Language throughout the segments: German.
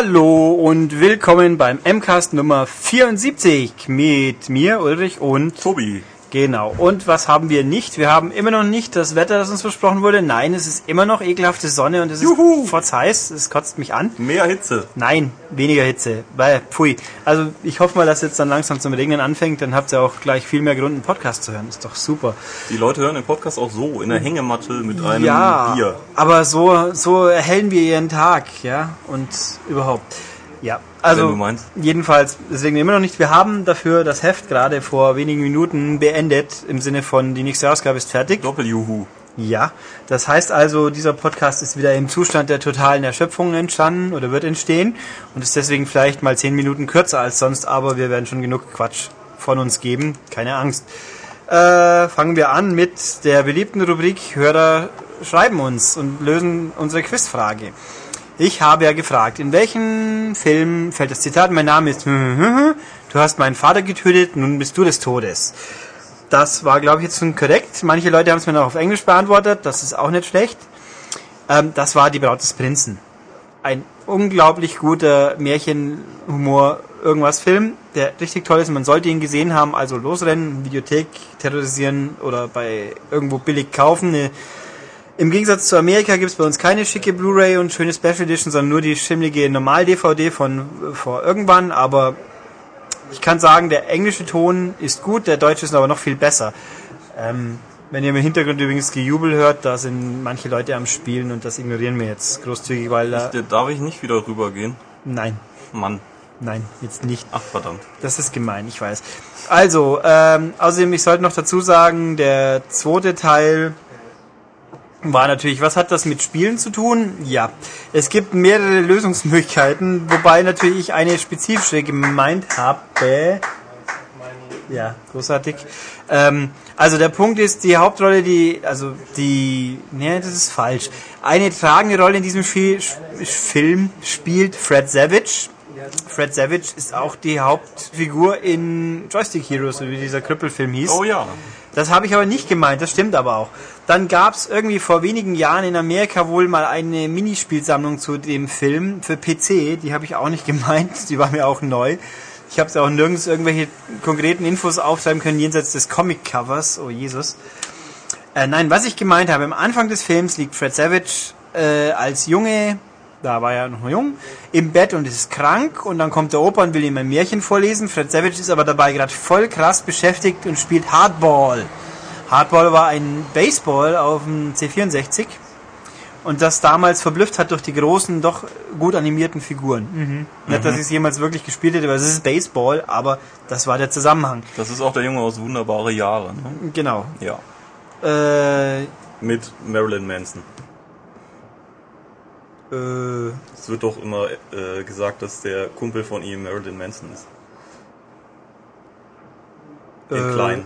Hallo und willkommen beim MCAST Nummer 74 mit mir, Ulrich und Tobi. Genau. Und was haben wir nicht? Wir haben immer noch nicht das Wetter, das uns versprochen wurde. Nein, es ist immer noch ekelhafte Sonne und es Juhu. ist fotz heiß. Es kotzt mich an. Mehr Hitze. Nein, weniger Hitze. Weil, pfui. Also ich hoffe mal, dass jetzt dann langsam zum Regnen anfängt. Dann habt ihr auch gleich viel mehr Grund, einen Podcast zu hören. Ist doch super. Die Leute hören den Podcast auch so, in der Hängematte mit einem ja, Bier. aber so, so erhellen wir ihren Tag, ja, und überhaupt. Ja, also jedenfalls, deswegen immer noch nicht. Wir haben dafür das Heft gerade vor wenigen Minuten beendet, im Sinne von die nächste Ausgabe ist fertig. Doppeljuhu. Ja, das heißt also, dieser Podcast ist wieder im Zustand der totalen Erschöpfung entstanden oder wird entstehen und ist deswegen vielleicht mal zehn Minuten kürzer als sonst, aber wir werden schon genug Quatsch von uns geben, keine Angst. Äh, fangen wir an mit der beliebten Rubrik Hörer schreiben uns und lösen unsere Quizfrage. Ich habe ja gefragt, in welchem Film fällt das Zitat, mein Name ist, du hast meinen Vater getötet, nun bist du des Todes. Das war, glaube ich, jetzt schon korrekt. Manche Leute haben es mir noch auf Englisch beantwortet, das ist auch nicht schlecht. Ähm, das war Die Braut des Prinzen. Ein unglaublich guter Märchenhumor, irgendwas Film, der richtig toll ist. Man sollte ihn gesehen haben, also losrennen, Videothek terrorisieren oder bei irgendwo billig kaufen. Eine im Gegensatz zu Amerika gibt es bei uns keine schicke Blu-ray und schöne Special Edition, sondern nur die schimmlige Normal-DVD von äh, vor irgendwann. Aber ich kann sagen, der englische Ton ist gut, der deutsche ist aber noch viel besser. Ähm, wenn ihr im Hintergrund übrigens Gejubel hört, da sind manche Leute am Spielen und das ignorieren wir jetzt großzügig, weil da... Da darf ich nicht wieder rübergehen. Nein, Mann. nein, jetzt nicht. Ach, verdammt. Das ist gemein, ich weiß. Also, ähm, außerdem, ich sollte noch dazu sagen, der zweite Teil war natürlich, was hat das mit Spielen zu tun? Ja, es gibt mehrere Lösungsmöglichkeiten, wobei natürlich ich eine spezifische gemeint habe. Ja, großartig. Ähm, also der Punkt ist, die Hauptrolle, die, also die, nee, das ist falsch. Eine tragende Rolle in diesem Spiel, Film spielt Fred Savage. Fred Savage ist auch die Hauptfigur in Joystick Heroes, so wie dieser Krüppelfilm hieß. Oh ja. Das habe ich aber nicht gemeint, das stimmt aber auch. Dann gab es irgendwie vor wenigen Jahren in Amerika wohl mal eine Minispielsammlung zu dem Film für PC. Die habe ich auch nicht gemeint, die war mir auch neu. Ich habe es auch nirgends irgendwelche konkreten Infos aufschreiben können, jenseits des Comic-Covers. Oh Jesus. Äh, nein, was ich gemeint habe, am Anfang des Films liegt Fred Savage äh, als Junge, da war er noch jung, im Bett und ist krank und dann kommt der Opa und will ihm ein Märchen vorlesen. Fred Savage ist aber dabei gerade voll krass beschäftigt und spielt Hardball. Hardball war ein Baseball auf dem C64 und das damals verblüfft hat durch die großen, doch gut animierten Figuren. Nicht, dass ich es jemals wirklich gespielt hätte, weil es ist Baseball, aber das war der Zusammenhang. Das ist auch der Junge aus Wunderbare Jahre. Ne? Genau. Ja. Äh, Mit Marilyn Manson. äh, Es wird doch immer äh, gesagt, dass der Kumpel von ihm Marilyn Manson ist. In Äh, klein.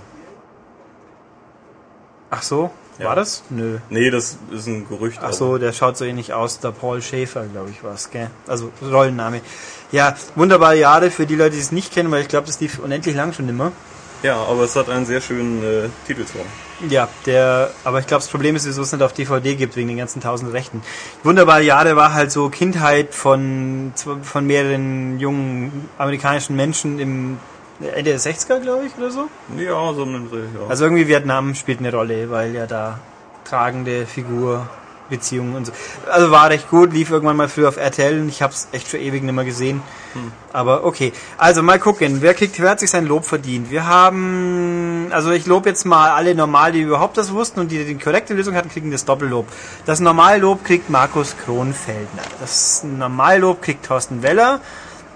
Ach so, Ja. war das? Nö. Nee, das ist ein Gerücht. Ach so, der schaut so ähnlich aus. Der Paul Schäfer, glaube ich, war's, gell? Also Rollenname. Ja, wunderbare Jahre für die Leute, die es nicht kennen, weil ich glaube, das lief unendlich lang schon immer. Ja, aber es hat einen sehr schönen äh, Titelsong. Ja, der, aber ich glaube, das Problem ist, wieso es nicht auf DVD gibt, wegen den ganzen tausend Rechten. Wunderbare Jahre war halt so Kindheit von, von mehreren jungen amerikanischen Menschen im Ende der 60er, glaube ich, oder so. Ja, so ein Dreh, ja. Also irgendwie Vietnam spielt eine Rolle, weil ja da tragende Figur, Beziehungen und so. Also war recht gut, lief irgendwann mal früher auf RTL und ich habe es echt schon ewig nicht mehr gesehen. Aber okay. Also mal gucken, wer kriegt, wer hat sich sein Lob verdient? Wir haben, also ich lobe jetzt mal alle normal, die überhaupt das wussten und die die korrekte Lösung hatten, kriegen das Doppellob. Das Normallob kriegt Markus Kronfeldner. Das Normallob kriegt Thorsten Weller.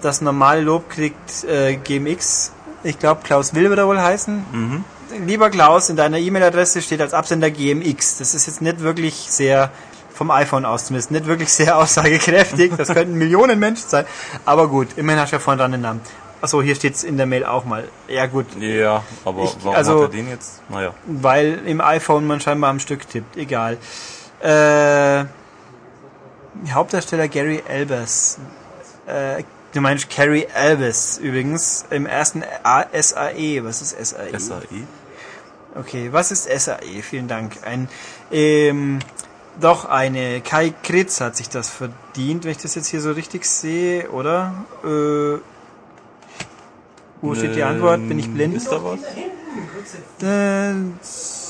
Das normale Lob kriegt äh, GMX. Ich glaube, Klaus Will wird er wohl heißen. Lieber Klaus, in deiner E-Mail-Adresse steht als Absender GMX. Das ist jetzt nicht wirklich sehr, vom iPhone aus zumindest, nicht wirklich sehr aussagekräftig. Das könnten Millionen Menschen sein. Aber gut, immerhin hast du ja vorne dran den Namen. Achso, hier steht's in der Mail auch mal. Ja gut, ja, aber Ich- warum also- hat er den jetzt? Naja. weil im iPhone man scheinbar am Stück tippt. Egal. Äh, Hauptdarsteller Gary Elbers. Äh, du meinst Carrie Elvis übrigens im ersten A SAE. Was ist SAE? SAE? Okay, was ist SAE? Vielen Dank. Ein ähm, doch eine. Kai Kritz hat sich das verdient, wenn ich das jetzt hier so richtig sehe, oder? Äh, wo steht die Antwort? Bin ich blind? Ist da was? Äh.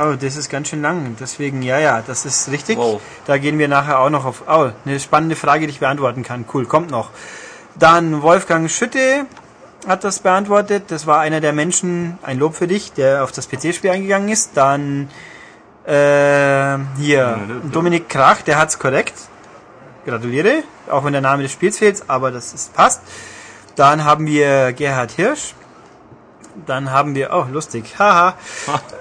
Oh, das ist ganz schön lang. Deswegen, ja, ja, das ist richtig. Wow. Da gehen wir nachher auch noch auf. Oh, eine spannende Frage, die ich beantworten kann. Cool, kommt noch. Dann Wolfgang Schütte hat das beantwortet. Das war einer der Menschen, ein Lob für dich, der auf das PC-Spiel eingegangen ist. Dann äh, hier Dominik Krach, der hat's korrekt. Gratuliere, auch wenn der Name des Spiels fehlt, aber das ist, passt. Dann haben wir Gerhard Hirsch. Dann haben wir, oh, lustig, haha,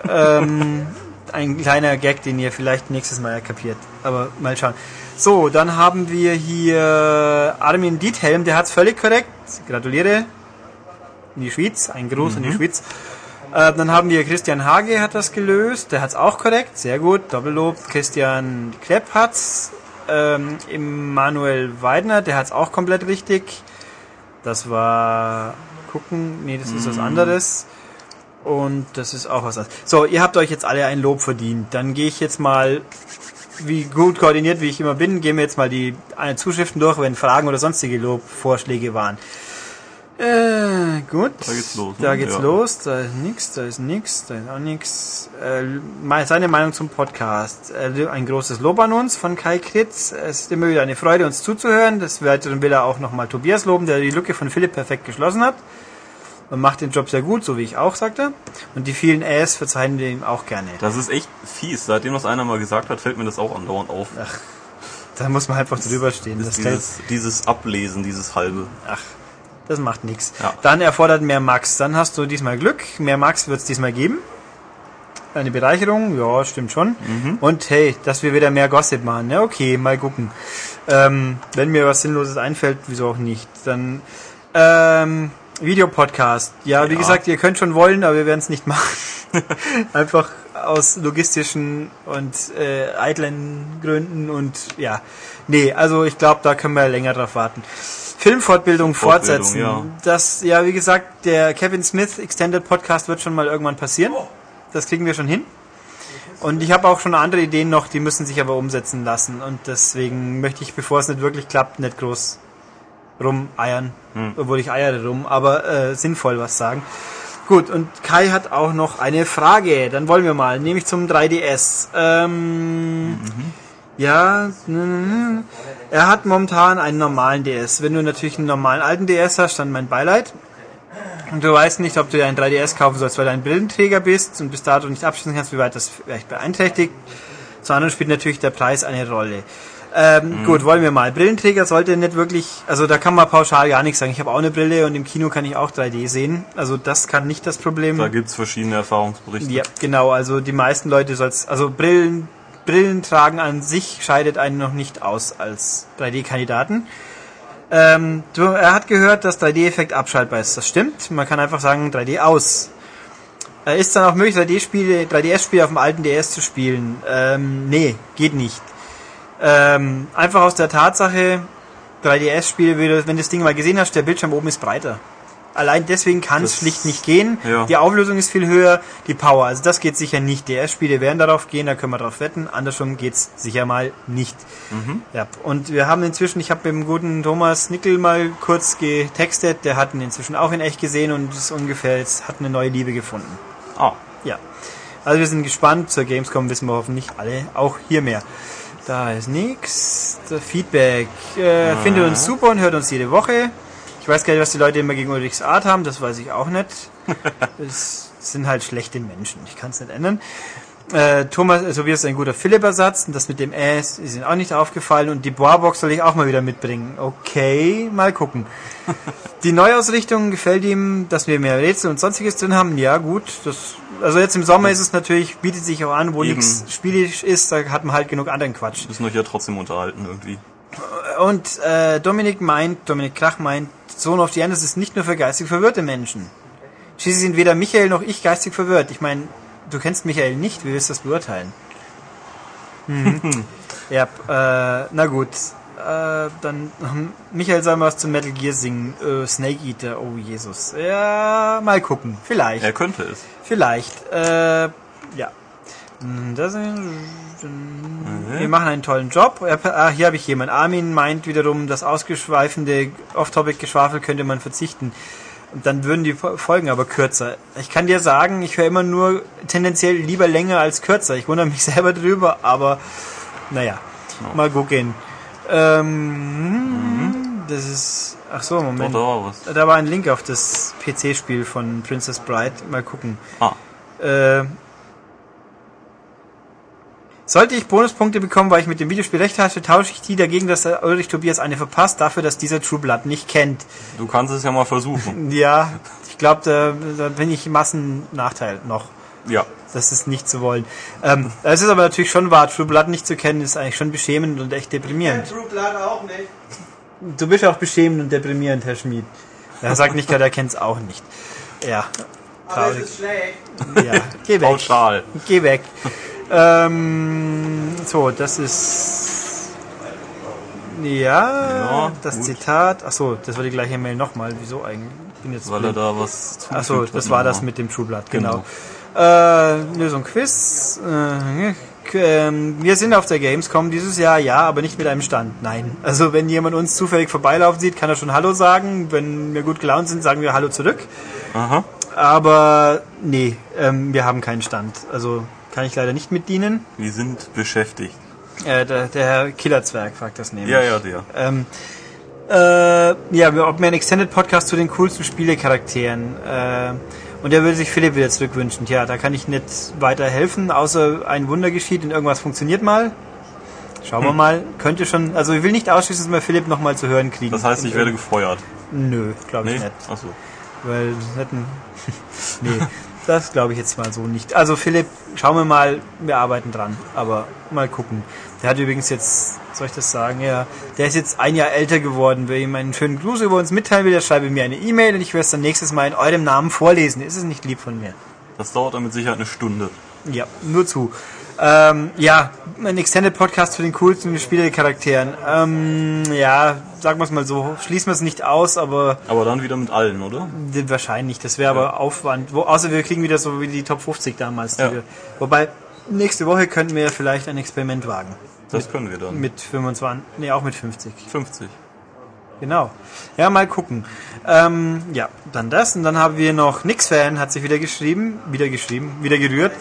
ähm, ein kleiner Gag, den ihr vielleicht nächstes Mal kapiert. Aber mal schauen. So, dann haben wir hier Armin Diethelm, der hat's völlig korrekt. Gratuliere. In die Schweiz, ein Gruß in die Schweiz. Äh, dann haben wir Christian Hage hat das gelöst, der hat's auch korrekt, sehr gut, Doppellob. Christian Klepp hat's. Ähm, Immanuel Weidner, der hat's auch komplett richtig. Das war gucken, nee, das ist was anderes. Und das ist auch was anderes. So, ihr habt euch jetzt alle ein Lob verdient. Dann gehe ich jetzt mal, wie gut koordiniert wie ich immer bin, gehen wir jetzt mal die Zuschriften durch, wenn Fragen oder sonstige Lobvorschläge waren. Äh, gut. Da geht's los, Da ne? geht's Ja. los. Da ist nix, da ist nix, da ist auch nix. Äh, seine Meinung zum Podcast. Äh, ein großes Lob an uns von Kai Kritz. Es ist immer wieder eine Freude, uns zuzuhören. Des Weiteren will er auch nochmal Tobias loben, der die Lücke von Philipp perfekt geschlossen hat. Und macht den Job sehr gut, so wie ich auch sagte. Und die vielen Äs verzeihen wir ihm auch gerne. Das ist echt fies. Seitdem das einer mal gesagt hat, fällt mir das auch andauernd auf. Da muss man einfach drüber stehen. Das fällt, Dieses, dieses Ablesen, dieses halbe. ach, das macht nichts. Ja. Dann erfordert mehr Max. Dann hast du diesmal Glück. Mehr Max wird es diesmal geben. Eine Bereicherung, ja, stimmt schon. Und hey, dass wir wieder mehr Gossip machen. Ja, okay, mal gucken. Ähm, wenn mir was Sinnloses einfällt, wieso auch nicht. Dann ähm, Videopodcast. Ja, wie Ja. gesagt, ihr könnt schon wollen, aber wir werden es nicht machen. Einfach aus logistischen und äh, eitlen Gründen und ja. Nee, also ich glaube, da können wir länger drauf warten. Filmfortbildung Fortbildung, fortsetzen. ja. Das, ja, wie gesagt, der Kevin Smith Extended Podcast wird schon mal irgendwann passieren. Das kriegen wir schon hin. Und ich habe auch schon andere Ideen noch, die müssen sich aber umsetzen lassen. Und deswegen möchte ich, bevor es nicht wirklich klappt, nicht groß rumeiern. Obwohl ich eiere rum, aber äh, sinnvoll was sagen. Gut, und Kai hat auch noch eine Frage. Dann wollen wir mal, nämlich zum 3DS. Ähm, Ja, mm, er hat momentan einen normalen DS. Wenn du natürlich einen normalen alten DS hast, dann mein Beileid. Und du weißt nicht, ob du dir einen 3DS kaufen sollst, weil du ein Brillenträger bist und bis dato nicht abschließen kannst, wie weit das vielleicht beeinträchtigt. Zum anderen spielt natürlich der Preis eine Rolle. Ähm, Gut, wollen wir mal. Brillenträger sollte nicht wirklich, also da kann man pauschal gar nichts sagen. Ich habe auch eine Brille und im Kino kann ich auch 3D sehen. Also das kann nicht das Problem. Da gibt's verschiedene Erfahrungsberichte. Ja, genau. Also die meisten Leute soll's, also Brillen, Brillen tragen an sich scheidet einen noch nicht aus als 3D-Kandidaten. Ähm, du, er hat gehört, dass 3D-Effekt abschaltbar ist. Das stimmt. Man kann einfach sagen 3D aus. Äh, ist dann auch möglich, 3D-Spiele, 3DS-Spiele auf dem alten DS zu spielen? Ähm, nee, geht nicht. Ähm, einfach aus der Tatsache, 3DS-Spiele, wenn du- wenn du das Ding mal gesehen hast, der Bildschirm oben ist breiter. Allein deswegen kann es schlicht nicht gehen. Ja. Die Auflösung ist viel höher, die Power. Also das geht sicher nicht. DS-Spiele werden darauf gehen, da können wir drauf wetten. Andersrum geht's sicher mal nicht. Ja, und wir haben inzwischen, ich habe mit dem guten Thomas Nickel mal kurz getextet, der hat ihn inzwischen auch in echt gesehen und ist ungefähr jetzt hat eine neue Liebe gefunden. Ah, Ja. Also wir sind gespannt. Zur Gamescom wissen wir hoffentlich alle auch hier mehr. Da ist nix. Der Feedback. Äh, Findet uns super und hört uns jede Woche. Ich weiß gar nicht, was die Leute immer gegen Ulrichs Art haben. Das weiß ich auch nicht. Es sind halt schlechte Menschen. Ich kann es nicht ändern. Äh, Thomas, äh, Tobias ist ein guter Philipp-Ersatz. Und das mit dem S ist ihnen auch nicht aufgefallen. Und die Boarbox soll ich auch mal wieder mitbringen. Okay, mal gucken. Die Neuausrichtung gefällt ihm, dass wir mehr Rätsel und sonstiges drin haben. Ja, gut. Das, also jetzt im Sommer ist es natürlich, bietet sich auch an, wo nichts spielisch ist, da hat man halt genug anderen Quatsch. müssen euch ja trotzdem unterhalten irgendwie. Und äh, Dominik meint, Dominik Krach meint, Zone of the Enders ist nicht nur für geistig verwirrte Menschen. Schließlich sind weder Michael noch ich geistig verwirrt. Ich meine, du kennst Michael nicht, wie willst du das beurteilen? Mhm. ja, äh, na gut. Äh, dann, hm, Michael soll mal was zum Metal Gear singen. Äh, Snake Eater, oh Jesus. Ja, mal gucken. Vielleicht. Er könnte es. Vielleicht. Äh, ja. Das, wir machen einen tollen Job. Ah, hier habe ich jemanden. Armin meint wiederum, das ausgeschweifende Off-Topic-Geschwafel könnte man verzichten. Und dann würden die Folgen aber kürzer. Ich kann dir sagen, ich höre immer nur tendenziell lieber länger als kürzer. Ich wundere mich selber drüber, aber naja, mal gucken. Ähm, mhm. Das ist. Ach so, Moment. Da, war da war ein Link auf das PC-Spiel von Princess Bride. Mal gucken. Ah. Äh, sollte ich Bonuspunkte bekommen, weil ich mit dem Videospiel recht hatte, tausche ich die dagegen, dass Ulrich Tobias eine verpasst, dafür, dass dieser True Blood nicht kennt. Du kannst es ja mal versuchen. Ja, ich glaube, da, da bin ich Massennachteil noch. Ja. Das ist nicht zu wollen. Ähm, es ist aber natürlich schon wahr, True Blood nicht zu kennen, ist eigentlich schon beschämend und echt deprimierend. True Blood auch nicht. Du bist auch beschämend und deprimierend, Herr Schmid. Er sagt nicht gerade, er kennt es auch nicht. Ja. Aber es ist schlecht. Ja, geh weg. Pauschal. Geh weg. Ähm, so, das ist. Ja, Ja, das gut. Zitat. Achso, das war die gleiche Mail nochmal. Wieso eigentlich? Ich bin jetzt Weil er blind. da was Achso, das war das mit dem True Blood, genau. Äh, Lösung Quiz. Äh, k- ähm, wir sind auf der Gamescom dieses Jahr, ja, aber nicht mit einem Stand. Nein. Also wenn jemand uns zufällig vorbeilaufen sieht, kann er schon Hallo sagen. Wenn wir gut gelaunt sind, sagen wir Hallo zurück. Aha. Aber nee, ähm, wir haben keinen Stand. Also kann ich leider nicht mit dienen. Wir sind beschäftigt. Äh, der, der Herr Killerzwerg fragt das nämlich. Ja, ja, der. Ähm, äh, ja, ob mir ein Extended Podcast zu den coolsten Spielecharakteren. Äh, und er würde sich Philipp wieder zurückwünschen. Tja, da kann ich nicht weiter helfen, außer ein Wunder geschieht und irgendwas funktioniert mal. Schauen Hm. wir mal. Könnte schon, also ich will nicht ausschließen, dass wir Philipp nochmal zu hören kriegen. Das heißt, ich werde gefeuert. Nö, glaube ich Nee? nicht. Achso. Weil das hätten. nee, das glaube ich jetzt mal so nicht. Also Philipp, schauen wir mal, wir arbeiten dran, aber mal gucken. Der hat übrigens jetzt, soll ich das sagen, ja, der ist jetzt ein Jahr älter geworden. Wer ihm einen schönen Gruß über uns mitteilen will, der schreibe mir eine E-Mail und ich werde es dann nächstes Mal in eurem Namen vorlesen. Ist es nicht lieb von mir? Das dauert dann mit Sicherheit eine Stunde. Ja, nur zu. Ähm, ja, ein Extended Podcast zu den coolsten Spielecharakteren. Ähm, ja, sagen wir es mal so, schließen wir es nicht aus, aber Aber dann wieder mit allen, oder? Wahrscheinlich, das wäre aber Aufwand. Wo, außer wir kriegen wieder so wie die Top 50 damals. Ja. wir- Wobei, nächste Woche könnten wir vielleicht ein Experiment wagen. Das können wir dann. Mit 25, nee, auch mit 50. 50. Genau. Ja, mal gucken. Ähm, ja, dann das. Und dann haben wir noch Nix-Fan, hat sich wieder geschrieben, wieder geschrieben, wieder gerührt.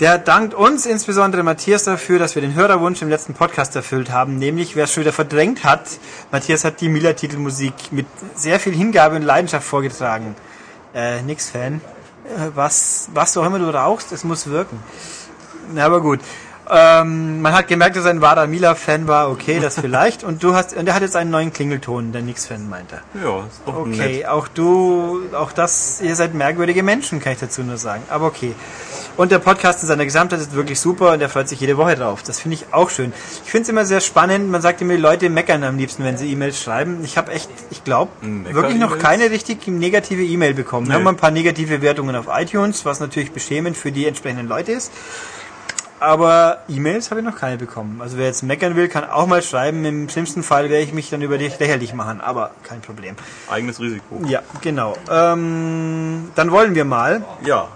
Der dankt uns, insbesondere Matthias, dafür, dass wir den Hörerwunsch im letzten Podcast erfüllt haben, nämlich wer es schon wieder verdrängt hat. Matthias hat die Miller-Titelmusik mit sehr viel Hingabe und Leidenschaft vorgetragen. Äh, Nix-Fan. Äh, was, was auch immer du rauchst, es muss wirken. Na, aber gut. Ähm, man hat gemerkt, dass er ein wahrer Mila-Fan war. Okay, das vielleicht. Und du hast, und er hat jetzt einen neuen Klingelton, der Nix-Fan meinte. Ja, ist doch Okay, nett. auch du, auch das, ihr seid merkwürdige Menschen, kann ich dazu nur sagen. Aber okay. Und der Podcast in seiner Gesamtheit ist wirklich super und er freut sich jede Woche drauf. Das finde ich auch schön. Ich finde es immer sehr spannend. Man sagt immer, die Leute meckern am liebsten, wenn sie E-Mails schreiben. Ich habe echt, ich glaube, wirklich noch keine richtig negative E-Mail bekommen. Wir Nee. haben ein paar negative Wertungen auf iTunes, was natürlich beschämend für die entsprechenden Leute ist. Aber E-Mails habe ich noch keine bekommen. Also wer jetzt meckern will, kann auch mal schreiben. Im schlimmsten Fall werde ich mich dann über dich lächerlich machen, aber kein Problem. Eigenes Risiko. Ja, genau. Ähm, dann wollen wir mal. Ja.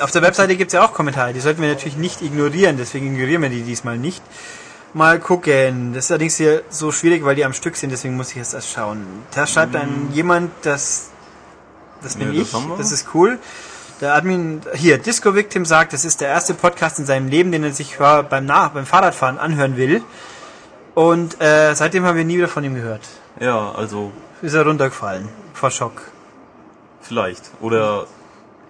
Auf der Webseite gibt es ja auch Kommentare, die sollten wir natürlich nicht ignorieren, deswegen ignorieren wir die diesmal nicht. Mal gucken. Das ist allerdings hier so schwierig, weil die am Stück sind, deswegen muss ich jetzt erst schauen. Da schreibt dann jemand, dass das bin Nee, das ich, das ist cool. Der Admin, hier, Disco Victim sagt, das ist der erste Podcast in seinem Leben, den er sich äh, beim, Nach beim Fahrradfahren anhören will. Und äh, seitdem haben wir nie wieder von ihm gehört. Ja, also Ist er runtergefallen. Vor Schock. vielleicht. Oder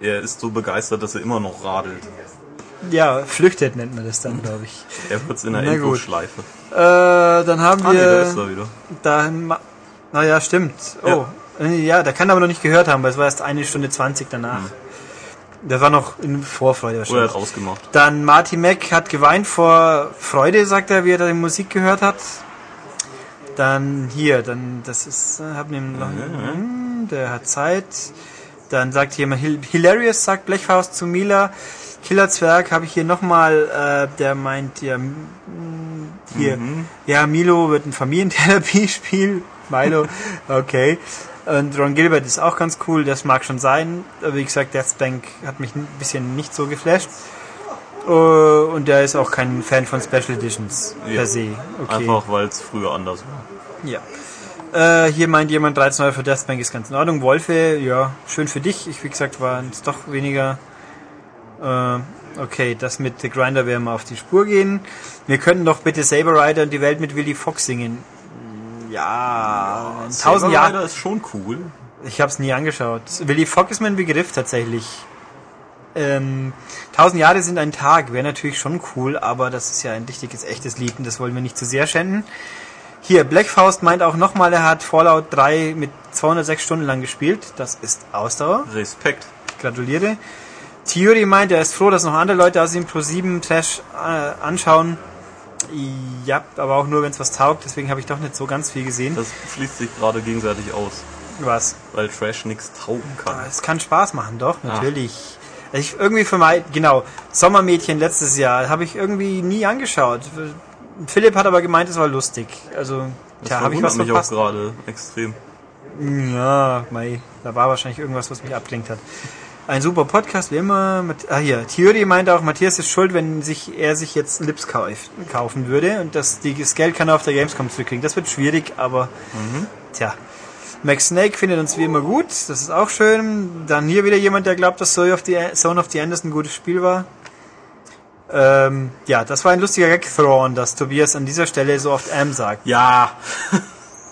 er ist so begeistert, dass er immer noch radelt. Ja, flüchtet nennt man das dann, glaube ich. Er wird's in der. Endlosschleife. Äh, dann haben Ah, nee, da wir. ist er wieder. Da, ma- naja, stimmt. Oh, ja. der kann aber noch nicht gehört haben, weil es war erst eine Stunde 20 danach. Das war noch in Vorfreude Oder er wahrscheinlich. hat rausgemacht. Dann Marty Mack hat geweint vor Freude, sagt er, wie er da die Musik gehört hat. Dann hier, dann, das ist, äh, hab ihn noch, hm, der hat Zeit. Dann sagt jemand, Hil- Hilarious sagt Blechfaust zu Mila. Killerzwerg habe ich hier nochmal, äh, der meint, ja, hier, ja, Milo wird ein Familientherapiespiel. Milo, okay. Und Ron Gilbert ist auch ganz cool, das mag schon sein. Aber wie gesagt, Death Bank hat mich ein bisschen nicht so geflasht. Äh, und der ist auch kein Fan von Special Editions Ja. per se. Okay. Einfach weil es früher anders war. Ja. Äh, hier meint jemand 13 Euro für Deathbank ist ganz in Ordnung. Wolfe, ja, schön für dich. Ich, wie gesagt, war es doch weniger. Äh, okay, das mit The Grinder werden wir auf die Spur gehen. Wir könnten doch bitte Saber Rider und die Welt mit Willy Fox singen. Ja, tausend Jahren. Rider ist schon cool. Ich habe es nie angeschaut. Willy Fogg ist mein Begriff tatsächlich. Ähm, tausend Jahre sind ein Tag, wäre natürlich schon cool, aber das ist ja ein richtiges, echtes Lied und das wollen wir nicht zu sehr schänden. Hier, Black Faust meint auch nochmal, er hat Fallout 3 mit 206 Stunden lang gespielt. Das ist Ausdauer. Respekt. Gratuliere. Theory meint, er ist froh, dass noch andere Leute aus dem Pro 7 Trash äh, anschauen. Ja, aber auch nur, wenn es was taugt. Deswegen habe ich doch nicht so ganz viel gesehen. Das schließt sich gerade gegenseitig aus, Was? weil Trash nichts taugen kann. Ah, Es kann Spaß machen, doch, natürlich. Also ich irgendwie vermeid, genau, Sommermädchen letztes Jahr habe ich irgendwie nie angeschaut. Philipp hat aber gemeint, es war lustig. Also, tja, habe ich was mich verpasst? auch gerade extrem. Ja, mei, da war wahrscheinlich irgendwas, was mich abgelenkt hat. Ein super Podcast, wie immer. Ah hier, Theory meinte auch, Matthias ist schuld, wenn sich er sich jetzt Lips kauf, kaufen würde und das, die, das Geld kann er auf der Gamescom zurückkriegen. Das wird schwierig, aber tja. Max Snake findet uns wie immer gut, das ist auch schön. Dann hier wieder jemand, der glaubt, dass Zone of the, Zone of the Enders ein gutes Spiel war. Ähm, ja, das war ein lustiger Gag, Thrawn, dass Tobias an dieser Stelle so oft M sagt. Ja,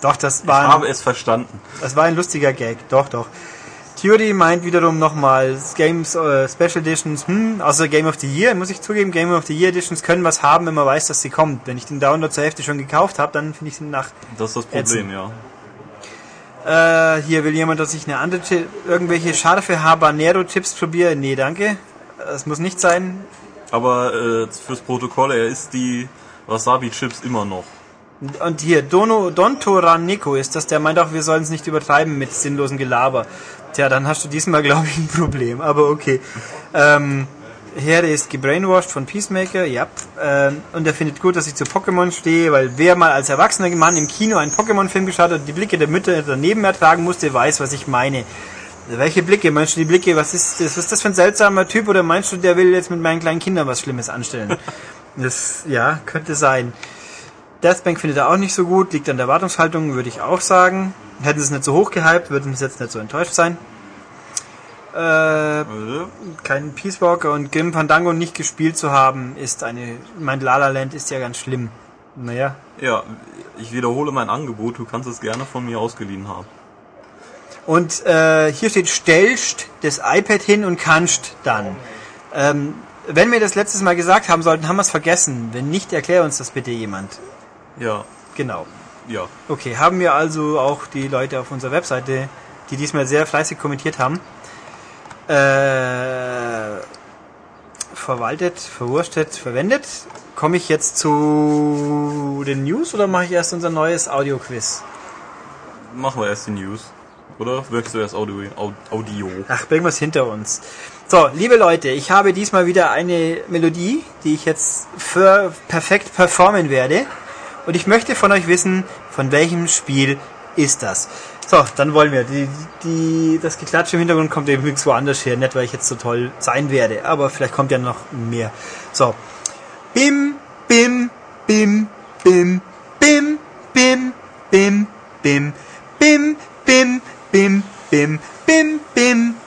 Doch, das ich war ein- habe es verstanden. das war ein lustiger Gag, doch, doch. Theory meint wiederum nochmal, Games äh, Special Editions, hm, außer Game of the Year, muss ich zugeben, Game of the Year Editions können was haben, wenn man weiß, dass sie kommt. Wenn ich den Download zur Hälfte schon gekauft habe, dann finde ich sie nach. Das ist das Problem, ja. Äh, hier will jemand, dass ich eine andere irgendwelche scharfe Habanero-Chips probiere. Nee, danke. Das muss nicht sein. Aber äh, fürs Protokoll, er isst die Wasabi-Chips immer noch. Und hier, Dono, Donto Raneko ist das, der meint auch, wir sollen es nicht übertreiben mit sinnlosem Gelaber. Tja, dann hast du diesmal, glaube ich, ein Problem, aber okay. Ähm, Herde ist gebrainwashed von Peacemaker, ja. Ähm, und er findet gut, dass ich zu Pokémon stehe, weil wer mal als erwachsener Mann im Kino einen Pokémon-Film geschaut hat und die Blicke der Mütter daneben ertragen musste, weiß, was ich meine. Welche Blicke? Meinst du die Blicke, was ist das, was ist das für ein seltsamer Typ oder meinst du, der will jetzt mit meinen kleinen Kindern was Schlimmes anstellen? Das, ja, könnte sein. Deathbank findet er auch nicht so gut, liegt an der Erwartungshaltung, würde ich auch sagen. Hätten sie es nicht so hoch gehypt, würden sie jetzt nicht so enttäuscht sein. Äh, Äh, keinen Peace Walker und Grim Fandango nicht gespielt zu haben, ist eine. Mein Lala Land ist ja ganz schlimm. Naja. Ja, ich wiederhole mein Angebot, du kannst es gerne von mir ausgeliehen haben. Und äh, hier steht, stellst das iPad hin und kannst dann. Ähm, wenn wir das letztes Mal gesagt haben sollten, haben wir es vergessen. Wenn nicht, erklär uns das bitte jemand. Ja, Genau. Ja. Okay, haben wir also auch die Leute auf unserer Webseite, die diesmal sehr fleißig kommentiert haben, äh, verwaltet, verwurstet, verwendet. Komme ich jetzt zu den News oder mache ich erst unser neues Audio-Quiz? Machen wir erst die News. Oder wirkst du erst Audio? Au- Audio? Ach, bringen wir es hinter uns. So, liebe Leute, ich habe diesmal wieder eine Melodie, die ich jetzt für perfekt performen werde. Und ich möchte von euch wissen, von welchem Spiel ist das? So, dann wollen wir. Die, die, das Geklatsche im Hintergrund kommt übrigens woanders her. Nicht, weil ich jetzt so toll sein werde, aber vielleicht kommt ja noch mehr. So. Bim, bim, bim, bim, bim, bim, bim, bim, bim, bim, bim, bim, bim, bim, bim,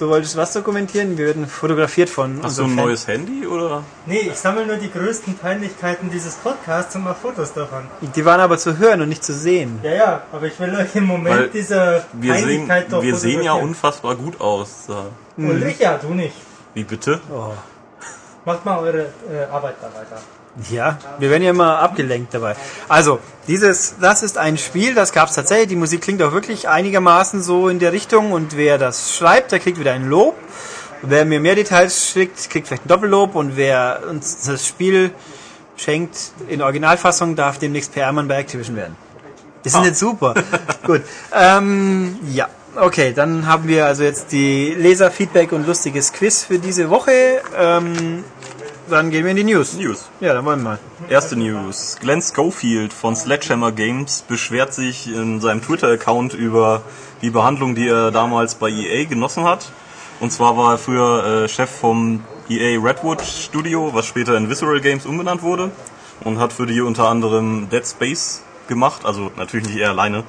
Du wolltest was dokumentieren? Wir werden fotografiert von Hast du ein Fan. neues Handy oder? Nee, ich sammle nur die größten Peinlichkeiten dieses Podcasts und mache Fotos davon. Die waren aber zu hören und nicht zu sehen. Ja, ja, aber ich will euch im Moment Weil diese Wir sehen, Peinlichkeit doch wir sehen ja unfassbar gut aus. da. Ulrich, ja, du nicht. Wie bitte? Oh. Macht mal eure äh, Arbeit da weiter. Ja, wir werden ja immer abgelenkt dabei. Also, dieses, das ist ein Spiel, das gab es tatsächlich. Die Musik klingt auch wirklich einigermaßen so in der Richtung und wer das schreibt, der kriegt wieder ein Lob. Wer mir mehr Details schickt, kriegt vielleicht ein Doppellob und wer uns das Spiel schenkt in Originalfassung, darf demnächst PR-Mann bei Activision werden. Das ist nicht super. Gut. Ähm, ja. Okay, dann haben wir also jetzt die Leserfeedback und lustiges Quiz für diese Woche. Ähm, dann gehen wir in die News. News. Ja, dann wollen wir mal. Erste News. Glenn Schofield von Sledgehammer Games beschwert sich in seinem Twitter-Account über die Behandlung, die er damals bei EA genossen hat. Und zwar war er früher äh, Chef vom EA Redwood Studio, was später in Visceral Games umbenannt wurde. Und hat für die unter anderem Dead Space gemacht, also natürlich nicht er alleine.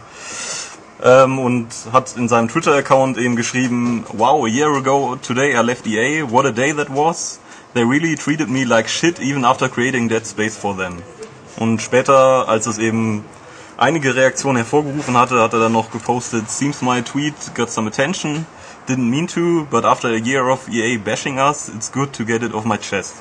Ähm, und hat in seinem Twitter-Account eben geschrieben, Wow, a year ago today I left EA, what a day that was. They really treated me like shit even after creating Dead Space for them. Und später, als es eben einige Reaktionen hervorgerufen hatte, hat er dann noch gepostet, Seems my tweet got some attention, didn't mean to, but after a year of EA bashing us, it's good to get it off my chest.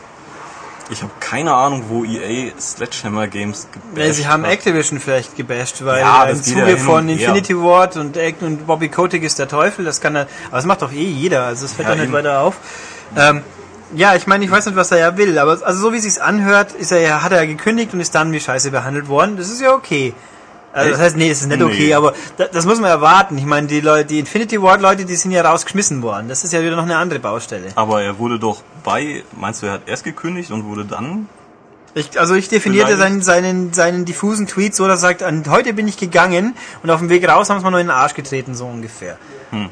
Ich habe keine Ahnung, wo EA Sledgehammer Games gebasht Ja, sie haben hat. Activision vielleicht gebasht, weil Ja, im ja Zuge hin von. Infinity Ward und, und Bobby Kotick ist der Teufel, das kann er, aber das macht doch eh jeder, also es fällt Ja, doch nicht weiter auf. Ähm, ja, ich meine, ich weiß nicht, was er ja will, aber also so wie sich's anhört, ist er ja, hat er ja gekündigt und ist dann wie Scheiße behandelt worden. Das ist ja okay. Also das heißt, nee, das ist nicht Nee. okay, aber da, das muss man erwarten. Ich meine, die Leute, die Infinity Ward Leute, die sind ja rausgeschmissen worden. Das ist ja wieder noch eine andere Baustelle. Aber er wurde doch bei, meinst du, er hat erst gekündigt und wurde dann? Ich, also ich definierte seinen, seinen, seinen diffusen Tweet so, dass er sagt, an, heute bin ich gegangen und auf dem Weg raus haben sie mir nur in den Arsch getreten, so ungefähr. Hm.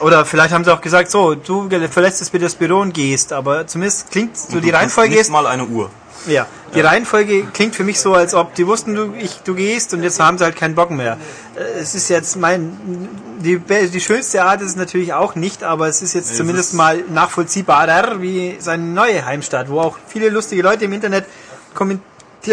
Oder vielleicht haben sie auch gesagt, so, du verlässt jetzt bitte das Büro und gehst, aber zumindest klingt so, die Reihenfolge ist, mal eine Uhr. ja, die Reihenfolge klingt für mich so, als ob die wussten, du, ich, du gehst und jetzt haben sie halt keinen Bock mehr. Äh, Es ist jetzt mein, die, die schönste Art ist es natürlich auch nicht, aber es ist jetzt es zumindest ist- mal nachvollziehbarer wie seine neue Heimstatt, wo auch viele lustige Leute im Internet ah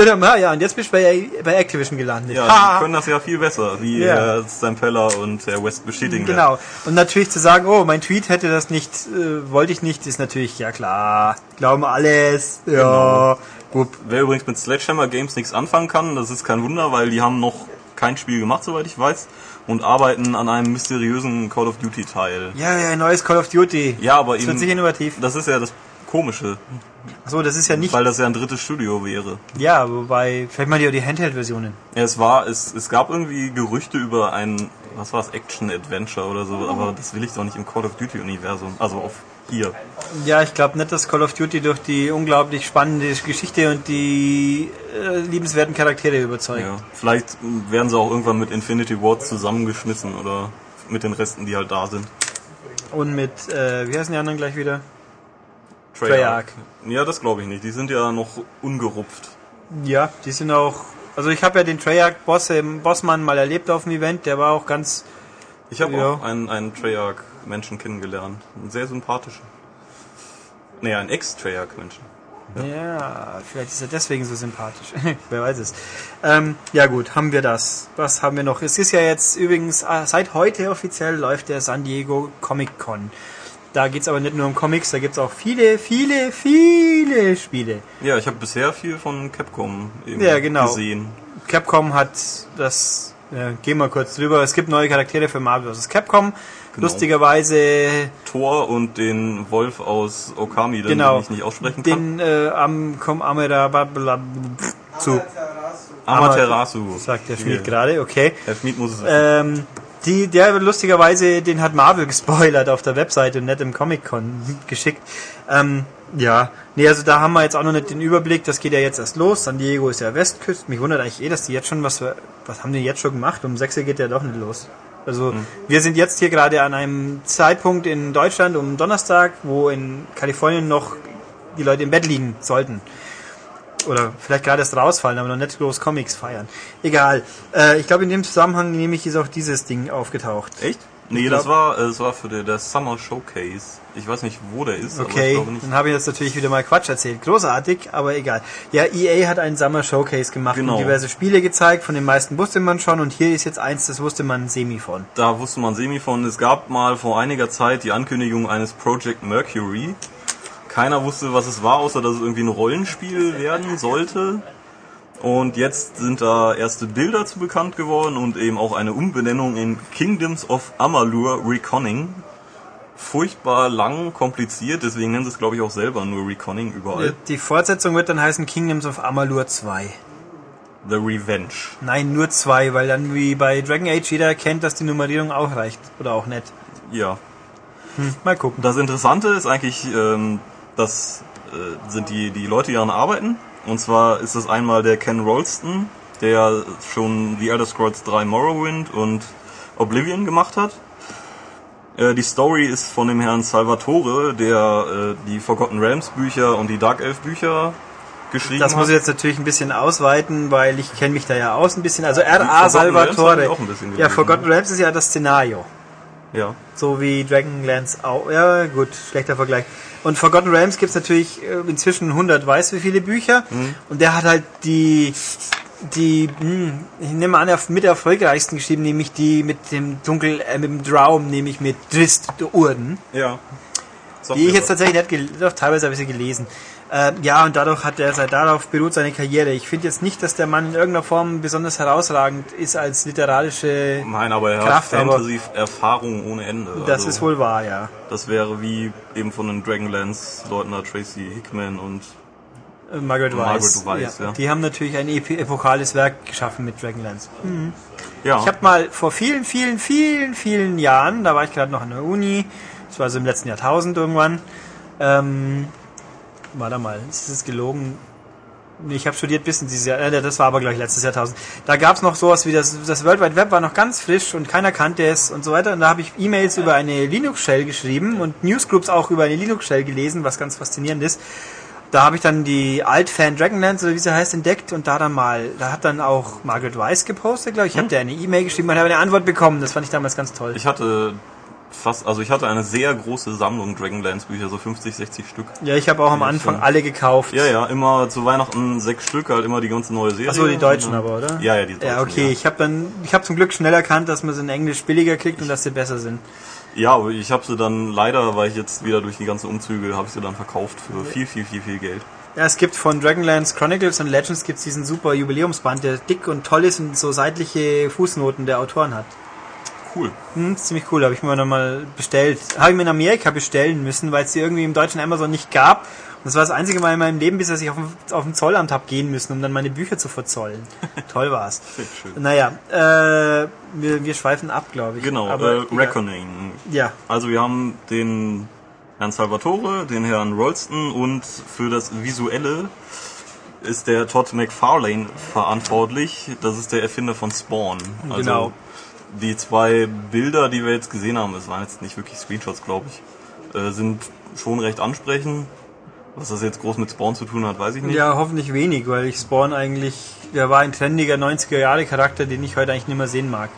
ja, und jetzt bist du bei, bei Activision gelandet. Ja, Ha! die können das ja viel besser, wie Ja. Herr Stampeller und Herr West bestätigen. werden. Genau. Und natürlich zu sagen, oh, mein Tweet hätte das nicht, äh, wollte ich nicht, ist natürlich, ja klar, glauben alles, ja, Genau. Wer übrigens mit Sledgehammer Games nichts anfangen kann, das ist kein Wunder, weil die haben noch kein Spiel gemacht, soweit ich weiß, und arbeiten an einem mysteriösen Call of Duty Teil. Ja, ja, ein neues Call of Duty. Ja, aber Das eben, wird sicher innovativ. das ist ja das Komische, So, das ist ja nicht, weil das ja ein drittes Studio wäre. ja, wobei, vielleicht mal die, die Handheld-Versionen. Ja, es war, es, es gab irgendwie Gerüchte über ein, was war es, Action-Adventure oder so, aber das will ich doch nicht im Call of Duty-Universum, also auf hier. Ja, ich glaube nicht, dass Call of Duty durch die unglaublich spannende Geschichte und die äh, liebenswerten Charaktere überzeugt. Ja. Vielleicht werden sie auch irgendwann mit Infinity Ward zusammengeschmissen oder mit den Resten, die halt da sind. Und mit, äh, wie heißen die anderen gleich wieder? Treyarch. Ja, das glaube ich nicht. Die sind ja noch ungerupft. Ja, die sind auch, also ich habe ja den Treyarch-Boss, ähm, Bossmann mal erlebt auf dem Event, der war auch ganz, Ich habe Ja. auch einen, einen Treyarch-Menschen kennengelernt. Einen sehr sympathischen. Nee, einen Ex-Treyarch-Menschen. ja, vielleicht ist er deswegen so sympathisch. Wer weiß es. Ähm, ja gut, haben wir das. Was haben wir noch? Es ist ja jetzt übrigens, äh, seit heute offiziell läuft der San Diego Comic Con. Da geht's aber nicht nur um Comics, da gibt's auch viele, viele, viele Spiele. Ja, ich habe bisher viel von Capcom eben Ja, genau. gesehen. Capcom hat das, ja, gehen wir kurz drüber, es gibt neue Charaktere für Marvel vs. Capcom. Genau. Lustigerweise Thor und den Wolf aus Okami, den, Genau. den ich nicht aussprechen kann. den äh, am Kom Amera zu, Amaterasu. sagt der Schmied gerade, okay. Herr Schmied muss es wissen. Ähm, die, der lustigerweise, den hat Marvel gespoilert auf der Webseite und nicht im Comic-Con geschickt. Ähm, ja, nee, also da haben wir jetzt auch noch nicht den Überblick, das geht ja jetzt erst los. San Diego ist ja Westküste. Mich wundert eigentlich eh, dass die jetzt schon was, was haben die jetzt schon gemacht? Um 6 Uhr geht der doch nicht los. Also wir sind jetzt hier gerade an einem Zeitpunkt in Deutschland um Donnerstag, wo in Kalifornien noch die Leute im Bett liegen sollten. Oder vielleicht gerade erst rausfallen, aber noch nicht groß Comics feiern. Egal. Äh, ich glaube, in dem Zusammenhang nämlich ist auch dieses Ding aufgetaucht. Echt? Nee, glaub- das war äh, das war für der Summer Showcase. Ich weiß nicht, wo der ist, aber ich Okay, dann habe ich jetzt natürlich wieder mal Quatsch erzählt. Großartig, aber egal. Ja, EA hat einen Summer Showcase gemacht Genau. und diverse Spiele gezeigt. Von den meisten wusste man schon und hier ist jetzt eins, das wusste man semi von. Da wusste man semi von. Es gab mal vor einiger Zeit die Ankündigung eines Project Mercury. Keiner wusste, was es war, außer dass es irgendwie ein Rollenspiel werden sollte. Und jetzt sind da erste Bilder zu bekannt geworden und eben auch eine Umbenennung in Kingdoms of Amalur Reconning. Furchtbar lang, kompliziert, deswegen nennen sie es glaube ich auch selber nur Reconning überall. Die Fortsetzung wird dann heißen Kingdoms of Amalur 2. The Revenge. Nein, nur zwei, weil dann wie bei Dragon Age jeder erkennt, dass die Nummerierung auch reicht. Oder auch nicht. Ja. Mal gucken. Das Interessante ist eigentlich, ähm, das äh, sind die, die Leute, die daran arbeiten. Und zwar ist das einmal der Ken Rolston, der schon The Elder Scrolls 3 Morrowind und Oblivion gemacht hat. Äh, die Story ist von dem Herrn Salvatore, der äh, die Forgotten Realms Bücher und die Dark Elf Bücher geschrieben Das hat. muss ich jetzt natürlich ein bisschen ausweiten, weil ich kenne mich da ja aus ein bisschen. Also R.A. Salvatore. ich auch ein bisschen Ja. Forgotten Realms ist ja das Szenario. Ja. So wie Dragonlance auch. Ja, gut, schlechter Vergleich. Und Forgotten Realms gibt's natürlich äh, inzwischen 100 weiß wie viele Bücher. Und der hat halt die, die, hm, ich nehme an, mit erfolgreichsten geschrieben, nämlich die mit dem Dunkel, äh, mit dem Draum, nämlich mit Drist Urden. Ja. Sag Die ich jetzt tatsächlich nicht gelesen, doch teilweise habe ich sie gelesen. Äh, ja, und dadurch hat er, seit darauf beruht seine Karriere. Ich finde jetzt nicht, dass der Mann in irgendeiner Form besonders herausragend ist als literarische, Nein, aber er Kraft, hat Fantasy-Erfahrung ohne Ende. das Also, ist wohl wahr, ja. Das wäre wie eben von den Dragonlance-Leuten Tracy Hickman und Äh, Margaret Margaret Weiss. Weiss, ja. Die haben natürlich ein epochales Werk geschaffen mit Dragonlance. ja. Ich habe mal vor vielen, vielen, vielen, vielen Jahren, da war ich gerade noch an der Uni, das war so im letzten Jahrtausend irgendwann, ähm, warte mal, ist es gelogen? Nee, Ich habe studiert bis in dieses Jahr, äh, das war aber gleich letztes Jahrtausend. Da gab's noch sowas wie das, das World Wide Web war noch ganz frisch und keiner kannte es und so weiter. Und da habe ich E-Mails über eine Linux-Shell geschrieben und Newsgroups auch über eine Linux-Shell gelesen, was ganz faszinierend ist. Da habe ich dann die Altfan Dragonlance oder wie sie heißt entdeckt und da dann mal, da hat dann auch Margaret Weiss gepostet, glaube ich. Ich habe der eine E-Mail geschrieben und habe eine Antwort bekommen. Das fand ich damals ganz toll. Ich hatte fast, also ich hatte eine sehr große Sammlung Dragonlance Bücher, so 50, 60 Stück. ja, ich habe auch am Ja, Anfang alle gekauft. Ja, ja, immer zu Weihnachten sechs Stück, halt immer die ganze neue Serie. Achso, die Deutschen Und, aber, oder? Ja, ja, die Deutschen. Ja, okay. Ich habe dann, ich habe zum Glück schnell erkannt, dass man sie in Englisch billiger kriegt und dass sie besser sind. Ja, aber ich habe sie dann leider, weil ich jetzt wieder durch die ganzen Umzüge, habe ich sie dann verkauft für viel, viel, viel, viel Geld. Ja, es gibt von Dragonlance Chronicles und Legends gibt's diesen super Jubiläumsband, der dick und toll ist und so seitliche Fußnoten der Autoren hat. Cool. Hm, ziemlich cool, habe ich mir nochmal bestellt. Habe ich mir in Amerika bestellen müssen, weil es die irgendwie im deutschen Amazon nicht gab. Und das war das einzige Mal in meinem Leben, bis dass ich auf dem, auf dem Zollamt hab gehen müssen, um dann meine Bücher zu verzollen. Toll war's. schön. Naja, äh, wir, wir schweifen ab, glaube ich. Genau, Aber, äh. Reckoning. Ja, Also wir haben den Herrn Salvatore, den Herrn Rolston und für das Visuelle ist der Todd McFarlane verantwortlich. Das ist der Erfinder von Spawn. Also Genau. Die zwei Bilder, die wir jetzt gesehen haben, das waren jetzt nicht wirklich Screenshots, glaube ich, äh, sind schon recht ansprechend. Was das jetzt groß mit Spawn zu tun hat, weiß ich nicht. Ja, hoffentlich wenig, weil ich Spawn eigentlich, der war ein trendiger 90er-Jahre-Charakter, den ich heute eigentlich nicht mehr sehen mag.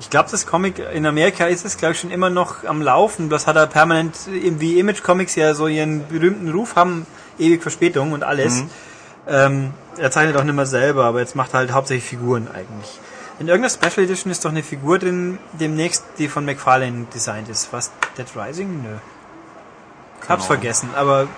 Ich glaube, das Comic in Amerika ist es, glaube ich, schon immer noch am Laufen. Das hat er permanent, wie Image Comics ja so ihren berühmten Ruf haben, ewig Verspätung und alles. Ähm, er zeichnet auch nicht mehr selber, aber jetzt macht er halt hauptsächlich Figuren eigentlich. In irgendeiner Special Edition ist doch eine Figur drin, demnächst, die von McFarlane designt ist. Was? Dead Rising? Nö. Hab's Ahnung. vergessen, aber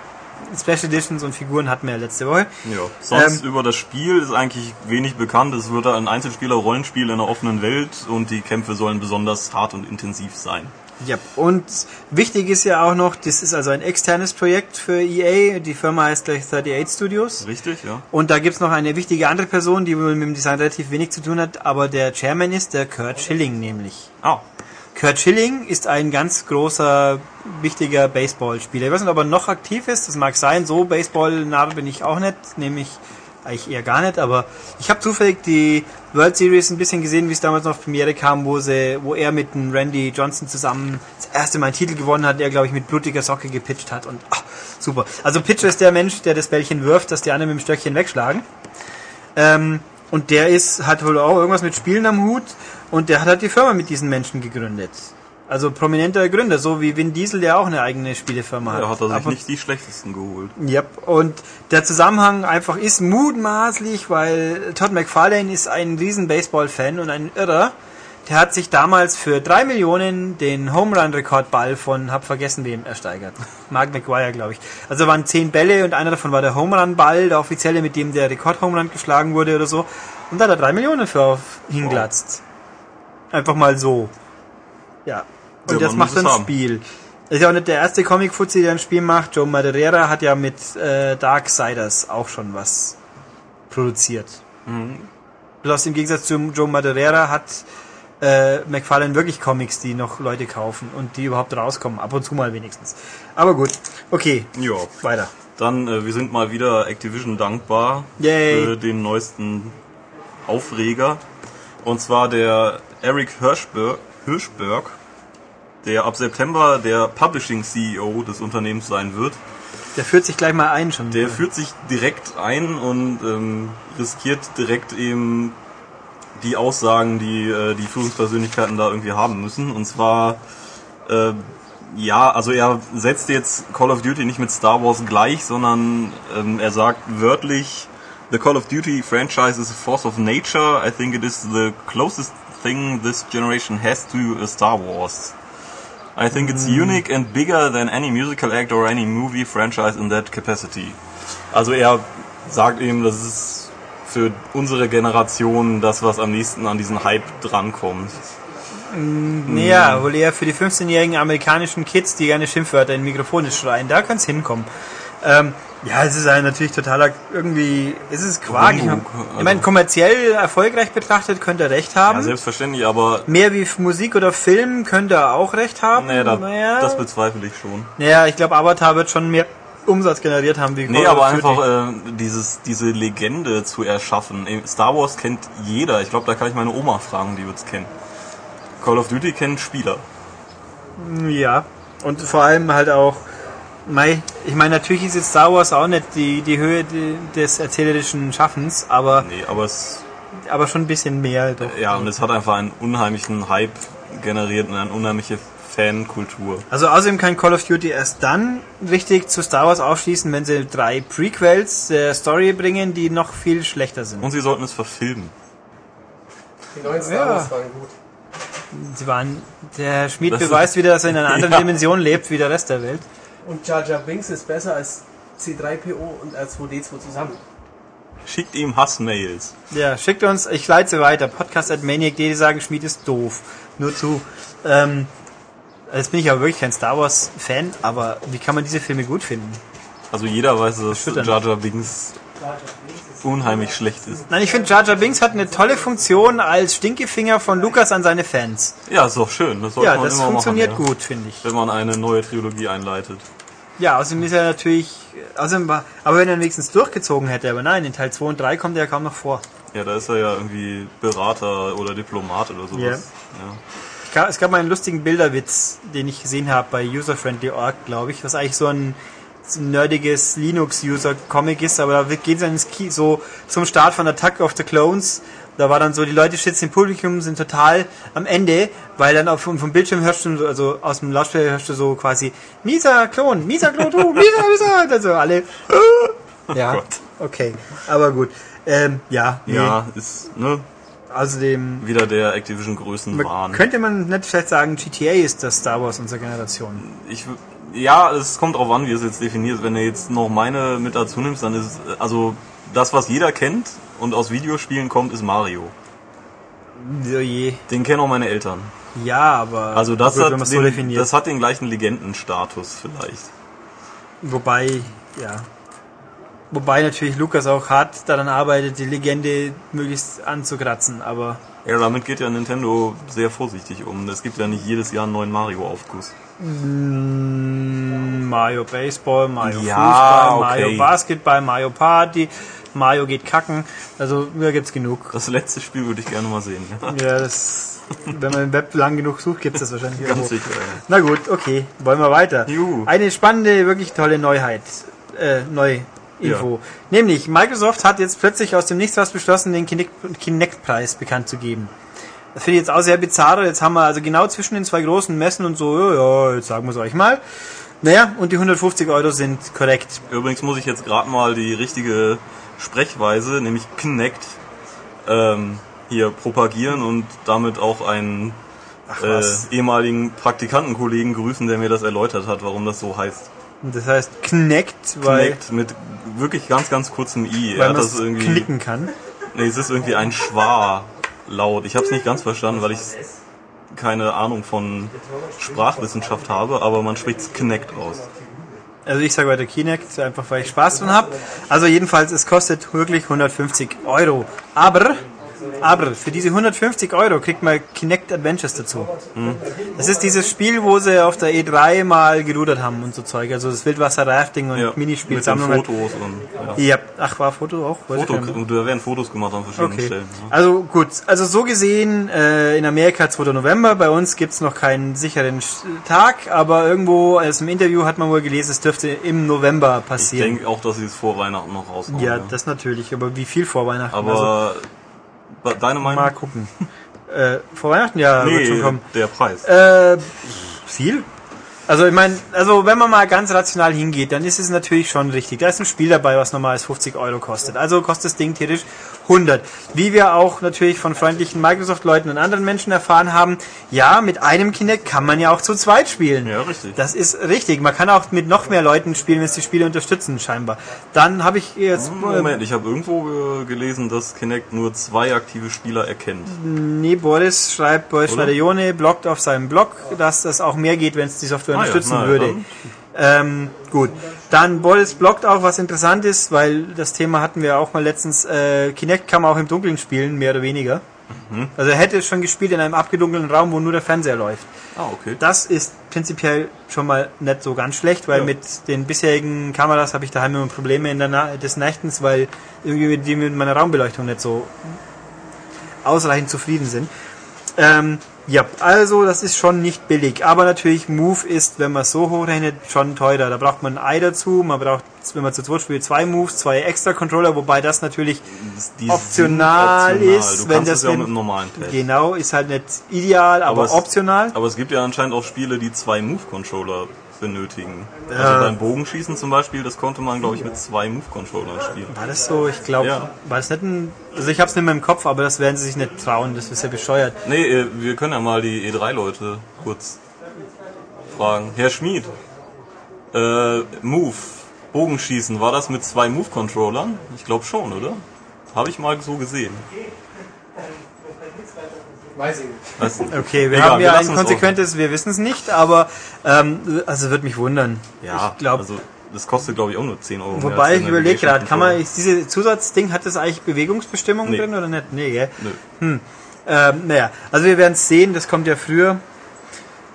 Special Editions und Figuren hatten wir ja letzte Woche. Ja. Sonst Ähm, über das Spiel ist eigentlich wenig bekannt. Es wird ein Einzelspieler-Rollenspiel in einer offenen Welt und die Kämpfe sollen besonders hart und intensiv sein. Ja, und wichtig ist ja auch noch, das ist also ein externes Projekt für EA. Die Firma heißt gleich 38 Studios. Richtig, ja? Und da gibt's noch eine wichtige andere Person, die wohl mit dem Design relativ wenig zu tun hat, aber der Chairman ist der Kurt Schilling nämlich. Ah, Kurt Schilling ist ein ganz großer, wichtiger Baseballspieler. Ich weiß nicht, ob er noch aktiv ist, das mag sein. So Baseball-nah bin ich auch nicht, nämlich eigentlich eher gar nicht, aber ich habe zufällig die World Series ein bisschen gesehen, wie es damals noch auf Premiere kam, wo sie, wo er mit dem Randy Johnson zusammen das erste Mal einen Titel gewonnen hat, der glaube ich mit blutiger Socke gepitcht hat und ach, super. Also Pitcher ist der Mensch, der das Bällchen wirft, dass die anderen mit dem Stöckchen wegschlagen. Ähm, und der ist, hat wohl auch irgendwas mit Spielen am Hut und der hat halt die Firma mit diesen Menschen gegründet. Also prominenter Gründer, so wie Vin Diesel, der auch eine eigene Spielefirma hat. da hat er sich Aber- nicht die schlechtesten geholt. Yep. Und der Zusammenhang einfach ist mutmaßlich, weil Todd McFarlane ist ein riesen Baseball-Fan und ein Irrer. Der hat sich damals für drei Millionen den Home Run Rekordball von hab vergessen wem ersteigert. Mark McGuire, glaube ich. Also waren zehn Bälle und einer davon war der Home Run Ball, der offizielle, mit dem der Rekord Home Run geschlagen wurde oder so. Und da hat er drei Millionen für hinglatzt. Einfach mal so. Ja. Und Ja, das macht haben. Spiel. Das ist ja auch nicht der erste Comic-Fuzzi, der ein Spiel macht. Joe Madureira hat ja mit äh, Darksiders auch schon was produziert. Bloß im Gegensatz zu Joe Madureira hat äh, McFarlane wirklich Comics, die noch Leute kaufen und die überhaupt rauskommen. Ab und zu mal wenigstens. Aber gut, okay, Ja. weiter. Dann, äh, wir sind mal wieder Activision dankbar Yay. für den neuesten Aufreger. Und zwar der Eric Hirschberg, Hirschberg, der ab September der Publishing CEO des Unternehmens sein wird. Der führt sich gleich mal ein schon. Der führt sich direkt ein und ähm, riskiert direkt eben die Aussagen, die äh, die Führungspersönlichkeiten da irgendwie haben müssen. Und zwar, äh, ja, also er setzt jetzt Call of Duty nicht mit Star Wars gleich, sondern ähm, er sagt wörtlich, The Call of Duty franchise is a force of nature. I think it is the closest thing this generation has to a Star Wars. I think it's unique and bigger than any musical act or any movie franchise in that capacity. Also er sagt eben, das ist für unsere Generation das, was am nächsten an diesen Hype drankommt. Ja, wohl eher für die 15-jährigen amerikanischen Kids, die gerne Schimpfwörter in Mikrofone schreien. Da könnte es hinkommen. Ähm, ja, es ist ein natürlich totaler, irgendwie, es ist Quark. Ich, mein- also. ich meine, kommerziell erfolgreich betrachtet könnte er recht haben. Ja, selbstverständlich, aber Mehr wie Musik oder Film könnte er auch recht haben. naja, da, naja, das bezweifle ich schon. naja, ich glaube, Avatar wird schon mehr Umsatz generiert haben wie Nee, Call aber einfach äh, dieses, diese Legende zu erschaffen. Ey, Star Wars kennt jeder. Ich glaube, da kann ich meine Oma fragen, die wird's kennen. Call of Duty kennt Spieler. Ja, und vor allem halt auch, mei, ich meine, natürlich ist jetzt Star Wars auch nicht die, die Höhe des erzählerischen Schaffens, aber, Nee, aber es, aber schon ein bisschen mehr doch. ja, und es hat einfach einen unheimlichen Hype generiert und eine unheimliche Fankultur. Also außerdem kann Call of Duty erst dann richtig zu Star Wars aufschließen, wenn sie drei Prequels der Story bringen, die noch viel schlechter sind. Und sie sollten es verfilmen. Die neuen Star Ja. Wars waren gut. Sie waren, der Schmied Das- beweist wieder, dass er in einer anderen Ja. Dimension lebt wie der Rest der Welt. Und Jar Jar Binks ist besser als C3PO und R2D2 zusammen. Schickt ihm Hassmails. Ja, schickt uns, ich leite sie weiter. Podcast at Maniac.de, die sagen, Schmied ist doof. Nur zu. Ähm, jetzt bin ich aber wirklich kein Star Wars Fan, aber wie kann man diese Filme gut finden? Also jeder weiß, dass. Jar Jar Binks unheimlich schlecht ist. Nein, ich finde Jar Jar Binks hat eine tolle Funktion als Stinkefinger von Lukas an seine Fans. Ja, ist doch schön. Das Ja, das funktioniert machen, ja. gut, finde ich. Wenn man eine neue Trilogie einleitet. Ja, außerdem ist er natürlich, außerdem war, aber wenn er wenigstens durchgezogen hätte, aber nein, in Teil 2 und 3 kommt er ja kaum noch vor. Ja, da ist er ja irgendwie Berater oder Diplomat oder sowas. Ja. Ja. Gab, es gab mal einen lustigen Bilderwitz, den ich gesehen habe bei Userfriendly.org, glaube ich, was eigentlich so ein nerdiges Linux-User-Comic ist, aber da geht es dann so zum Start von Attack of the Clones. Da war dann so, die Leute sitzen im Publikum, sind total am Ende, weil dann auf, vom Bildschirm hörst du, so- also aus dem Lautsprecher hörst du so quasi, mieser Klon, mieser Klon, du, mieser, mieser, und dann so alle, ja, Gott. okay, aber gut, ähm, ja, nee. Ja, ist ne, außerdem, wieder der Activision Größenwahn. könnte man nicht vielleicht sagen, GTA ist das Star Wars unserer Generation. Ich, ja, es kommt drauf an, wie es jetzt definiert. Wenn du jetzt noch meine mit dazu nimmst, dann ist also das, was jeder kennt und aus Videospielen kommt, ist Mario. So je. Den kennen auch meine Eltern. Ja, aber Also das, gut, hat, den, so definiert. das hat den gleichen Legendenstatus vielleicht. Wobei, ja. Wobei natürlich Lukas auch hart daran arbeitet, die Legende möglichst anzukratzen, aber Ja, damit geht ja Nintendo sehr vorsichtig um. Es gibt ja nicht jedes Jahr einen neuen Mario-Aufguss. Mm, Mario Baseball, Mario Ja, Fußball, Mario okay. Basketball, Mario Party, Mario geht kacken. Also mir gibt's genug. Das letzte Spiel würde ich gerne mal sehen. Ja, Ja, das, wenn man im Web lang genug sucht, gibt's das wahrscheinlich ganz sicher. Ja. Na gut, okay, wollen wir weiter. Juhu. Eine spannende, wirklich tolle Neuheit, äh, Neu-Info. Nämlich, Microsoft hat jetzt plötzlich aus dem Nichts was beschlossen, den Kinect- Kinect-Preis bekannt zu geben. Das finde ich jetzt auch sehr bizarr. Jetzt haben wir also genau zwischen den zwei großen Messen und so, ja, ja jetzt sagen wir es euch mal. Naja, und die 150 Euro sind korrekt. Übrigens muss ich jetzt gerade mal die richtige Sprechweise, nämlich Kinect, ähm, hier propagieren und damit auch einen äh, ehemaligen Praktikantenkollegen grüßen, der mir das erläutert hat, warum das so heißt. Und Das heißt Kinect, weil, Kinect mit wirklich ganz, ganz kurzem I. weil man das irgendwie. knicken kann. Nee, es ist irgendwie ein Schwa laut. Ich habe es nicht ganz verstanden, weil ich keine Ahnung von Sprachwissenschaft habe, aber man spricht Kinect aus. Also ich sage weiter Kinect, einfach weil ich Spaß dran habe. Also jedenfalls, es kostet wirklich 150 Euro. Aber, aber für diese 150 Euro kriegt man Kinect Adventures dazu. Das ist dieses Spiel, wo sie auf der E3 mal gerudert haben und so Zeug. Also das Wildwasser-Rafting und Ja, mit Minispielsammlung. Fotos und ja. Ja, ach, war Foto auch? Weiß ich Foto, da werden Fotos gemacht an verschiedenen Okay. Stellen. Ja. Also gut, also so gesehen äh, in Amerika 2. November, bei uns gibt's noch keinen sicheren Tag, aber irgendwo aus dem Interview hat man wohl gelesen, es dürfte im November Ich passieren. denke auch, dass sie es vor Weihnachten noch raushauen. ja, das natürlich, aber wie viel vor Weihnachten? also, Aber wa- deine Meinung? mal gucken. äh, vor Weihnachten, ja, wird schon nee, kommen. der Preis. Äh, viel? Also ich meine, also wenn man mal ganz rational hingeht, dann ist es natürlich schon richtig. Da ist ein Spiel dabei, was normals 50 Euro kostet. Also kostet das Ding theoretisch 100. Wie wir auch natürlich von freundlichen Microsoft-Leuten und anderen Menschen erfahren haben, ja, mit einem Kinect kann man ja auch zu zweit spielen. Ja, richtig. Das ist richtig. Man kann auch mit noch mehr Leuten spielen, wenn es die Spiele unterstützen, scheinbar. Dann habe ich jetzt... äh, Moment, ich habe irgendwo äh, gelesen, dass Kinect nur zwei aktive Spieler erkennt. Nee, Boris schreibt, Boris Oder? Schradejone bloggt auf seinem Blog, dass das auch mehr geht, wenn es die Software Ah ja, unterstützen na ja, würde. dann- Ähm, gut. Dann Boris bloggt auch, was interessant ist, weil das Thema hatten wir auch mal letztens. Äh, Kinect kann man auch im Dunkeln spielen, mehr oder weniger. Mhm. Also er hätte es schon gespielt in einem abgedunkelten Raum, wo nur der Fernseher läuft. Ah, okay. Das ist prinzipiell schon mal nicht so ganz schlecht, weil Ja. mit den bisherigen Kameras habe ich daheim immer Probleme in der Na des Nächtens, weil irgendwie die mit meiner Raumbeleuchtung nicht so ausreichend zufrieden sind. Ähm, ja, also das ist schon nicht billig, aber natürlich Move ist, wenn man es so hochrechnet, schon teurer. Da braucht man ein Ei dazu, man braucht, wenn man zu zweit spielt, zwei Moves, zwei extra Controller, wobei das natürlich optional sind ist, Du wenn das es ja mit- einem normalen Pad. genau ist halt nicht ideal, aber, es- optional. Aber es gibt ja anscheinend auch Spiele, die zwei Move-Controller benötigen. Ja. Also beim Bogenschießen zum Beispiel, das konnte man, glaube ich, mit zwei Move-Controllern spielen. War das so? Ich glaube, Ja. war das nicht ein. Also ich hab's nicht mehr im Kopf, aber das werden sie sich nicht trauen, das ist ja bescheuert. Nee, äh, wir können ja mal die E3-Leute kurz fragen. Herr Schmid, äh, Move, Bogenschießen, war das mit zwei Move-Controllern? Ich glaube schon, oder? Habe ich mal so gesehen. Weiß ich nicht. Du? Okay, wir Egal, haben ja ein es konsequentes, wir wissen es nicht, aber ähm, also wird mich wundern. Ja, ich glaube. also das kostet glaube ich auch nur 10 Euro. Wobei ich überlege gerade, kann man ist diese Zusatzding hat das eigentlich Bewegungsbestimmungen Nee. drin oder nicht? Nee, gell? Nö. Ähm, naja, also wir werden es sehen, das kommt ja früher.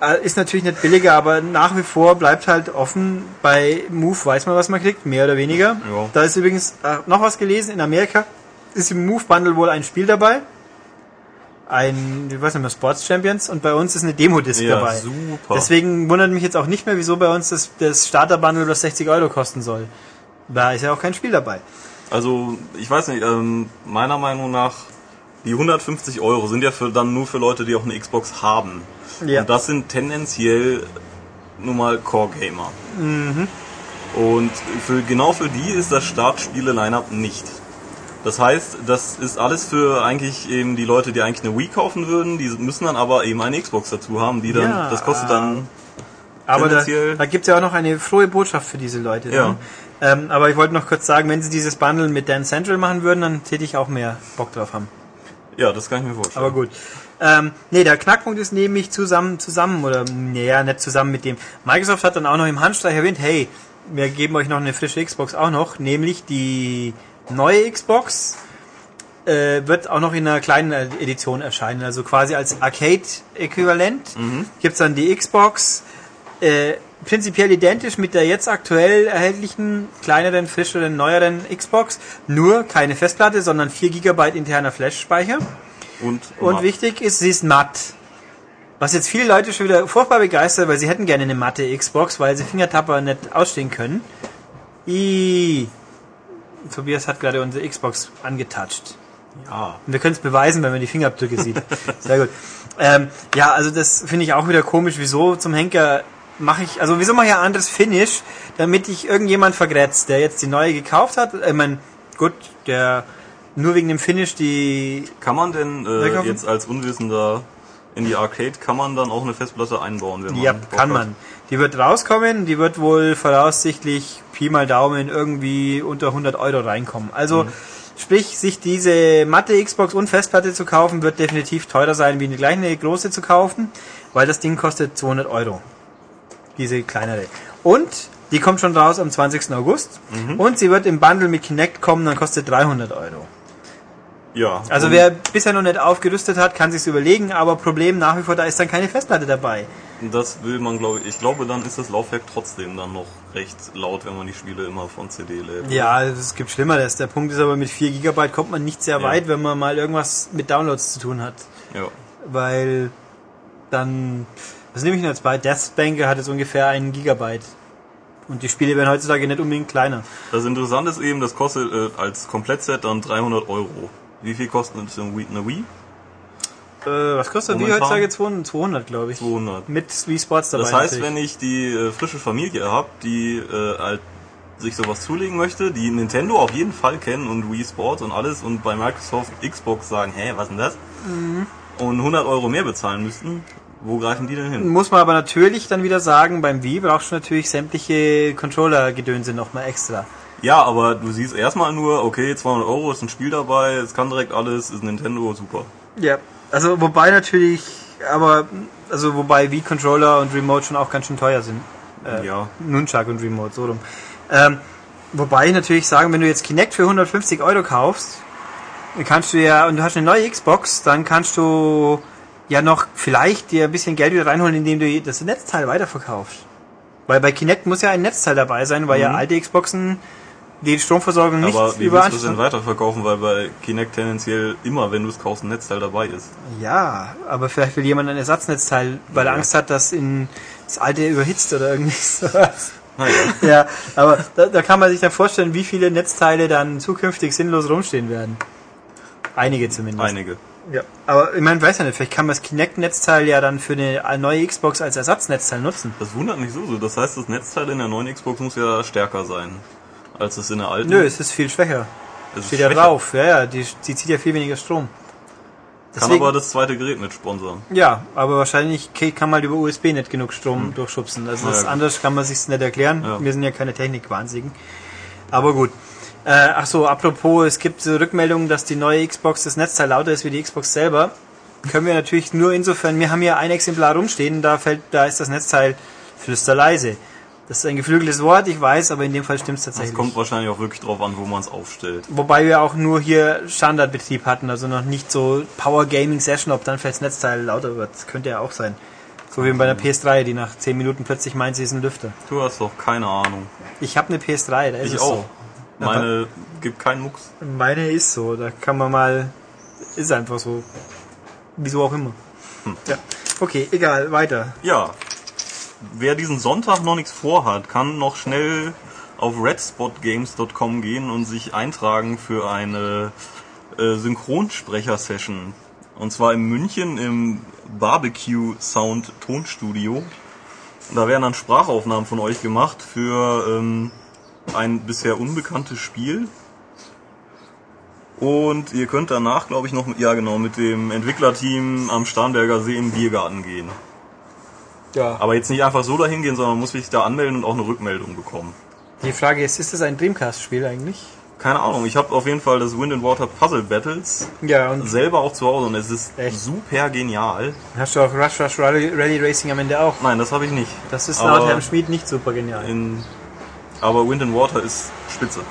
Äh, Ist natürlich nicht billiger, aber nach wie vor bleibt halt offen. Bei Move weiß man, was man kriegt, mehr oder weniger. Ja. Da ist übrigens äh, noch was gelesen. In Amerika ist im Move Bundle wohl ein Spiel dabei. Ein, ich weiß nicht mehr, Sports Champions. Und bei uns ist eine Demo-Disc Ja, dabei. super. Deswegen wundert mich jetzt auch nicht mehr, wieso bei uns das, das Starter-Bundle bloß 60 Euro kosten soll. Da ist ja auch kein Spiel dabei. Also, ich weiß nicht, ähm, meiner Meinung nach, die 150 Euro sind ja für, dann nur für Leute, die auch eine Xbox haben. Ja. Und das sind tendenziell nun mal Core-Gamer. Mhm. Und für, genau für die ist das Startspiele-Line-Up nicht. Das heißt, das ist alles für eigentlich eben die Leute, die eigentlich eine Wii kaufen würden, die müssen dann aber eben eine Xbox dazu haben, die dann, Ja, das kostet dann, Aber da, da gibt es ja auch noch eine frohe Botschaft für diese Leute. Ja. Ähm, aber ich wollte noch kurz sagen, wenn sie dieses Bundle mit Dan Central machen würden, dann täte ich auch mehr Bock drauf haben. ja, das kann ich mir vorstellen. Aber gut. Ähm, nee, der Knackpunkt ist nämlich zusammen, zusammen, oder naja, nicht zusammen mit dem. Microsoft hat dann auch noch im Handstreich erwähnt, hey, wir geben euch noch eine frische Xbox auch noch, nämlich die neue Xbox äh, wird auch noch in einer kleinen Edition erscheinen, also quasi als Arcade-Äquivalent. Gibt's dann die Xbox, äh, prinzipiell identisch mit der jetzt aktuell erhältlichen kleineren, frischeren, neueren Xbox, nur keine Festplatte, sondern 4 GB interner Flash-Speicher. Und, Und matt. wichtig ist, sie ist matt. Was jetzt viele Leute schon wieder furchtbar begeistert, weil sie hätten gerne eine matte Xbox, weil sie Fingertapper nicht ausstehen können. I Tobias hat gerade unsere Xbox angetouched. Ja. Und wir können es beweisen, wenn man die Fingerabdrücke sieht. Sehr gut. Ähm, ja, also das finde ich auch wieder komisch. Wieso zum Henker mache ich, also wieso mache ich ein anderes Finish, damit ich irgendjemand vergrätzt, der jetzt die neue gekauft hat? Ich meine, gut, der nur wegen dem Finish die Kann man denn äh, jetzt als Unwissender in die Arcade, kann man dann auch eine Festplatte einbauen, wenn man Ja, kann hat? man. Die wird rauskommen, die wird wohl voraussichtlich Pi mal Daumen irgendwie unter 100 Euro reinkommen. Also, Mhm. sprich, sich diese matte Xbox und Festplatte zu kaufen, wird definitiv teurer sein, wie eine gleiche große zu kaufen, weil das Ding kostet 200 Euro. Diese kleinere. Und Die kommt schon raus am 20. August. Mhm. Und sie wird im Bundle mit Kinect kommen, dann kostet 300 Euro. Ja. Also wer bisher noch nicht aufgerüstet hat, kann sich's überlegen, aber Problem nach wie vor, da ist dann keine Festplatte dabei. Das will man, glaube ich. Ich glaube, dann ist das Laufwerk trotzdem dann noch recht laut, wenn man die Spiele immer von CD lädt. Ja, es gibt Schlimmeres. Der Punkt ist aber, mit 4 GB kommt man nicht sehr Ja. weit, wenn man mal irgendwas mit Downloads zu tun hat. Ja. Weil dann, was nehme ich denn jetzt bei? Deathspanker hat jetzt ungefähr einen Gigabyte. Und die Spiele werden heutzutage nicht unbedingt kleiner. Das Interessante ist eben, das kostet äh, als Komplettset dann 300 Euro. Wie viel kostet eine Wii? Eine Wii? Äh, was kostet die Momentan? heutzutage? 200, 200 glaube ich. 200. Mit Wii Sports dabei. Das heißt, natürlich. wenn ich die äh, frische Familie habe, die äh, halt sich sowas zulegen möchte, die Nintendo auf jeden Fall kennen und Wii Sports und alles und bei Microsoft Xbox sagen, hä, was denn das? Mhm. Und 100 Euro mehr bezahlen müssten, wo greifen die denn hin? Muss man aber natürlich dann wieder sagen, beim Wii brauchst du natürlich sämtliche Controller-Gedönse nochmal extra. Ja, aber du siehst erstmal nur, okay, 200 Euro ist ein Spiel dabei, es kann direkt alles, ist Nintendo, super. Ja. Also wobei natürlich, aber also wobei Wii Controller und Remote schon auch ganz schön teuer sind. Äh, Ja. Nunchuck und Remote, so rum. Ähm, wobei ich natürlich sagen, wenn du jetzt Kinect für 150 Euro kaufst, dann kannst du ja, und du hast eine neue Xbox, dann kannst du ja noch vielleicht dir ein bisschen Geld wieder reinholen, indem du das Netzteil weiterverkaufst. Weil bei Kinect muss ja ein Netzteil dabei sein, weil ja alte Xboxen die Stromversorgung nicht aber wie willst du es denn weiterverkaufen, weil bei Kinect tendenziell immer, wenn du es kaufst, ein Netzteil dabei ist. Ja, aber vielleicht will jemand ein Ersatznetzteil, weil er Ja. Angst hat, dass in das alte überhitzt oder irgendwie sowas. Naja. Ja, aber da, da kann man sich dann vorstellen, wie viele Netzteile dann zukünftig sinnlos rumstehen werden. Einige zumindest. Einige. Ja. Aber ich meine, weiß ja nicht, vielleicht kann man das Kinect-Netzteil ja dann für eine neue Xbox als Ersatznetzteil nutzen. Das wundert mich so. so. Das heißt, das Netzteil in der neuen Xbox muss ja stärker sein als es in der alten. Nö, es ist viel schwächer. es Steht ja drauf. Ja, ja, die, die zieht ja viel weniger Strom. Kann aber das zweite Gerät mit sponsern. Ja, aber wahrscheinlich kann man über USB nicht genug Strom durchschubsen. Also Ja, anders kann man sich's nicht erklären. Ja. Wir sind ja keine Technikwahnsinnigen. Aber gut. Äh, ach so, apropos, es gibt so Rückmeldungen, dass die neue Xbox das Netzteil lauter ist wie die Xbox selber. Können wir natürlich nur insofern, wir haben hier ein Exemplar rumstehen, da fällt, da ist das Netzteil flüsterleise. Das ist ein geflügeltes Wort, ich weiß, aber in dem Fall stimmt es tatsächlich. kommt wahrscheinlich auch wirklich drauf an, wo man es aufstellt. Wobei wir auch nur hier Standardbetrieb hatten, also noch nicht so Power Gaming Session, ob dann vielleicht das Netzteil lauter wird. Das könnte ja auch sein. So wie bei einer PS3, die nach 10 Minuten plötzlich meint, sie ist ein Lüfter. Du hast doch keine Ahnung. Ich habe eine PS3, da ist Ich es auch. Meine gibt keinen Mucks. so. Meine ist so, da kann man mal... Ist einfach so. Wieso auch immer. Hm. Ja. Okay, egal, weiter. Ja. Wer diesen Sonntag noch nichts vorhat, kann noch schnell auf redspotgames.com gehen und sich eintragen für eine äh, Synchronsprecher-Session. Und zwar in München im Barbecue Sound Tonstudio. Da werden dann Sprachaufnahmen von euch gemacht für ähm, ein bisher unbekanntes Spiel. Und ihr könnt danach, glaube ich, noch, mit- ja genau, mit dem Entwicklerteam am Starnberger See im Biergarten gehen. Ja. Aber jetzt nicht einfach so dahin gehen, sondern man muss sich da anmelden und auch eine Rückmeldung bekommen. Die Frage ist, ist das ein Dreamcast-Spiel eigentlich? Keine Ahnung, ich habe auf jeden Fall das Wind and Water Puzzle Battles Ja, und selber auch zu Hause und es ist Echt? super genial. hast du auch Rush Rush Rally, Rally Racing am Ende auch? Nein, das habe ich nicht. Das ist laut Herrn Schmid nicht super genial. In, aber Wind and Water ist spitze.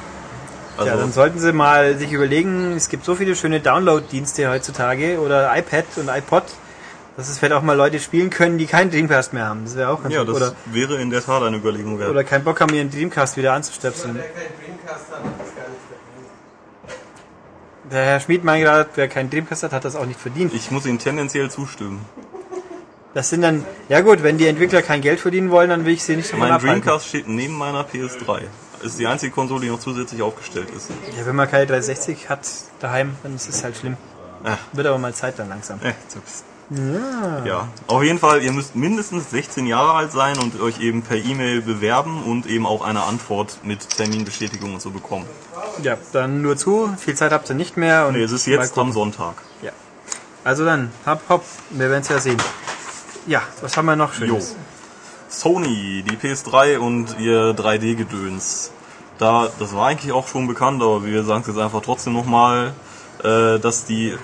Also, ja, dann sollten Sie mal sich überlegen, es gibt so viele schöne Download-Dienste heutzutage oder iPad und iPod, dass es vielleicht auch mal Leute spielen können, die keinen Dreamcast mehr haben. Das wäre auch ganz ja, gut. das Oder, wäre in der Tat eine Überlegung wert. oder keinen Bock haben, ihren Dreamcast wieder anzustöpseln. Wer keinen Dreamcast hat, hat das gar nicht verdient. Der Herr Schmid meint gerade, wer keinen Dreamcast hat, hat das auch nicht verdient. Ich muss Ihnen tendenziell zustimmen. Das sind dann, ja gut, wenn die Entwickler kein Geld verdienen wollen, dann will ich sie nicht davon Mein abhalten. Dreamcast steht neben meiner PS3. Ist die einzige Konsole, die noch zusätzlich aufgestellt ist. Ja, wenn man keine 360 hat daheim, dann ist es halt schlimm. Ja. Wird aber mal Zeit dann langsam. Äh, Tipps. Ja, auf jeden Fall, ihr müsst mindestens 16 Jahre alt sein und euch eben per E-Mail bewerben und eben auch eine Antwort mit Terminbestätigung und so bekommen. Ja, dann nur zu, viel Zeit habt ihr nicht mehr. Und Nee, es ist jetzt am Sonntag. Ja. Also dann, hopp, hopp, wir werden es ja sehen. Ja, was haben wir noch Jo. Schönes? Sony, die PS3 und ihr 3D-Gedöns. Da, das war eigentlich auch schon bekannt, aber wir sagen es jetzt einfach trotzdem nochmal, äh, dass die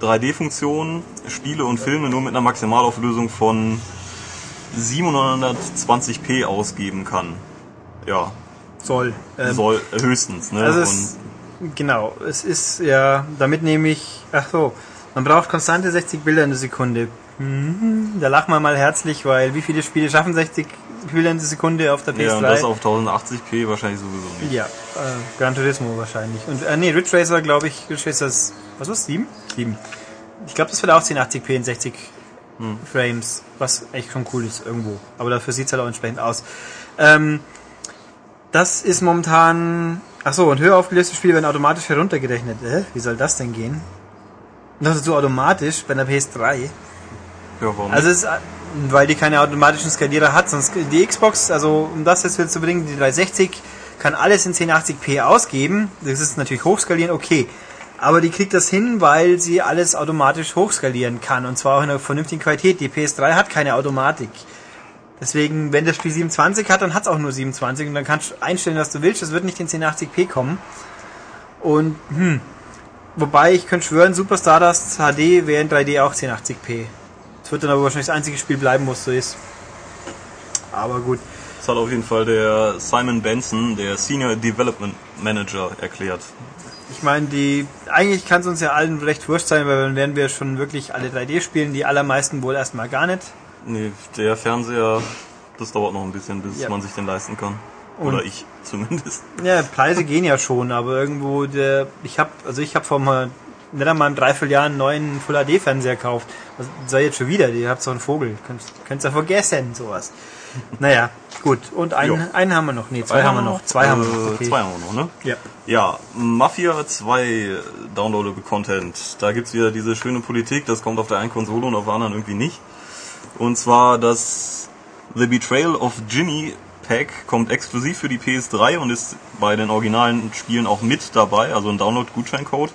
3D-Funktion Spiele und Filme nur mit einer Maximalauflösung von 720p ausgeben kann. Ja, soll. Ähm, soll äh, höchstens. Ne? Also es, genau, es ist ja, damit nehme ich, ach so, man braucht konstante 60 Bilder in der Sekunde. Mhm, Da lachen wir mal herzlich, weil wie viele Spiele schaffen 60 Bilder in der Sekunde auf der Und, ja, und PS3? das auf 1080p wahrscheinlich sowieso nicht. Ja, äh, Gran Turismo wahrscheinlich. Und äh, nee, Ridge Racer, glaube ich, Ridge Racer ist, was war's, 7? 7. Ich glaube, das wird auch 1080p in 60 Frames, was echt schon cool ist irgendwo. Aber dafür sieht's halt auch entsprechend aus. Ähm, das ist momentan, ach so, und höher aufgelöste Spiele werden automatisch heruntergerechnet. Hä? Wie soll das denn gehen? Noch dazu automatisch bei einer PS3. Ja, warum Also es ist, äh, weil die keine automatischen Skalierer hat, sonst die Xbox, also um das jetzt zu bringen, die 360 kann alles in 1080p ausgeben. Das ist natürlich hochskalieren, okay. Aber die kriegt das hin, weil sie alles automatisch hochskalieren kann und zwar auch in einer vernünftigen Qualität. Die PS3 hat keine Automatik. Deswegen, wenn das Spiel 27 hat, dann hat es auch nur 27 und dann kannst du einstellen, was du willst. Das wird nicht in 1080p kommen. Und, hm, wobei ich könnte schwören, Super Stardust HD wäre in 3D auch 1080p. Das wird dann aber wahrscheinlich das einzige Spiel bleiben, wo es so ist. Aber gut. Das hat auf jeden Fall der Simon Benson, der Senior Development Manager, erklärt. Ich meine, die eigentlich kann es uns ja allen recht wurscht sein, weil dann werden wir schon wirklich alle 3D spielen, die allermeisten wohl erstmal gar nicht. Nee, der Fernseher, das dauert noch ein bisschen, bis Ja. man sich den leisten kann. Und- Oder ich zumindest. Ja, Preise gehen ja schon, aber irgendwo der ich habe also ich habe vor mal nicht einmal einem Dreivierteljahr einen neuen Full HD Fernseher gekauft. Was sei jetzt schon wieder, ihr habt so einen Vogel, könnt könnt's ja vergessen sowas. Naja, gut. Und einen, Jo. einen haben wir noch. Nee, zwei haben wir noch. Zwei haben wir noch. Äh, Okay. Zwei haben wir noch, ne? Ja. Ja, Mafia 2 Downloadable Content. Da gibt's wieder diese schöne Politik, das kommt auf der einen Konsole und auf der anderen irgendwie nicht. Und zwar das The Betrayal of Ginny Pack kommt exklusiv für die PS3 und ist bei den originalen Spielen auch mit dabei, also ein Download-Gutscheincode.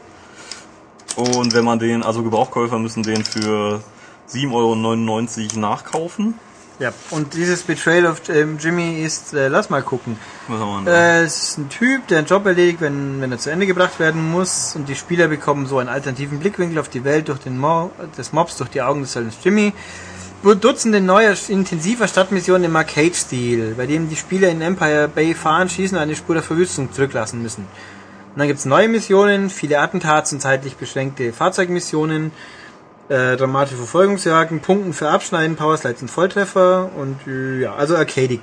Und wenn man den, also Gebrauchkäufer müssen den für 7,99 Euro nachkaufen. Ja. Und dieses Betrayal of ähm, Jimmy ist, äh, lass mal gucken. Was haben wir denn? Äh, es ist ein Typ, der einen Job erledigt, wenn, wenn er zu Ende gebracht werden muss. Und die Spieler bekommen so einen alternativen Blickwinkel auf die Welt durch den Mo des Mobs, durch die Augen des Söldners Jimmy. Dutzende neuer, intensiver Stadtmissionen im Arcade-Stil, bei dem die Spieler in Empire Bay fahren, schießen und eine Spur der Verwüstung zurücklassen müssen. Und dann gibt's neue Missionen, viele Attentats und zeitlich beschränkte Fahrzeugmissionen, äh, dramatische Verfolgungsjagden, Punkten für Abschneiden, Powerslides und Volltreffer und äh, ja, also arcadig.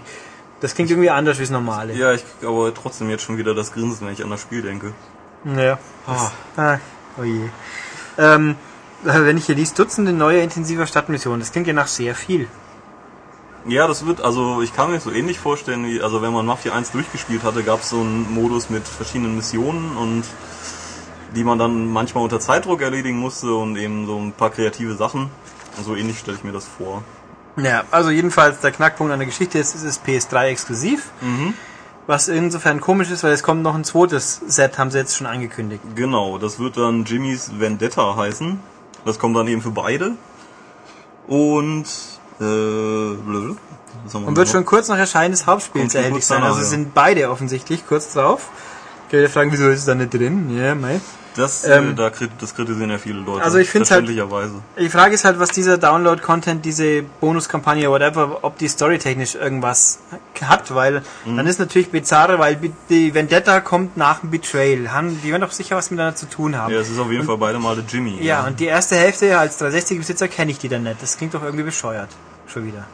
Das klingt irgendwie anders wie das normale. Ja, ich krieg aber trotzdem jetzt schon wieder das Grinsen, wenn ich an das Spiel denke. Ja. Ah, oh je. Ähm, äh, wenn ich hier liest, Dutzende neue intensiver Stadtmissionen, das klingt ja nach sehr viel. Ja, das wird, also ich kann mir so ähnlich vorstellen, wie, also wenn man Mafia 1 durchgespielt hatte, gab es so einen Modus mit verschiedenen Missionen und die man dann manchmal unter Zeitdruck erledigen musste und eben so ein paar kreative Sachen. Und so ähnlich stelle ich mir das vor. Ja, also jedenfalls der Knackpunkt an der Geschichte ist, es ist PS3 exklusiv. Was insofern komisch ist, weil es kommt noch ein zweites Set, haben sie jetzt schon angekündigt. Genau, das wird dann Jimmy's Vendetta heißen. Das kommt dann eben für beide. Und blablabla. Wir Und wird schon kurz nach Erscheinen des Hauptspiels erhältlich sein. Also ja. sind beide offensichtlich kurz drauf. Ich werde fragen, wieso ist es da nicht drin? Ja, mei. das, ähm, äh, da krit das kritisieren ja viele Leute. Also ich find's halt- Verständlicherweise. Die Frage ist halt, was dieser Download-Content, diese Bonuskampagne, whatever, ob die storytechnisch irgendwas hat, weil Mhm. dann ist natürlich bizarre, weil die Vendetta kommt nach dem Betrayal. Haben, die werden doch sicher was miteinander zu tun haben. Ja, es ist auf jeden Fall beide Male Jimmy. Ja, und die erste Hälfte als 360-Besitzer kenne ich die dann nicht. Das klingt doch irgendwie bescheuert. Schon wieder.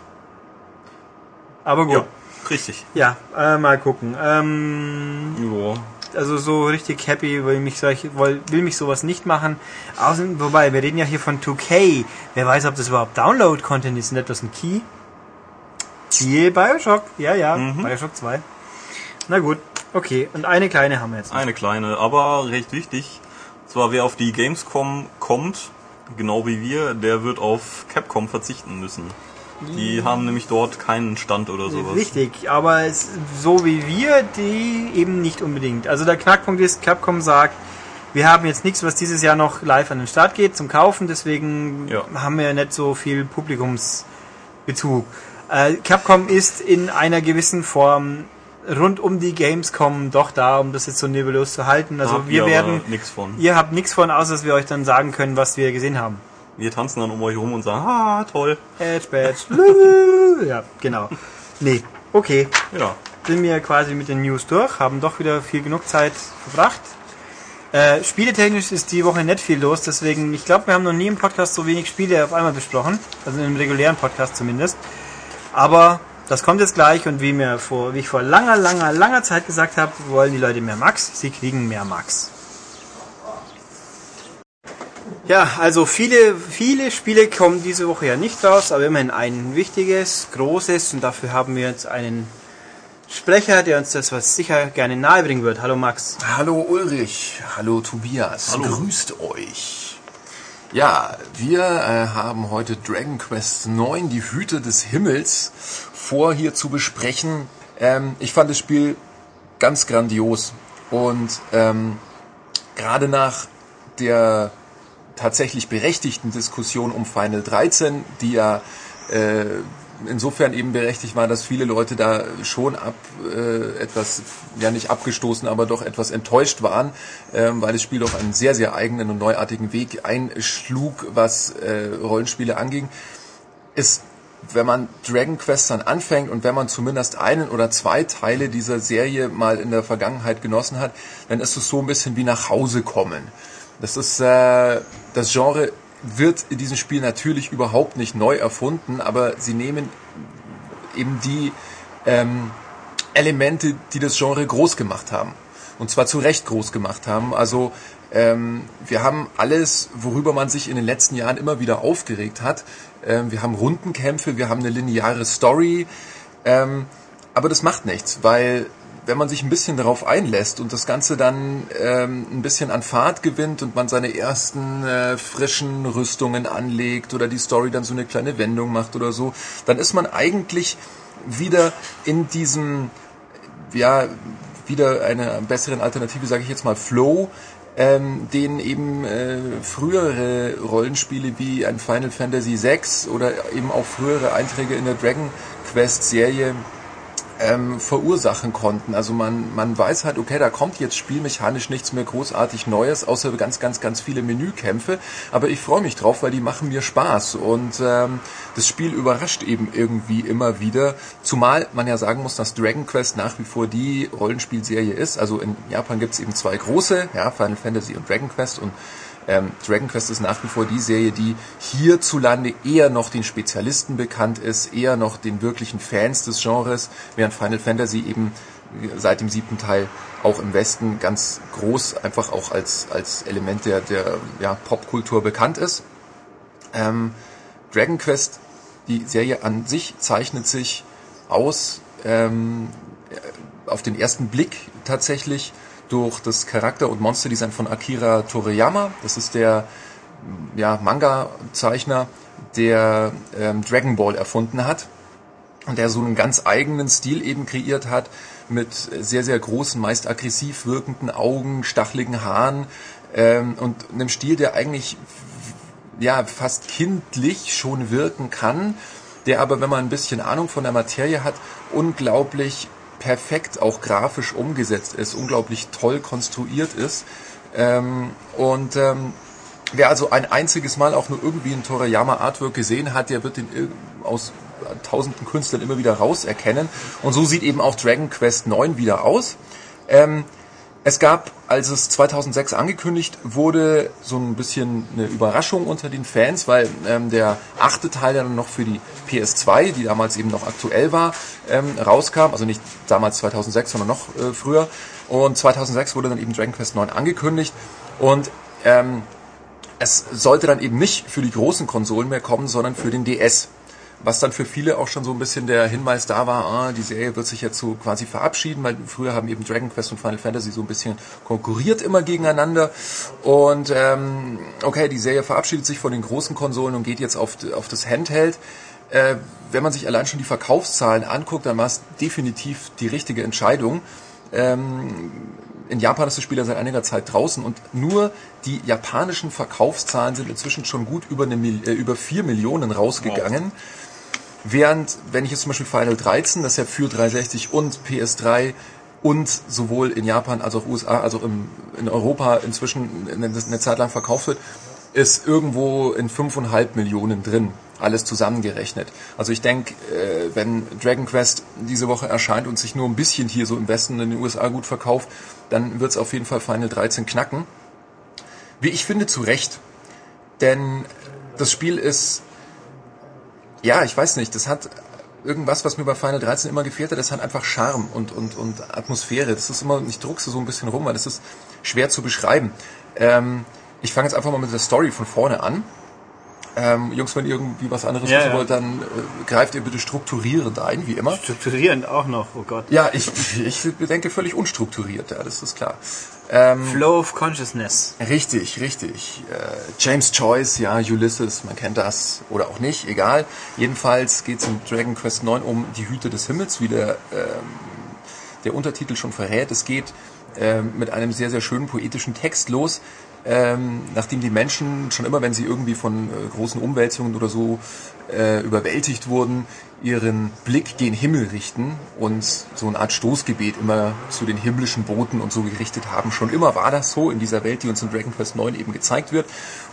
Aber gut. ja, richtig. Ja, äh, mal gucken. Ähm, Ja. also so richtig happy will mich solche, will, will mich sowas nicht machen. Außerdem, wobei, wir reden ja hier von 2K. Wer weiß, ob das überhaupt Download-Content ist. Nicht etwas ein Key? Siehe Bioshock. Ja, ja, Bioshock 2. Na gut, okay. Und eine kleine haben wir jetzt. noch. Eine kleine, aber recht wichtig. Und zwar wer auf die Gamescom kommt, genau wie wir, der wird auf Capcom verzichten müssen. Die haben nämlich dort keinen Stand oder sowas. Richtig, aber es, so wie wir, die eben nicht unbedingt. Also der Knackpunkt ist, Capcom sagt, wir haben jetzt nichts, was dieses Jahr noch live an den Start geht zum Kaufen, deswegen Ja. haben wir nicht so viel Publikumsbezug. Äh, Capcom ist in einer gewissen Form rund um die Gamescom doch da, um das jetzt so nebulos zu halten. Also wir werden, ihr habt nichts von, außer dass wir euch dann sagen können, was wir gesehen haben. Wir tanzen dann um euch rum und sagen, ah, toll. Edge, Badge, ja, genau. Nee, okay. Ja. sind wir quasi mit den News durch, haben doch wieder viel genug Zeit verbracht. Äh, spieletechnisch ist die Woche nicht viel los, deswegen, ich glaube, wir haben noch nie im Podcast so wenig Spiele auf einmal besprochen. Also im regulären Podcast zumindest. Aber das kommt jetzt gleich und wie, mir vor, wie ich vor langer, langer, langer Zeit gesagt habe, wollen die Leute mehr Max, sie kriegen mehr Max. Ja, also viele, viele Spiele kommen diese Woche ja nicht raus, aber immerhin ein wichtiges, großes und dafür haben wir jetzt einen Sprecher, der uns das was sicher gerne nahebringen wird. Hallo Max. Hallo Ulrich, hallo Tobias, Hallo. grüßt euch. Ja, wir äh, haben heute Dragon Quest 9, die Hüte des Himmels, vor hier zu besprechen. Ähm, ich fand das Spiel ganz grandios und ähm, gerade nach der tatsächlich berechtigten Diskussion um Final 13, die ja äh, insofern eben berechtigt war, dass viele Leute da schon ab äh, etwas, ja nicht abgestoßen, aber doch etwas enttäuscht waren, ähm, weil das Spiel doch einen sehr, sehr eigenen und neuartigen Weg einschlug, was äh, Rollenspiele anging, ist wenn man Dragon Quest dann anfängt und wenn man zumindest einen oder zwei Teile dieser Serie mal in der Vergangenheit genossen hat, dann ist es so ein bisschen wie nach Hause kommen. Das ist äh, das Genre wird in diesem Spiel natürlich überhaupt nicht neu erfunden, aber sie nehmen eben die ähm, Elemente, die das Genre groß gemacht haben. Und zwar zu Recht groß gemacht haben. Also ähm, wir haben alles, worüber man sich in den letzten Jahren immer wieder aufgeregt hat. Ähm, wir haben Rundenkämpfe, wir haben eine lineare Story. Ähm, aber das macht nichts, weil wenn man sich ein bisschen darauf einlässt und das Ganze dann ähm, ein bisschen an Fahrt gewinnt und man seine ersten äh, frischen Rüstungen anlegt oder die Story dann so eine kleine Wendung macht oder so, dann ist man eigentlich wieder in diesem, ja, wieder eine besseren Alternative, sage ich jetzt mal, Flow, ähm, den eben äh, frühere Rollenspiele wie ein Final Fantasy VI oder eben auch frühere Einträge in der Dragon Quest Serie ähm, verursachen konnten. Also man, man weiß halt, okay, da kommt jetzt spielmechanisch nichts mehr großartig Neues, außer ganz, ganz, ganz viele Menükämpfe. Aber ich freue mich drauf, weil die machen mir Spaß. Und ähm, das Spiel überrascht eben irgendwie immer wieder. Zumal man ja sagen muss, dass Dragon Quest nach wie vor die Rollenspielserie ist. Also in Japan gibt es eben zwei große, ja, Final Fantasy und Dragon Quest. Und ähm, Dragon Quest ist nach wie vor die Serie, die hierzulande eher noch den Spezialisten bekannt ist, eher noch den wirklichen Fans des Genres, während Final Fantasy eben seit dem siebten Teil auch im Westen ganz groß einfach auch als, als Element der, der ja, Popkultur bekannt ist. Ähm, Dragon Quest, die Serie an sich zeichnet sich aus ähm, auf den ersten Blick tatsächlich durch das Charakter- und Monsterdesign von Akira Toriyama. Das ist der ja, Manga-Zeichner, der ähm, Dragon Ball erfunden hat und der so einen ganz eigenen Stil eben kreiert hat mit sehr, sehr großen, meist aggressiv wirkenden Augen, stacheligen Haaren ähm, und einem Stil, der eigentlich ja fast kindlich schon wirken kann, der aber, wenn man ein bisschen Ahnung von der Materie hat, unglaublich perfekt auch grafisch umgesetzt ist, unglaublich toll konstruiert ist. Ähm, und ähm, wer also ein einziges Mal auch nur irgendwie ein Toriyama Artwork gesehen hat, der wird den aus tausenden Künstlern immer wieder rauserkennen. Und so sieht eben auch Dragon Quest 9 wieder aus. Ähm, es gab, als es 2006 angekündigt wurde, so ein bisschen eine Überraschung unter den Fans, weil ähm, der achte Teil dann noch für die PS2, die damals eben noch aktuell war, ähm, rauskam. Also nicht damals 2006, sondern noch äh, früher. Und 2006 wurde dann eben Dragon Quest 9 angekündigt. Und ähm, es sollte dann eben nicht für die großen Konsolen mehr kommen, sondern für den DS was dann für viele auch schon so ein bisschen der Hinweis da war, ah, die Serie wird sich jetzt so quasi verabschieden, weil früher haben eben Dragon Quest und Final Fantasy so ein bisschen konkurriert immer gegeneinander und ähm, okay, die Serie verabschiedet sich von den großen Konsolen und geht jetzt auf, auf das Handheld. Äh, wenn man sich allein schon die Verkaufszahlen anguckt, dann war es definitiv die richtige Entscheidung. Ähm, in Japan ist das Spiel ja seit einiger Zeit draußen und nur die japanischen Verkaufszahlen sind inzwischen schon gut über, eine, äh, über 4 Millionen rausgegangen. Wow. Während, wenn ich jetzt zum Beispiel Final 13, das ja für 360 und PS3 und sowohl in Japan als auch USA, also im, in Europa inzwischen eine, eine Zeit lang verkauft wird, ist irgendwo in 5,5 Millionen drin. alles zusammengerechnet. Also ich denke, äh, wenn Dragon Quest diese Woche erscheint und sich nur ein bisschen hier so im Westen in den USA gut verkauft, dann wird es auf jeden Fall Final 13 knacken. Wie ich finde, zu Recht. Denn das Spiel ist, ja, ich weiß nicht, das hat irgendwas, was mir bei Final 13 immer gefehlt hat, das hat einfach Charme und, und, und Atmosphäre. Das ist immer, ich druckse so ein bisschen rum, weil das ist schwer zu beschreiben. Ähm, ich fange jetzt einfach mal mit der Story von vorne an. Ähm, Jungs, wenn ihr irgendwie was anderes Ja, wissen ja. wollt, dann äh, greift ihr bitte strukturierend ein, wie immer. Strukturierend auch noch, oh Gott. Ja, ich, ich denke völlig unstrukturiert, ja, das ist klar. Ähm, Flow of Consciousness. Richtig, richtig. Äh, James Joyce, ja, Ulysses, man kennt das oder auch nicht, egal. Jedenfalls geht es in Dragon Quest 9 um die Hüte des Himmels, wie der, ähm, der Untertitel schon verrät. Es geht ähm, mit einem sehr, sehr schönen poetischen Text los, ähm, nachdem die Menschen schon immer, wenn sie irgendwie von äh, großen Umwälzungen oder so äh, überwältigt wurden, ihren Blick gen Himmel richten und so eine Art Stoßgebet immer zu den himmlischen Boten und so gerichtet haben. Schon immer war das so in dieser Welt, die uns in Dragon Quest 9 eben gezeigt wird.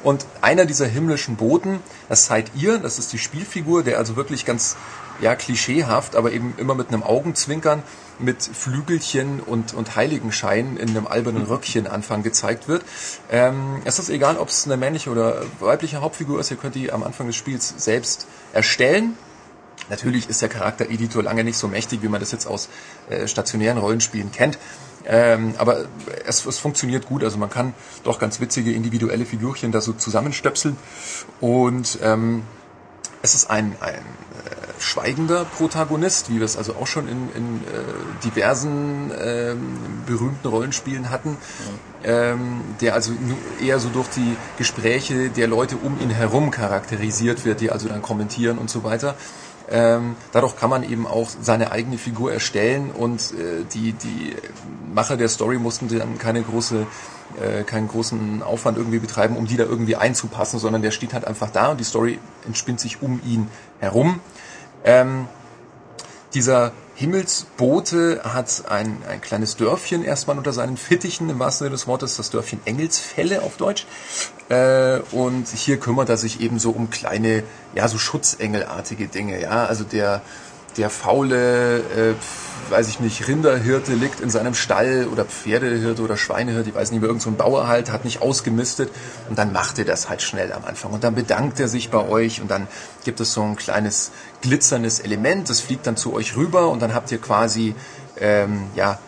Und einer dieser himmlischen Boten, das seid ihr, das ist die Spielfigur, der also wirklich ganz ja, klischeehaft, aber eben immer mit einem Augenzwinkern, mit Flügelchen und, und Heiligenschein in einem albernen Röckchen Anfang gezeigt wird. Ähm, es ist egal, ob es eine männliche oder weibliche Hauptfigur ist, ihr könnt die am Anfang des Spiels selbst erstellen. Natürlich ist der Charaktereditor lange nicht so mächtig, wie man das jetzt aus äh, stationären Rollenspielen kennt. Ähm, aber es, es funktioniert gut, also man kann doch ganz witzige individuelle Figürchen da so zusammenstöpseln. Und ähm, es ist ein, ein schweigender Protagonist, wie wir es also auch schon in, in äh, diversen ähm, berühmten Rollenspielen hatten, ähm, der also eher so durch die Gespräche der Leute um ihn herum charakterisiert wird, die also dann kommentieren und so weiter. Ähm, dadurch kann man eben auch seine eigene Figur erstellen und äh, die, die Macher der Story mussten dann keine große, äh, keinen großen Aufwand irgendwie betreiben, um die da irgendwie einzupassen, sondern der steht halt einfach da und die Story entspinnt sich um ihn herum. Ähm, dieser Himmelsbote hat ein, ein kleines Dörfchen erstmal unter seinen Fittichen, im wahrsten Sinne des Wortes, das Dörfchen Engelsfälle auf Deutsch. Äh, und hier kümmert er sich eben so um kleine, ja, so Schutzengelartige Dinge, ja. Also der, der faule, äh, weiß ich nicht, Rinderhirte liegt in seinem Stall oder Pferdehirte oder Schweinehirte, ich weiß nicht mehr, irgend so Bauer halt, hat nicht ausgemistet und dann macht er das halt schnell am Anfang und dann bedankt er sich bei euch und dann gibt es so ein kleines glitzerndes Element, das fliegt dann zu euch rüber und dann habt ihr quasi, ähm, ja,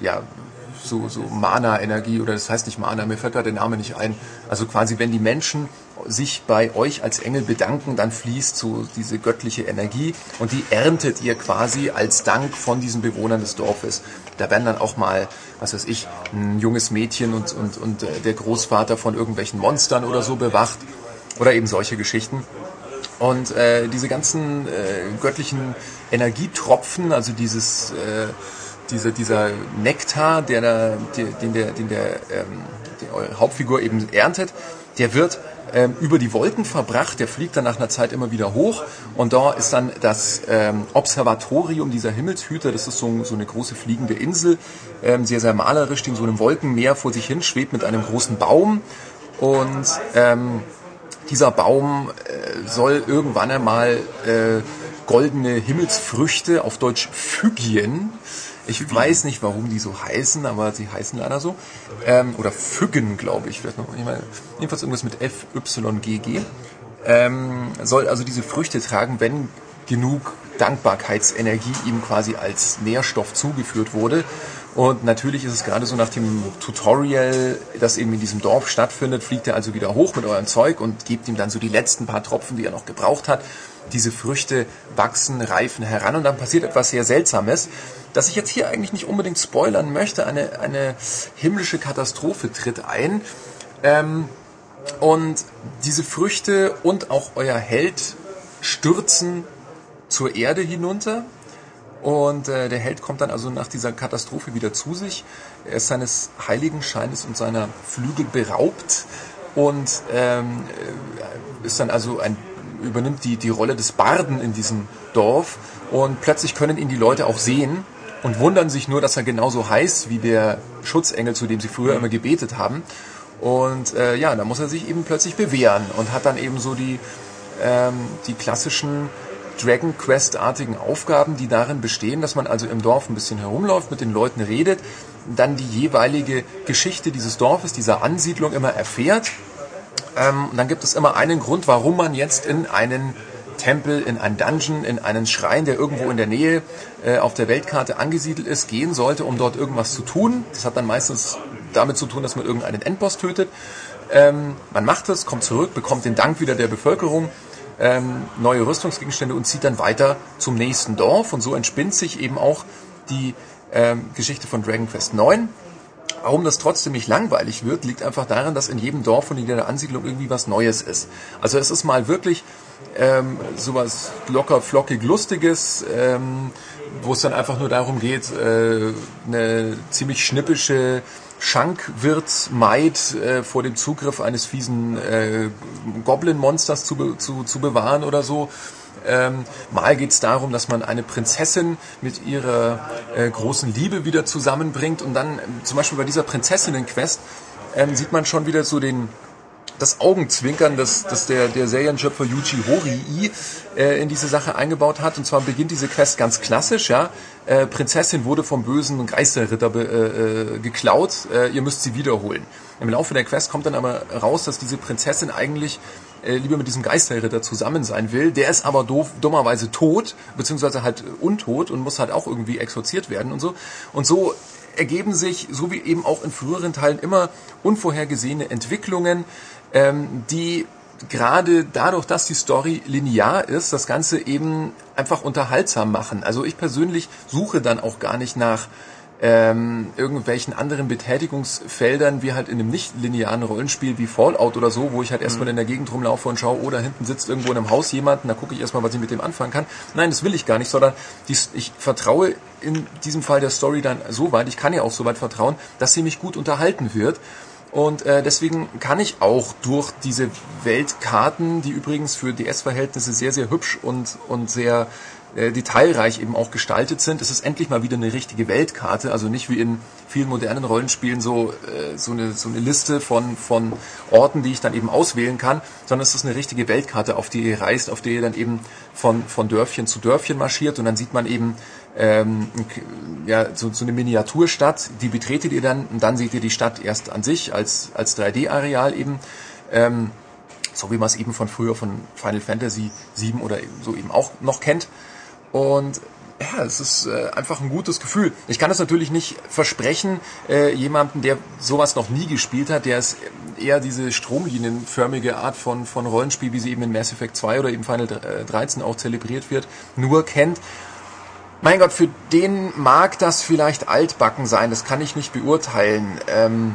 ja, so, so Mana-Energie oder das heißt nicht Mana, mir fällt gerade der Name nicht ein. Also quasi, wenn die Menschen sich bei euch als Engel bedanken, dann fließt so diese göttliche Energie und die erntet ihr quasi als Dank von diesen Bewohnern des Dorfes. Da werden dann auch mal, was weiß ich, ein junges Mädchen und, und, und äh, der Großvater von irgendwelchen Monstern oder so bewacht oder eben solche Geschichten. Und äh, diese ganzen äh, göttlichen Energietropfen, also dieses, äh, diese, dieser Nektar, der da, den der, den der, ähm, der Hauptfigur eben erntet, der wird ähm, über die Wolken verbracht, der fliegt dann nach einer Zeit immer wieder hoch. Und da ist dann das ähm, Observatorium dieser Himmelshüter, das ist so, so eine große fliegende Insel, ähm, sehr, sehr malerisch, die in so einem Wolkenmeer vor sich hin schwebt mit einem großen Baum. Und ähm, dieser Baum äh, soll irgendwann einmal äh, goldene Himmelsfrüchte, auf Deutsch Phygien, ich weiß nicht, warum die so heißen, aber sie heißen leider so. Ähm, oder Függen, glaube ich. Vielleicht noch, ich jedenfalls irgendwas mit F, Y, G, G. Ähm, soll also diese Früchte tragen, wenn genug Dankbarkeitsenergie ihm quasi als Nährstoff zugeführt wurde. Und natürlich ist es gerade so nach dem Tutorial, das eben in diesem Dorf stattfindet, fliegt er also wieder hoch mit eurem Zeug und gebt ihm dann so die letzten paar Tropfen, die er noch gebraucht hat. Diese Früchte wachsen, reifen heran und dann passiert etwas sehr Seltsames, das ich jetzt hier eigentlich nicht unbedingt spoilern möchte. Eine, eine himmlische Katastrophe tritt ein. Ähm, und diese Früchte und auch euer Held stürzen zur Erde hinunter. Und äh, der Held kommt dann also nach dieser Katastrophe wieder zu sich. Er ist seines Heiligenscheines und seiner Flügel beraubt und ähm, äh, ist dann also ein übernimmt die die Rolle des Barden in diesem Dorf und plötzlich können ihn die Leute auch sehen und wundern sich nur, dass er genauso heißt wie der Schutzengel, zu dem sie früher immer gebetet haben. Und äh, ja, da muss er sich eben plötzlich bewähren und hat dann eben so die ähm, die klassischen Dragon Quest-artigen Aufgaben, die darin bestehen, dass man also im Dorf ein bisschen herumläuft, mit den Leuten redet, dann die jeweilige Geschichte dieses Dorfes, dieser Ansiedlung immer erfährt. Ähm, und dann gibt es immer einen Grund, warum man jetzt in einen Tempel, in einen Dungeon, in einen Schrein, der irgendwo in der Nähe äh, auf der Weltkarte angesiedelt ist, gehen sollte, um dort irgendwas zu tun. Das hat dann meistens damit zu tun, dass man irgendeinen Endboss tötet. Ähm, man macht es, kommt zurück, bekommt den Dank wieder der Bevölkerung, ähm, neue Rüstungsgegenstände und zieht dann weiter zum nächsten Dorf. Und so entspinnt sich eben auch die ähm, Geschichte von Dragon Quest 9. Warum das trotzdem nicht langweilig wird, liegt einfach daran, dass in jedem Dorf und in jeder Ansiedlung irgendwie was Neues ist. Also es ist mal wirklich ähm, sowas locker, flockig, lustiges, ähm, wo es dann einfach nur darum geht, äh, eine ziemlich schnippische Schankwirtsmaid äh, vor dem Zugriff eines fiesen äh, Goblin-Monsters zu, zu, zu bewahren oder so. Ähm, mal geht es darum, dass man eine Prinzessin mit ihrer äh, großen Liebe wieder zusammenbringt und dann ähm, zum Beispiel bei dieser Prinzessinnen-Quest ähm, sieht man schon wieder so den das Augenzwinkern, das, das der, der Serienschöpfer Yuji Horii äh, in diese Sache eingebaut hat. Und zwar beginnt diese Quest ganz klassisch, ja. Äh, Prinzessin wurde vom bösen Geisterritter äh, äh, geklaut, äh, ihr müsst sie wiederholen. Im Laufe der Quest kommt dann aber raus, dass diese Prinzessin eigentlich äh, lieber mit diesem Geisterritter zusammen sein will. Der ist aber doof, dummerweise tot, beziehungsweise halt untot und muss halt auch irgendwie exorziert werden und so. Und so ergeben sich, so wie eben auch in früheren Teilen, immer unvorhergesehene Entwicklungen, ähm, die gerade dadurch, dass die Story linear ist, das Ganze eben einfach unterhaltsam machen. Also ich persönlich suche dann auch gar nicht nach ähm, irgendwelchen anderen Betätigungsfeldern, wie halt in einem nicht linearen Rollenspiel wie Fallout oder so, wo ich halt erstmal mhm. in der Gegend rumlaufe und schaue, oh, da hinten sitzt irgendwo in einem Haus jemand, da gucke ich erstmal, was ich mit dem anfangen kann. Nein, das will ich gar nicht, sondern die, ich vertraue in diesem Fall der Story dann so weit, ich kann ja auch so weit vertrauen, dass sie mich gut unterhalten wird und äh, deswegen kann ich auch durch diese Weltkarten, die übrigens für DS-Verhältnisse sehr, sehr hübsch und, und sehr äh, detailreich eben auch gestaltet sind. Es ist endlich mal wieder eine richtige Weltkarte, also nicht wie in vielen modernen Rollenspielen so, äh, so, eine, so eine Liste von, von Orten, die ich dann eben auswählen kann, sondern es ist eine richtige Weltkarte, auf die ihr reist, auf der ihr dann eben von, von Dörfchen zu Dörfchen marschiert und dann sieht man eben ähm, ja, so, so eine Miniaturstadt, die betretet ihr dann und dann seht ihr die Stadt erst an sich als, als 3D-Areal eben. Ähm, so wie man es eben von früher von Final Fantasy 7 oder so eben auch noch kennt. Und ja, es ist äh, einfach ein gutes Gefühl. Ich kann es natürlich nicht versprechen, äh, jemanden, der sowas noch nie gespielt hat, der es eher diese stromlinienförmige Art von, von Rollenspiel, wie sie eben in Mass Effect 2 oder eben Final 13 auch zelebriert wird, nur kennt. Mein Gott, für den mag das vielleicht altbacken sein, das kann ich nicht beurteilen. Ähm,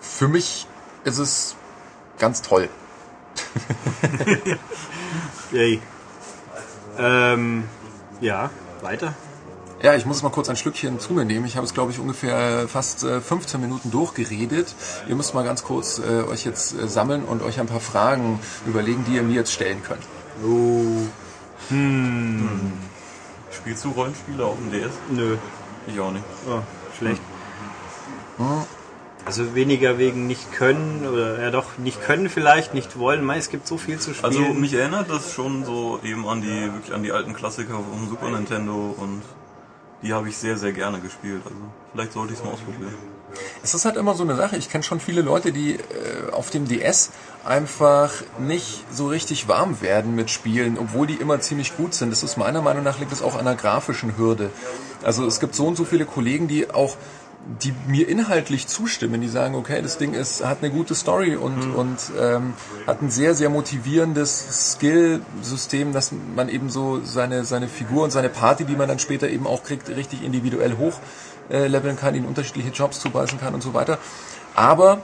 für mich ist es ganz toll. Yay. Ähm, ja, weiter. Ja, ich muss mal kurz ein Schlückchen zu mir nehmen. Ich habe es, glaube ich, ungefähr fast 15 äh, Minuten durchgeredet. Ihr müsst mal ganz kurz äh, euch jetzt äh, sammeln und euch ein paar Fragen überlegen, die ihr mir jetzt stellen könnt. Oh. Hm. hm. Spielst du Rollenspiele auf dem DS? Nö. Ich auch nicht. Oh, schlecht. Hm. Also weniger wegen nicht können oder ja doch nicht können vielleicht, nicht wollen. es gibt so viel zu spielen. Also mich erinnert das schon so eben an die wirklich an die alten Klassiker vom Super Nintendo und die habe ich sehr sehr gerne gespielt. Also vielleicht sollte ich es mal ausprobieren. Es ist halt immer so eine Sache. Ich kenne schon viele Leute, die äh, auf dem DS einfach nicht so richtig warm werden mit Spielen, obwohl die immer ziemlich gut sind. Das ist meiner Meinung nach liegt es auch an einer grafischen Hürde. Also es gibt so und so viele Kollegen, die auch die mir inhaltlich zustimmen, die sagen, okay, das Ding ist, hat eine gute Story und, mhm. und ähm, hat ein sehr, sehr motivierendes Skill-System, dass man eben so seine, seine Figur und seine Party, die man dann später eben auch kriegt, richtig individuell hoch äh, kann, ihnen unterschiedliche Jobs zubeißen kann und so weiter. Aber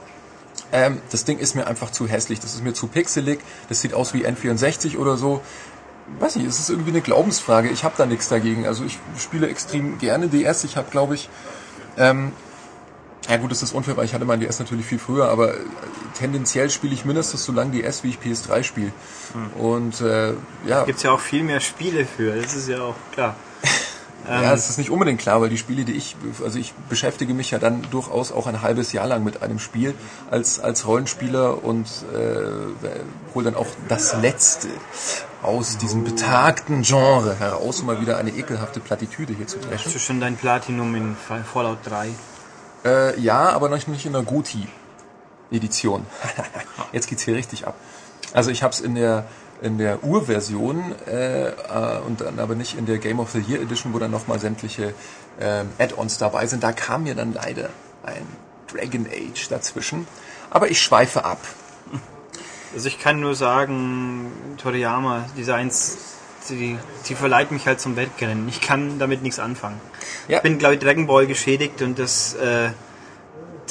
ähm, das Ding ist mir einfach zu hässlich, das ist mir zu pixelig, das sieht aus wie N64 oder so. Weiß nicht, es ist irgendwie eine Glaubensfrage. Ich habe da nichts dagegen. Also ich spiele extrem gerne DS. Ich habe, glaube ich, ähm, ja gut, das ist unfair, weil ich hatte mein DS natürlich viel früher, aber äh, tendenziell spiele ich mindestens so lange DS, wie ich PS3 spiele. Hm. Und äh, ja. Gibt ja auch viel mehr Spiele für, das ist ja auch klar. Ja, es ist nicht unbedingt klar, weil die Spiele, die ich, also ich beschäftige mich ja dann durchaus auch ein halbes Jahr lang mit einem Spiel als, als Rollenspieler und äh, hol dann auch das Letzte aus diesem betagten Genre heraus, um mal wieder eine ekelhafte Plattitüde hier zu dreschen. Hast du schon dein Platinum in Fallout 3? Äh, ja, aber noch nicht in der Goti-Edition. Jetzt geht's hier richtig ab. Also ich habe es in der in der Urversion äh, äh, und dann aber nicht in der Game of the Year Edition, wo dann nochmal sämtliche ähm, Add-ons dabei sind. Da kam mir dann leider ein Dragon Age dazwischen. Aber ich schweife ab. Also ich kann nur sagen, Toriyama Designs, die, die verleiht mich halt zum Wettrennen. Ich kann damit nichts anfangen. Ja. Ich bin, glaube ich, Dragon Ball geschädigt und das, äh,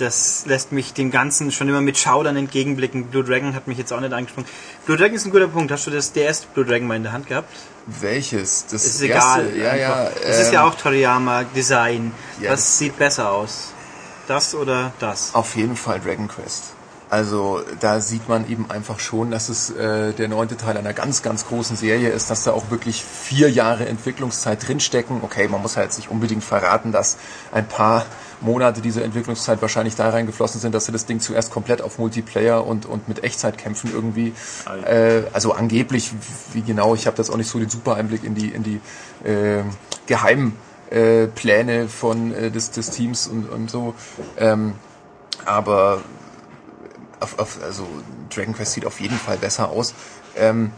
das lässt mich dem Ganzen schon immer mit Schaudern entgegenblicken. Blue Dragon hat mich jetzt auch nicht angesprochen. Blue Dragon ist ein guter Punkt. Hast du das DS Blue Dragon mal in der Hand gehabt? Welches? Das Ist egal. erste? Ja, ja. Es ist ja ähm, auch Toriyama Design. Ja, Was das- sieht besser aus? Das oder das? Auf jeden Fall Dragon Quest. Also da sieht man eben einfach schon, dass es äh, der neunte Teil einer ganz, ganz großen Serie ist, dass da auch wirklich vier Jahre Entwicklungszeit drinstecken. Okay, man muss halt jetzt nicht unbedingt verraten, dass ein paar Monate dieser Entwicklungszeit wahrscheinlich da reingeflossen sind, dass sie das Ding zuerst komplett auf Multiplayer und, und mit Echtzeitkämpfen irgendwie, äh, also angeblich, wie genau, ich habe das auch nicht so den super Einblick in die, in die äh, geheimen äh, Pläne von äh, des, des Teams und, und so. Ähm, aber auf, auf, also Dragon Quest sieht auf jeden Fall besser aus. Ähm,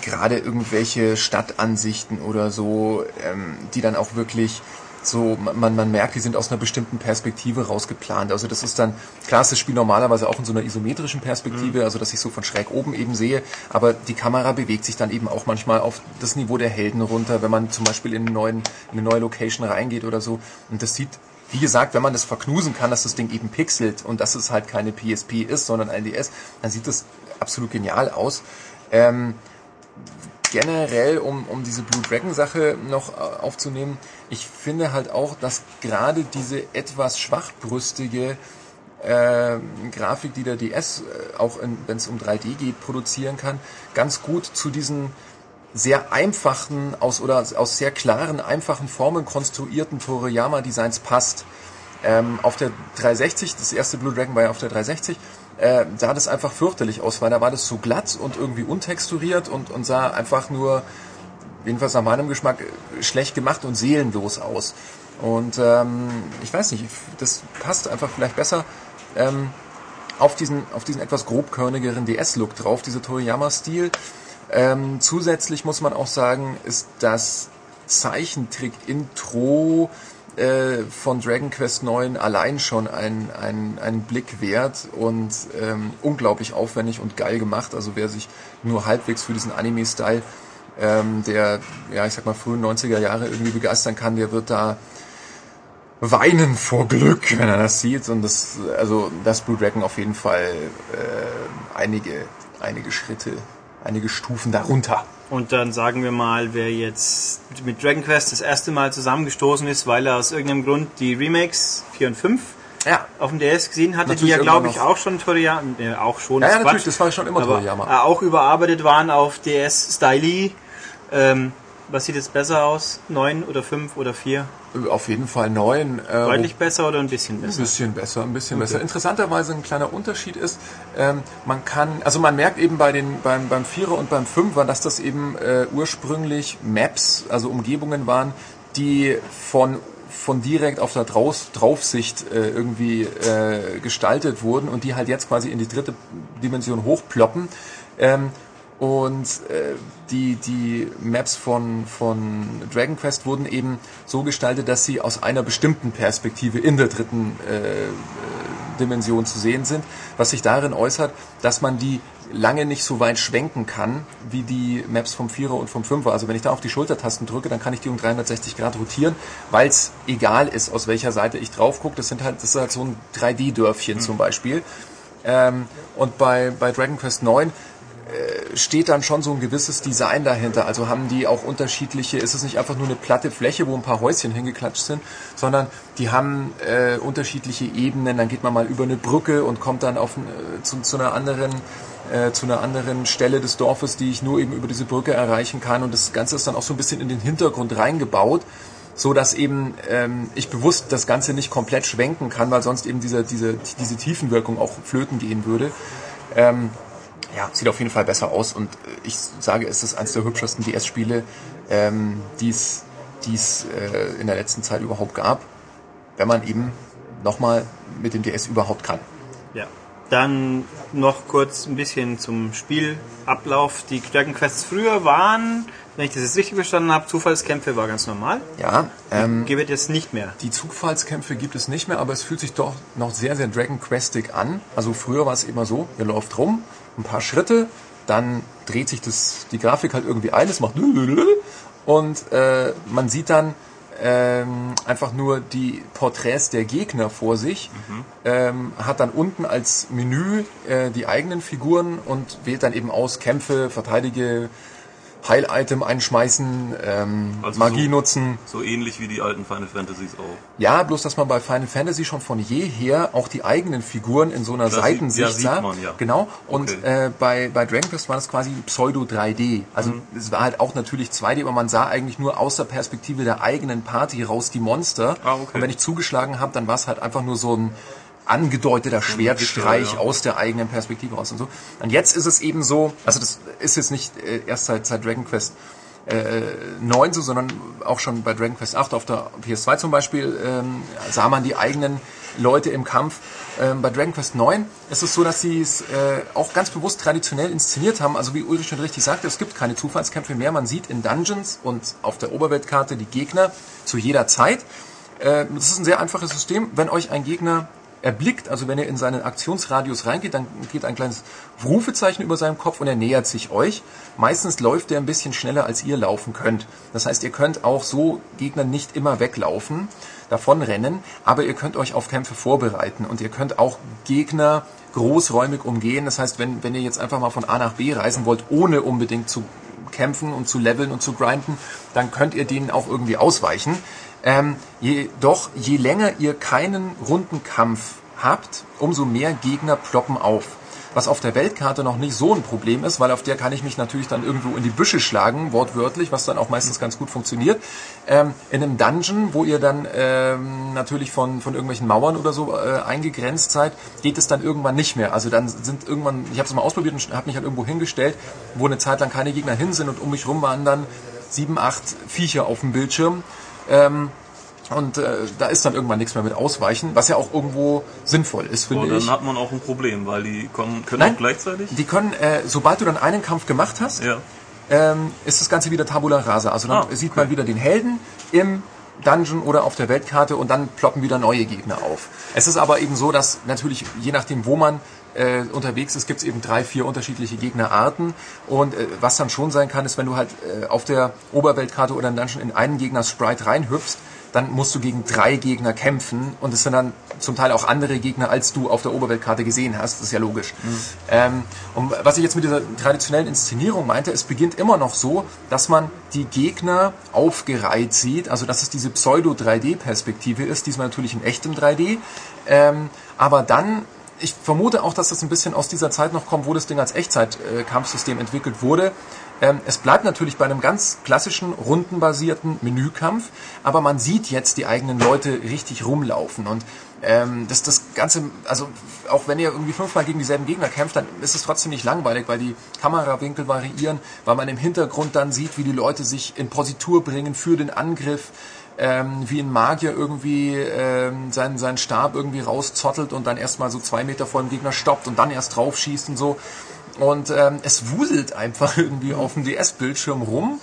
Gerade irgendwelche Stadtansichten oder so, ähm, die dann auch wirklich so, man, man merkt, die sind aus einer bestimmten Perspektive rausgeplant. Also das ist dann, klar ist das Spiel normalerweise auch in so einer isometrischen Perspektive, also dass ich so von schräg oben eben sehe, aber die Kamera bewegt sich dann eben auch manchmal auf das Niveau der Helden runter, wenn man zum Beispiel in, einen neuen, in eine neue Location reingeht oder so. Und das sieht wie gesagt, wenn man das verknusen kann, dass das Ding eben pixelt und dass es halt keine PSP ist, sondern ein DS, dann sieht das absolut genial aus. Ähm, generell, um, um diese Blue Dragon Sache noch äh, aufzunehmen, ich finde halt auch, dass gerade diese etwas schwachbrüstige äh, Grafik, die der DS äh, auch wenn es um 3D geht, produzieren kann, ganz gut zu diesen sehr einfachen aus oder aus sehr klaren, einfachen Formen konstruierten Toriyama-Designs passt. Ähm, auf der 360, das erste Blue Dragon war ja auf der 360, äh, sah das einfach fürchterlich aus, weil da war das so glatt und irgendwie untexturiert und, und sah einfach nur, jedenfalls nach meinem Geschmack, schlecht gemacht und seelenlos aus. Und ähm, ich weiß nicht, das passt einfach vielleicht besser ähm, auf, diesen, auf diesen etwas grobkörnigeren DS-Look drauf, dieser Toriyama-Stil. Ähm, zusätzlich muss man auch sagen, ist das Zeichentrick-Intro äh, von Dragon Quest 9 allein schon ein, ein, ein Blick wert und ähm, unglaublich aufwendig und geil gemacht. Also wer sich nur halbwegs für diesen Anime-Style ähm, der, ja, ich sag mal, frühen 90er Jahre irgendwie begeistern kann, der wird da weinen vor Glück, wenn er das sieht. Und das, also das Blue Dragon auf jeden Fall äh, einige, einige Schritte, einige Stufen darunter. Und dann sagen wir mal, wer jetzt mit Dragon Quest das erste Mal zusammengestoßen ist, weil er aus irgendeinem Grund die Remakes 4 und 5 Ja, auf dem DS gesehen hatte, die Natürlich ja glaube ich auch schon Toriyama, äh, auch schon, ja, ja natürlich, das war schon immer aber Toriyama. äh, auch überarbeitet waren auf DS Stylee. Ähm, was sieht jetzt besser aus? 9 oder 5 oder 4? Auf jeden Fall neun. Äh, Deutlich besser oder ein bisschen Ein besser? bisschen besser, ein bisschen besser. Interessanterweise ein kleiner Unterschied ist, ähm, man kann, also man merkt eben bei den beim beim Vierer und beim Fünfer, dass das eben äh, ursprünglich Maps, also Umgebungen waren, die von von direkt auf der Draus Draufsicht äh, irgendwie äh, gestaltet wurden und die halt jetzt quasi in die dritte Dimension hochploppen. Ähm, und äh, die, die Maps von, von Dragon Quest wurden eben so gestaltet, dass sie aus einer bestimmten Perspektive in der dritten äh, äh, Dimension zu sehen sind, was sich darin äußert, dass man die lange nicht so weit schwenken kann, wie die Maps vom Vierer und vom Fünfer. Also wenn ich da auf die Schultertasten drücke, dann kann ich die um 360 Grad rotieren, weil es egal ist, aus welcher Seite ich drauf gucke. Das sind halt, das ist halt so ein 3D-Dörfchen zum Beispiel. Ähm, und bei, bei Dragon Quest 9 steht dann schon so ein gewisses Design dahinter. Also haben die auch unterschiedliche, ist es nicht einfach nur eine platte Fläche, wo ein paar Häuschen hingeklatscht sind, sondern die haben äh, unterschiedliche Ebenen. Dann geht man mal über eine Brücke und kommt dann auf, äh, zu, zu einer anderen äh, zu einer anderen Stelle des Dorfes, die ich nur eben über diese Brücke erreichen kann. Und das Ganze ist dann auch so ein bisschen in den Hintergrund reingebaut. so dass eben ähm, ich bewusst das Ganze nicht komplett schwenken kann, weil sonst eben diese, diese, diese Tiefenwirkung auch flöten gehen würde. Ähm, ja, sieht auf jeden Fall besser aus und äh, ich sage, es ist eines der hübschesten DS-Spiele, ähm, die es die es äh, in der letzten Zeit überhaupt gab, wenn man eben nochmal mit dem DS überhaupt kann. Ja. Dann noch kurz ein bisschen zum Spielablauf. Die Dragon Quests früher waren, wenn ich das jetzt richtig verstanden habe, Zufallskämpfe war ganz normal. Ja, ähm, Gibt es nicht mehr. die Zufallskämpfe gibt es nicht mehr, aber es fühlt sich doch noch sehr, sehr Dragon Questig an. Also früher war es immer so, ihr läuft rum, ein paar Schritte, dann dreht sich das, die Grafik halt irgendwie ein, es macht und äh, man sieht dann ähm, einfach nur die Porträts der Gegner vor sich, ähm, hat dann unten als Menü äh, die eigenen Figuren und wählt dann eben aus Kämpfe, verteidige, Heil-Item einschmeißen, ähm, Also Magie so- nutzen. So ähnlich wie die alten Final Fantasies auch. Ja, bloß dass man bei Final Fantasy schon von jeher auch die eigenen Figuren in so einer Das sieht- Seitensicht ja, sieht sah. man, ja. Genau. Und Okay. äh, bei, bei Dragon Quest war das quasi Pseudo 3D. Also Mhm. es war halt auch natürlich 2D, aber man sah eigentlich nur aus der Perspektive der eigenen Party raus die Monster. Ah, okay. Und wenn ich zugeschlagen habe, dann war es halt einfach nur so ein angedeuteter Schwertstreich aus der eigenen Perspektive raus und so. Und jetzt ist es eben so, also das ist jetzt nicht äh, erst seit, seit Dragon Quest äh, 9 so, sondern auch schon bei Dragon Quest 8 auf der PS2 zum Beispiel ähm, sah man die eigenen Leute im Kampf. Ähm, bei Dragon Quest 9 ist es so, dass sie es äh, auch ganz bewusst traditionell inszeniert haben. Also wie Ulrich schon richtig sagte, es gibt keine Zufallskämpfe mehr. Man sieht in Dungeons und auf der Oberweltkarte die Gegner zu jeder Zeit. Äh, das ist ein sehr einfaches System. Wenn euch ein Gegner erblickt, also wenn ihr in seinen Aktionsradius reingeht, dann geht ein kleines Rufezeichen über seinem Kopf und er nähert sich euch. Meistens läuft er ein bisschen schneller, als ihr laufen könnt. Das heißt, ihr könnt auch so Gegner nicht immer weglaufen, davonrennen, aber ihr könnt euch auf Kämpfe vorbereiten und ihr könnt auch Gegner großräumig umgehen. Das heißt, wenn, wenn ihr jetzt einfach mal von A nach B reisen wollt, ohne unbedingt zu kämpfen und zu leveln und zu grinden, dann könnt ihr denen auch irgendwie ausweichen. Ähm, jedoch, je länger ihr keinen runden Kampf habt, umso mehr Gegner ploppen auf. Was auf der Weltkarte noch nicht so ein Problem ist, weil auf der kann ich mich natürlich dann irgendwo in die Büsche schlagen, wortwörtlich, was dann auch meistens ganz gut funktioniert. Ähm, in einem Dungeon, wo ihr dann ähm, natürlich von, von irgendwelchen Mauern oder so äh, eingegrenzt seid, geht es dann irgendwann nicht mehr. Also dann sind irgendwann, ich habe es mal ausprobiert und habe mich halt irgendwo hingestellt, wo eine Zeit lang keine Gegner hin sind und um mich rum waren dann sieben, acht Viecher auf dem Bildschirm. Ähm, und äh, da ist dann irgendwann nichts mehr mit Ausweichen, was ja auch irgendwo sinnvoll ist, finde Aber ich. dann hat man auch ein Problem, weil die kommen, können Nein. auch gleichzeitig. Die können, äh, sobald du dann einen Kampf gemacht hast, Ja. ähm, ist das Ganze wieder Tabula Rasa. Also dann Ah, sieht man wieder den Helden im Dungeon oder auf der Weltkarte und dann ploppen wieder neue Gegner auf. Es ist aber eben so, dass natürlich je nachdem, wo man äh, unterwegs ist, gibt es eben drei, vier unterschiedliche Gegnerarten. Und äh, was dann schon sein kann, ist, wenn du halt äh, auf der Oberweltkarte oder im Dungeon in einen Gegner Sprite reinhüpfst, dann musst du gegen drei Gegner kämpfen und es sind dann zum Teil auch andere Gegner, als du auf der Oberweltkarte gesehen hast. Das ist ja logisch. Ähm, und was ich jetzt mit dieser traditionellen Inszenierung meinte, es beginnt immer noch so, dass man die Gegner aufgereiht sieht, also dass es diese Pseudo-3D-Perspektive ist, diesmal natürlich in echtem 3D. Ähm, aber dann ich vermute auch, dass das ein bisschen aus dieser Zeit noch kommt, wo das Ding als Echtzeit-Kampfsystem entwickelt wurde. Ähm, es bleibt natürlich bei einem ganz klassischen, rundenbasierten Menükampf, aber man sieht jetzt die eigenen Leute richtig rumlaufen und ähm, das, das Ganze, also auch wenn ihr irgendwie fünfmal gegen dieselben Gegner kämpft, dann ist es trotzdem nicht langweilig, weil die Kamerawinkel variieren, weil man im Hintergrund dann sieht, wie die Leute sich in Positur bringen für den Angriff ähm, wie ein Magier irgendwie ähm, seinen, seinen Stab irgendwie rauszottelt und dann erstmal so zwei Meter vor dem Gegner stoppt und dann erst drauf schießt und so. Und ähm, es wuselt einfach irgendwie auf dem DS-Bildschirm rum.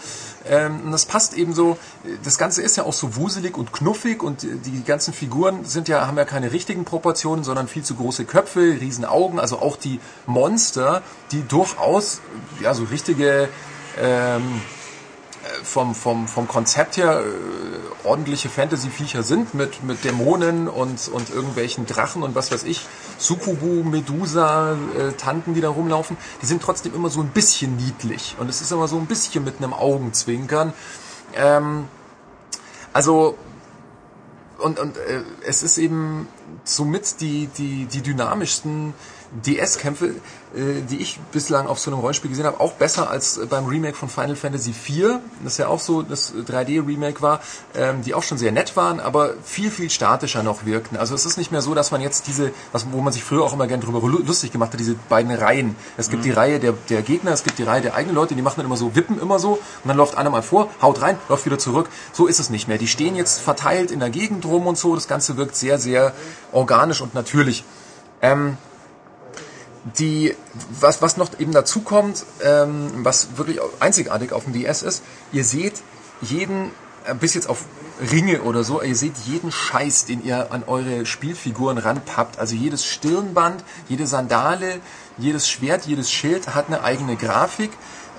Ähm, und das passt eben so, das Ganze ist ja auch so wuselig und knuffig und die- ganzen Figuren sind ja, haben ja keine richtigen Proportionen, sondern viel zu große Köpfe, riesen Augen, also auch die Monster, die durchaus ja so richtige ähm, vom, vom, vom Konzept her äh, ordentliche Fantasy-Viecher sind mit, mit Dämonen und, und irgendwelchen Drachen und was weiß ich, Sukubu, Medusa, äh, Tanten, die da rumlaufen, die sind trotzdem immer so ein bisschen niedlich und es ist immer so ein bisschen mit einem Augenzwinkern. Ähm, also und, und äh, es ist eben somit die, die, die dynamischsten DS-Kämpfe, äh, die ich bislang auf so einem Rollenspiel gesehen habe, auch besser als äh, beim Remake von Final Fantasy IV, das ja auch so das 3D-Remake war, ähm, die auch schon sehr nett waren, aber viel, viel statischer noch wirkten. Also es ist nicht mehr so, dass man jetzt diese, was, wo man sich früher auch immer gern drüber lu- lustig gemacht hat, diese beiden Reihen. Es gibt die Reihe der, der Gegner, es gibt die Reihe der eigenen Leute, die machen dann immer so, wippen immer so und dann läuft einer mal vor, haut rein, läuft wieder zurück. So ist es nicht mehr. Die stehen jetzt verteilt in der Gegend rum und so. Das Ganze wirkt sehr, sehr organisch und natürlich. Ähm, die, was, was noch eben dazu kommt, ähm, was wirklich einzigartig auf dem DS ist, ihr seht jeden, äh, bis jetzt auf Ringe oder so, ihr seht jeden Scheiß, den ihr an eure Spielfiguren ranpappt. Also jedes Stirnband, jede Sandale, jedes Schwert, jedes Schild hat eine eigene Grafik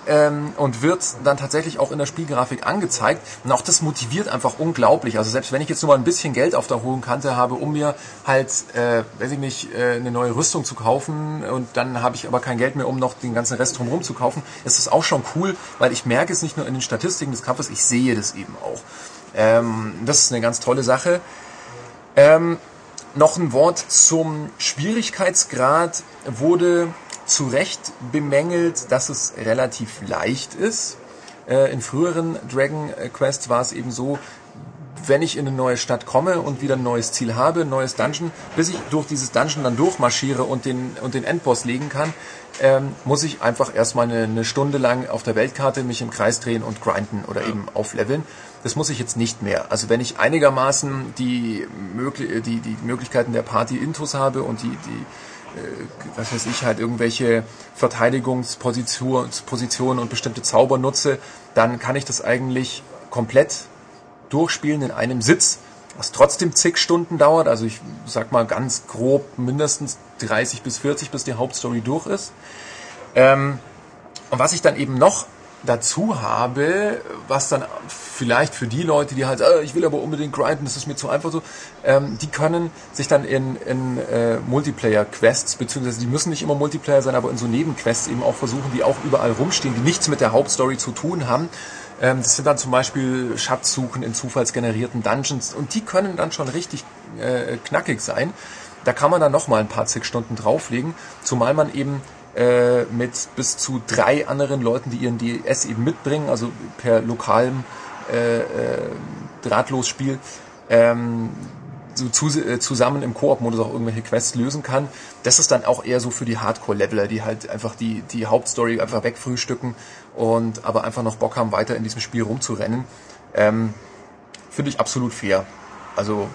ähm, und wird dann tatsächlich auch in der Spielgrafik angezeigt. Und auch das motiviert einfach unglaublich. Also selbst wenn ich jetzt nur mal ein bisschen Geld auf der hohen Kante habe, um mir halt, äh, weiß ich nicht, äh, eine neue Rüstung zu kaufen und dann habe ich aber kein Geld mehr, um noch den ganzen Rest drumherum zu kaufen, ist das auch schon cool, weil ich merke es nicht nur in den Statistiken des Kampfes, ich sehe das eben auch. Ähm, das ist eine ganz tolle Sache. Ähm, noch ein Wort zum Schwierigkeitsgrad wurde zu Recht bemängelt, dass es relativ leicht ist. Äh, in früheren Dragon Quests war es eben so, wenn ich in eine neue Stadt komme und wieder ein neues Ziel habe, ein neues Dungeon, bis ich durch dieses Dungeon dann durchmarschiere und den, und den Endboss legen kann, ähm, muss ich einfach erstmal eine, eine Stunde lang auf der Weltkarte mich im Kreis drehen und grinden oder eben aufleveln. Das muss ich jetzt nicht mehr. Also wenn ich einigermaßen die, die, die Möglichkeiten der Party-Intos habe und die, die was weiß ich, halt irgendwelche Verteidigungspositionen Positionen und bestimmte Zauber nutze, dann kann ich das eigentlich komplett durchspielen in einem Sitz, was trotzdem zig Stunden dauert. Also ich sag mal ganz grob mindestens 30 bis 40, bis die Hauptstory durch ist. Ähm, und was ich dann eben noch dazu habe, was dann vielleicht für die Leute, die halt, äh, ich will aber unbedingt grinden, das ist mir zu einfach so, ähm, die können sich dann in, in äh, Multiplayer-Quests, beziehungsweise die müssen nicht immer Multiplayer sein, aber in so Nebenquests eben auch versuchen, die auch überall rumstehen, die nichts mit der Hauptstory zu tun haben. Ähm, das sind dann zum Beispiel Schatzsuchen in zufallsgenerierten Dungeons und die können dann schon richtig äh, knackig sein. Da kann man dann nochmal ein paar zig Stunden drauflegen, zumal man eben äh, mit bis zu drei anderen Leuten, die ihren DS eben mitbringen, also per lokalem äh, äh, Drahtlosspiel, ähm, so zu, äh, zusammen im Koop-Modus auch irgendwelche Quests lösen kann. Das ist dann auch eher so für die Hardcore-Leveler, die halt einfach die, die Hauptstory einfach wegfrühstücken und aber einfach noch Bock haben, weiter in diesem Spiel rumzurennen. Ähm, finde ich absolut fair. Also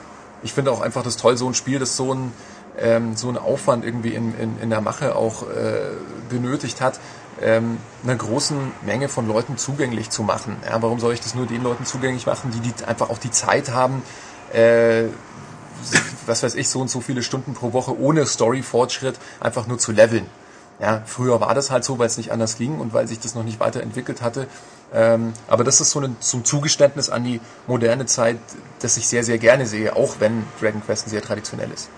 ich finde auch einfach das toll, so ein Spiel, das so ein ähm, so einen Aufwand irgendwie in, in, in der Mache auch äh, benötigt hat, ähm, einer großen Menge von Leuten zugänglich zu machen. Ja, warum soll ich das nur den Leuten zugänglich machen, die, die einfach auch die Zeit haben, äh, was weiß ich, so und so viele Stunden pro Woche ohne Story-Fortschritt einfach nur zu leveln. Ja, früher war das halt so, weil es nicht anders ging und weil sich das noch nicht weiterentwickelt hatte. Ähm, aber das ist so ein zum Zugeständnis an die moderne Zeit, das ich sehr, sehr gerne sehe, auch wenn Dragon Quest ein sehr traditionelles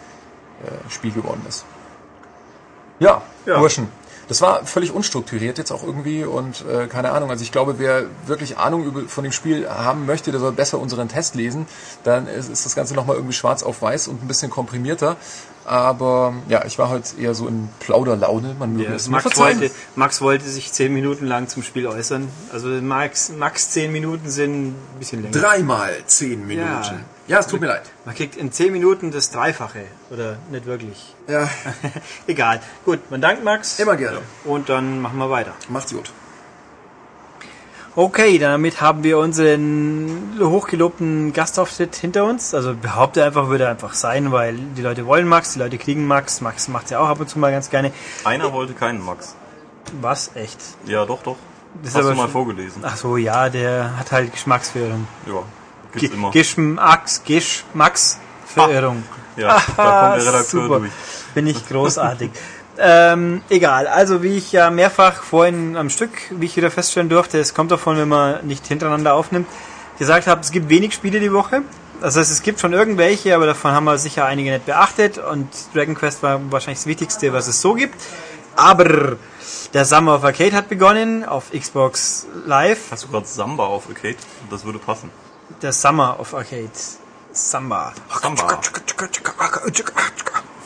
äh, Spiel geworden ist. Ja, Ja. Burschen. Das war völlig unstrukturiert jetzt auch irgendwie und äh, keine Ahnung. Also ich glaube, wer wirklich Ahnung über, von dem Spiel haben möchte, der soll besser unseren Test lesen. Dann ist, ist das Ganze nochmal irgendwie schwarz auf weiß und ein bisschen komprimierter. Aber ja, ich war heute eher so in Plauderlaune. Man möge Ja, es Max, verzeihen. wollte, Max wollte sich zehn Minuten lang zum Spiel äußern. Also Max, Max zehn Minuten sind ein bisschen länger. Dreimal zehn Minuten. Ja. Ja. es tut mir leid. Man kriegt in zehn Minuten das Dreifache. Oder nicht wirklich. Ja, Egal. Gut, man dankt Max. immer gerne. Und dann machen wir weiter. Macht's gut. Okay, damit haben wir unseren hochgelobten Gastauftritt hinter uns. Also behaupte einfach, würde einfach sein, weil die Leute wollen Max, die Leute kriegen Max. Max macht ja auch ab und zu mal ganz gerne. Einer wollte keinen Max. Was? Echt? Ja, doch, doch. Das ist Hast aber du mal vorgelesen. Ach so, ja, der hat halt Geschmacksverirrung. Ja, gibt's immer. Geschmacks, Geschmacksverirrung. Ja, da kommt der Redakteur Super. durch. Bin ich großartig. ähm, egal, also wie ich ja mehrfach vorhin am Stück, wie ich wieder feststellen durfte, es kommt davon, wenn man nicht hintereinander aufnimmt, gesagt habe, es gibt wenig Spiele die Woche. Das heißt, es gibt schon irgendwelche, aber davon haben wir sicher einige nicht beachtet und Dragon Quest war wahrscheinlich das Wichtigste, was es so gibt. Aber der Summer of Arcade hat begonnen auf Xbox Live. Hast du gerade Samba auf Arcade? Das würde passen. Der Summer of Arcade. Samba. Samba.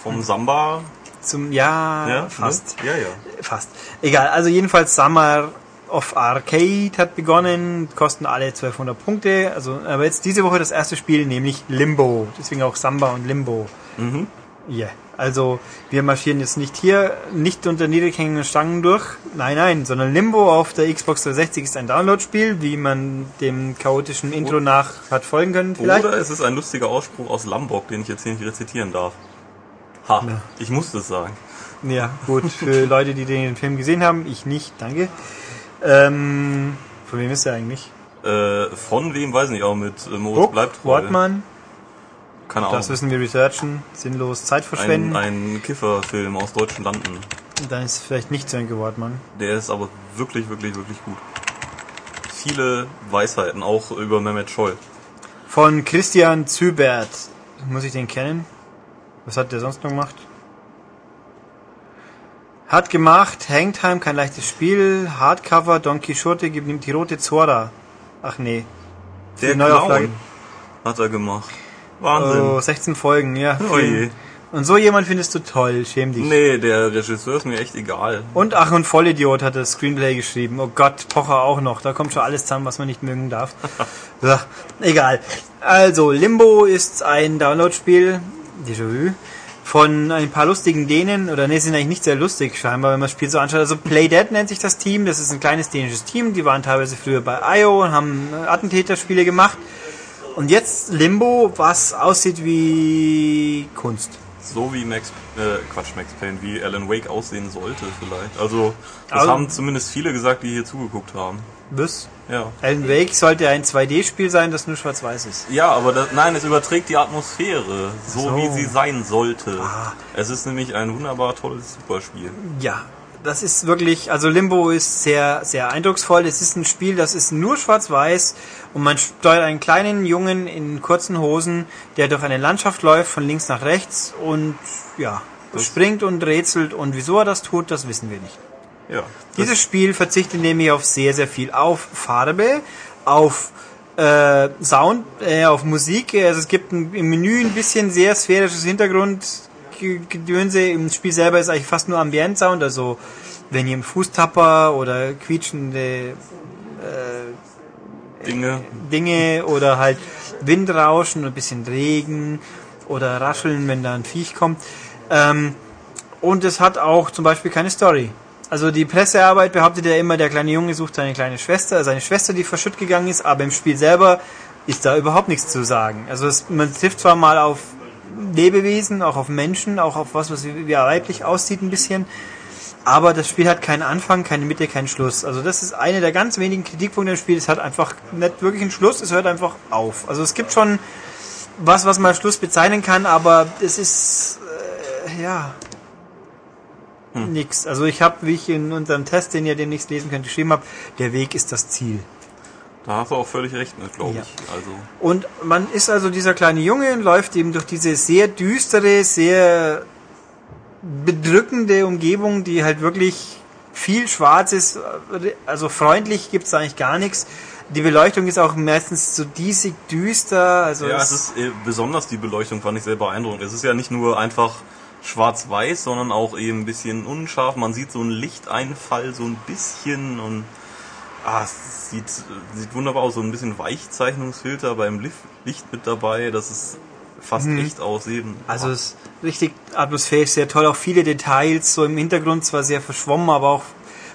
Vom Samba zum, ja, Ja, fast. Ne? Ja, ja. Fast. Egal, also jedenfalls Summer of Arcade hat begonnen, kosten alle 1200 Punkte. Also, aber jetzt diese Woche das erste Spiel, nämlich Limbo. Deswegen auch Samba und Limbo. Mhm. Ja, also wir marschieren jetzt nicht hier, nicht unter niedrighängenden Stangen durch. Nein, nein, sondern Limbo auf der Xbox 360 ist ein Download-Spiel, wie man dem chaotischen Intro nach hat folgen können vielleicht. Oder es ist ein lustiger Ausspruch aus Lombok, den ich jetzt hier nicht rezitieren darf. Ha, ich muss das sagen. Ja, gut, für Leute, die den Film gesehen haben, ich nicht, danke. Ähm, von wem ist er eigentlich? Äh, von wem weiß ich nicht, aber mit äh, Moritz bleibt treu. Wortmann, Keine Ahnung. das müssen wir researchen, sinnlos Zeit ein, verschwenden. ein Kifferfilm aus deutschen Landen. Dann ist vielleicht nicht Sönke Wortmann. Der ist aber wirklich, wirklich, wirklich gut. Viele Weisheiten, auch über Mehmet Scholl. Von Christian Zübert. Muss ich den kennen? Was hat der sonst noch gemacht? Hat gemacht, Hangtime, kein leichtes Spiel, Hardcover, Don Quixote, nimmt die rote Zora. Ach nee. Der. Clown hat er gemacht. Wahnsinn. Oh, 16 Folgen, ja. Oh je. Und so jemand findest du toll, schäm dich. Nee, der Regisseur ist mir echt egal. Und ach, und Vollidiot hat das Screenplay geschrieben. Oh Gott, Pocher auch noch. Da kommt schon alles zusammen, was man nicht mögen darf. so, egal. Also, Limbo ist ein Download-Spiel, Déjà-vu, von ein paar lustigen Dänen, oder ne, sind eigentlich nicht sehr lustig scheinbar, wenn man das Spiel so anschaut. Also Playdead nennt sich das Team, das ist ein kleines dänisches Team, die waren teilweise früher bei IO und haben äh, Attentäterspiele gemacht. Und jetzt Limbo, was aussieht wie Kunst. So wie Max, äh, Quatsch, Max Payne, wie Alan Wake aussehen sollte vielleicht. Also, das Also- haben zumindest viele gesagt, die hier zugeguckt haben. Was? Ja. Alan Wake sollte ein 2D-Spiel sein, das nur schwarz-weiß ist. Ja, aber das, nein, es überträgt die Atmosphäre, so, So. wie sie sein sollte. Ah. Es ist nämlich ein wunderbar tolles Superspiel. Ja, das ist wirklich, also Limbo ist sehr, sehr eindrucksvoll. Es ist ein Spiel, das ist nur schwarz-weiß und man steuert einen kleinen Jungen in kurzen Hosen, der durch eine Landschaft läuft, von links nach rechts und ja, springt und rätselt und wieso er das tut, das wissen wir nicht. Ja. Dieses Spiel verzichtet nämlich auf sehr, sehr viel. Auf Farbe, auf äh, Sound, äh, auf Musik. Also es gibt ein, im Menü ein bisschen sehr sphärisches Hintergrundgedönse. Im Spiel selber ist eigentlich fast nur Ambient-Sound. Also wenn ihr im Fußtapper oder quietschende Dinge. Dinge oder halt Windrauschen und ein bisschen Regen oder Rascheln, wenn da ein Viech kommt. Ähm, und es hat auch zum Beispiel keine Story. Also die Pressearbeit behauptet ja immer, der kleine Junge sucht seine kleine Schwester, seine Schwester, die verschütt gegangen ist, aber im Spiel selber ist da überhaupt nichts zu sagen. Also es, man trifft zwar mal auf Lebewesen, auch auf Menschen, auch auf was, was wie weiblich aussieht ein bisschen, aber das Spiel hat keinen Anfang, keine Mitte, keinen Schluss. Also das ist eine der ganz wenigen Kritikpunkte im Spiel. Es hat einfach nicht wirklich einen Schluss, es hört einfach auf. Also es gibt schon was, was man Schluss bezeichnen kann, aber es ist äh, ja nix. Also ich habe, wie ich in unserem Test, den ihr demnächst lesen könnt, geschrieben habe, der Weg ist das Ziel. Da hast du auch völlig recht mit, glaube Ja. ich. Also, Und man ist also dieser kleine Junge und läuft eben durch diese sehr düstere, sehr bedrückende Umgebung, die halt wirklich viel schwarz ist. Also freundlich gibt's eigentlich gar nichts. Die Beleuchtung ist auch meistens so diesig düster. Also ja, es ist äh, besonders die Beleuchtung fand ich sehr beeindruckend. Es ist ja nicht nur einfach schwarz-weiß, sondern auch eben ein bisschen unscharf. Man sieht so einen Lichteinfall so ein bisschen und ah, es sieht, sieht wunderbar aus. So ein bisschen Weichzeichnungsfilter beim Licht, Licht mit dabei, dass es fast echt aussieht. Also es ist richtig atmosphärisch sehr toll. Auch viele Details, so im Hintergrund zwar sehr verschwommen, aber auch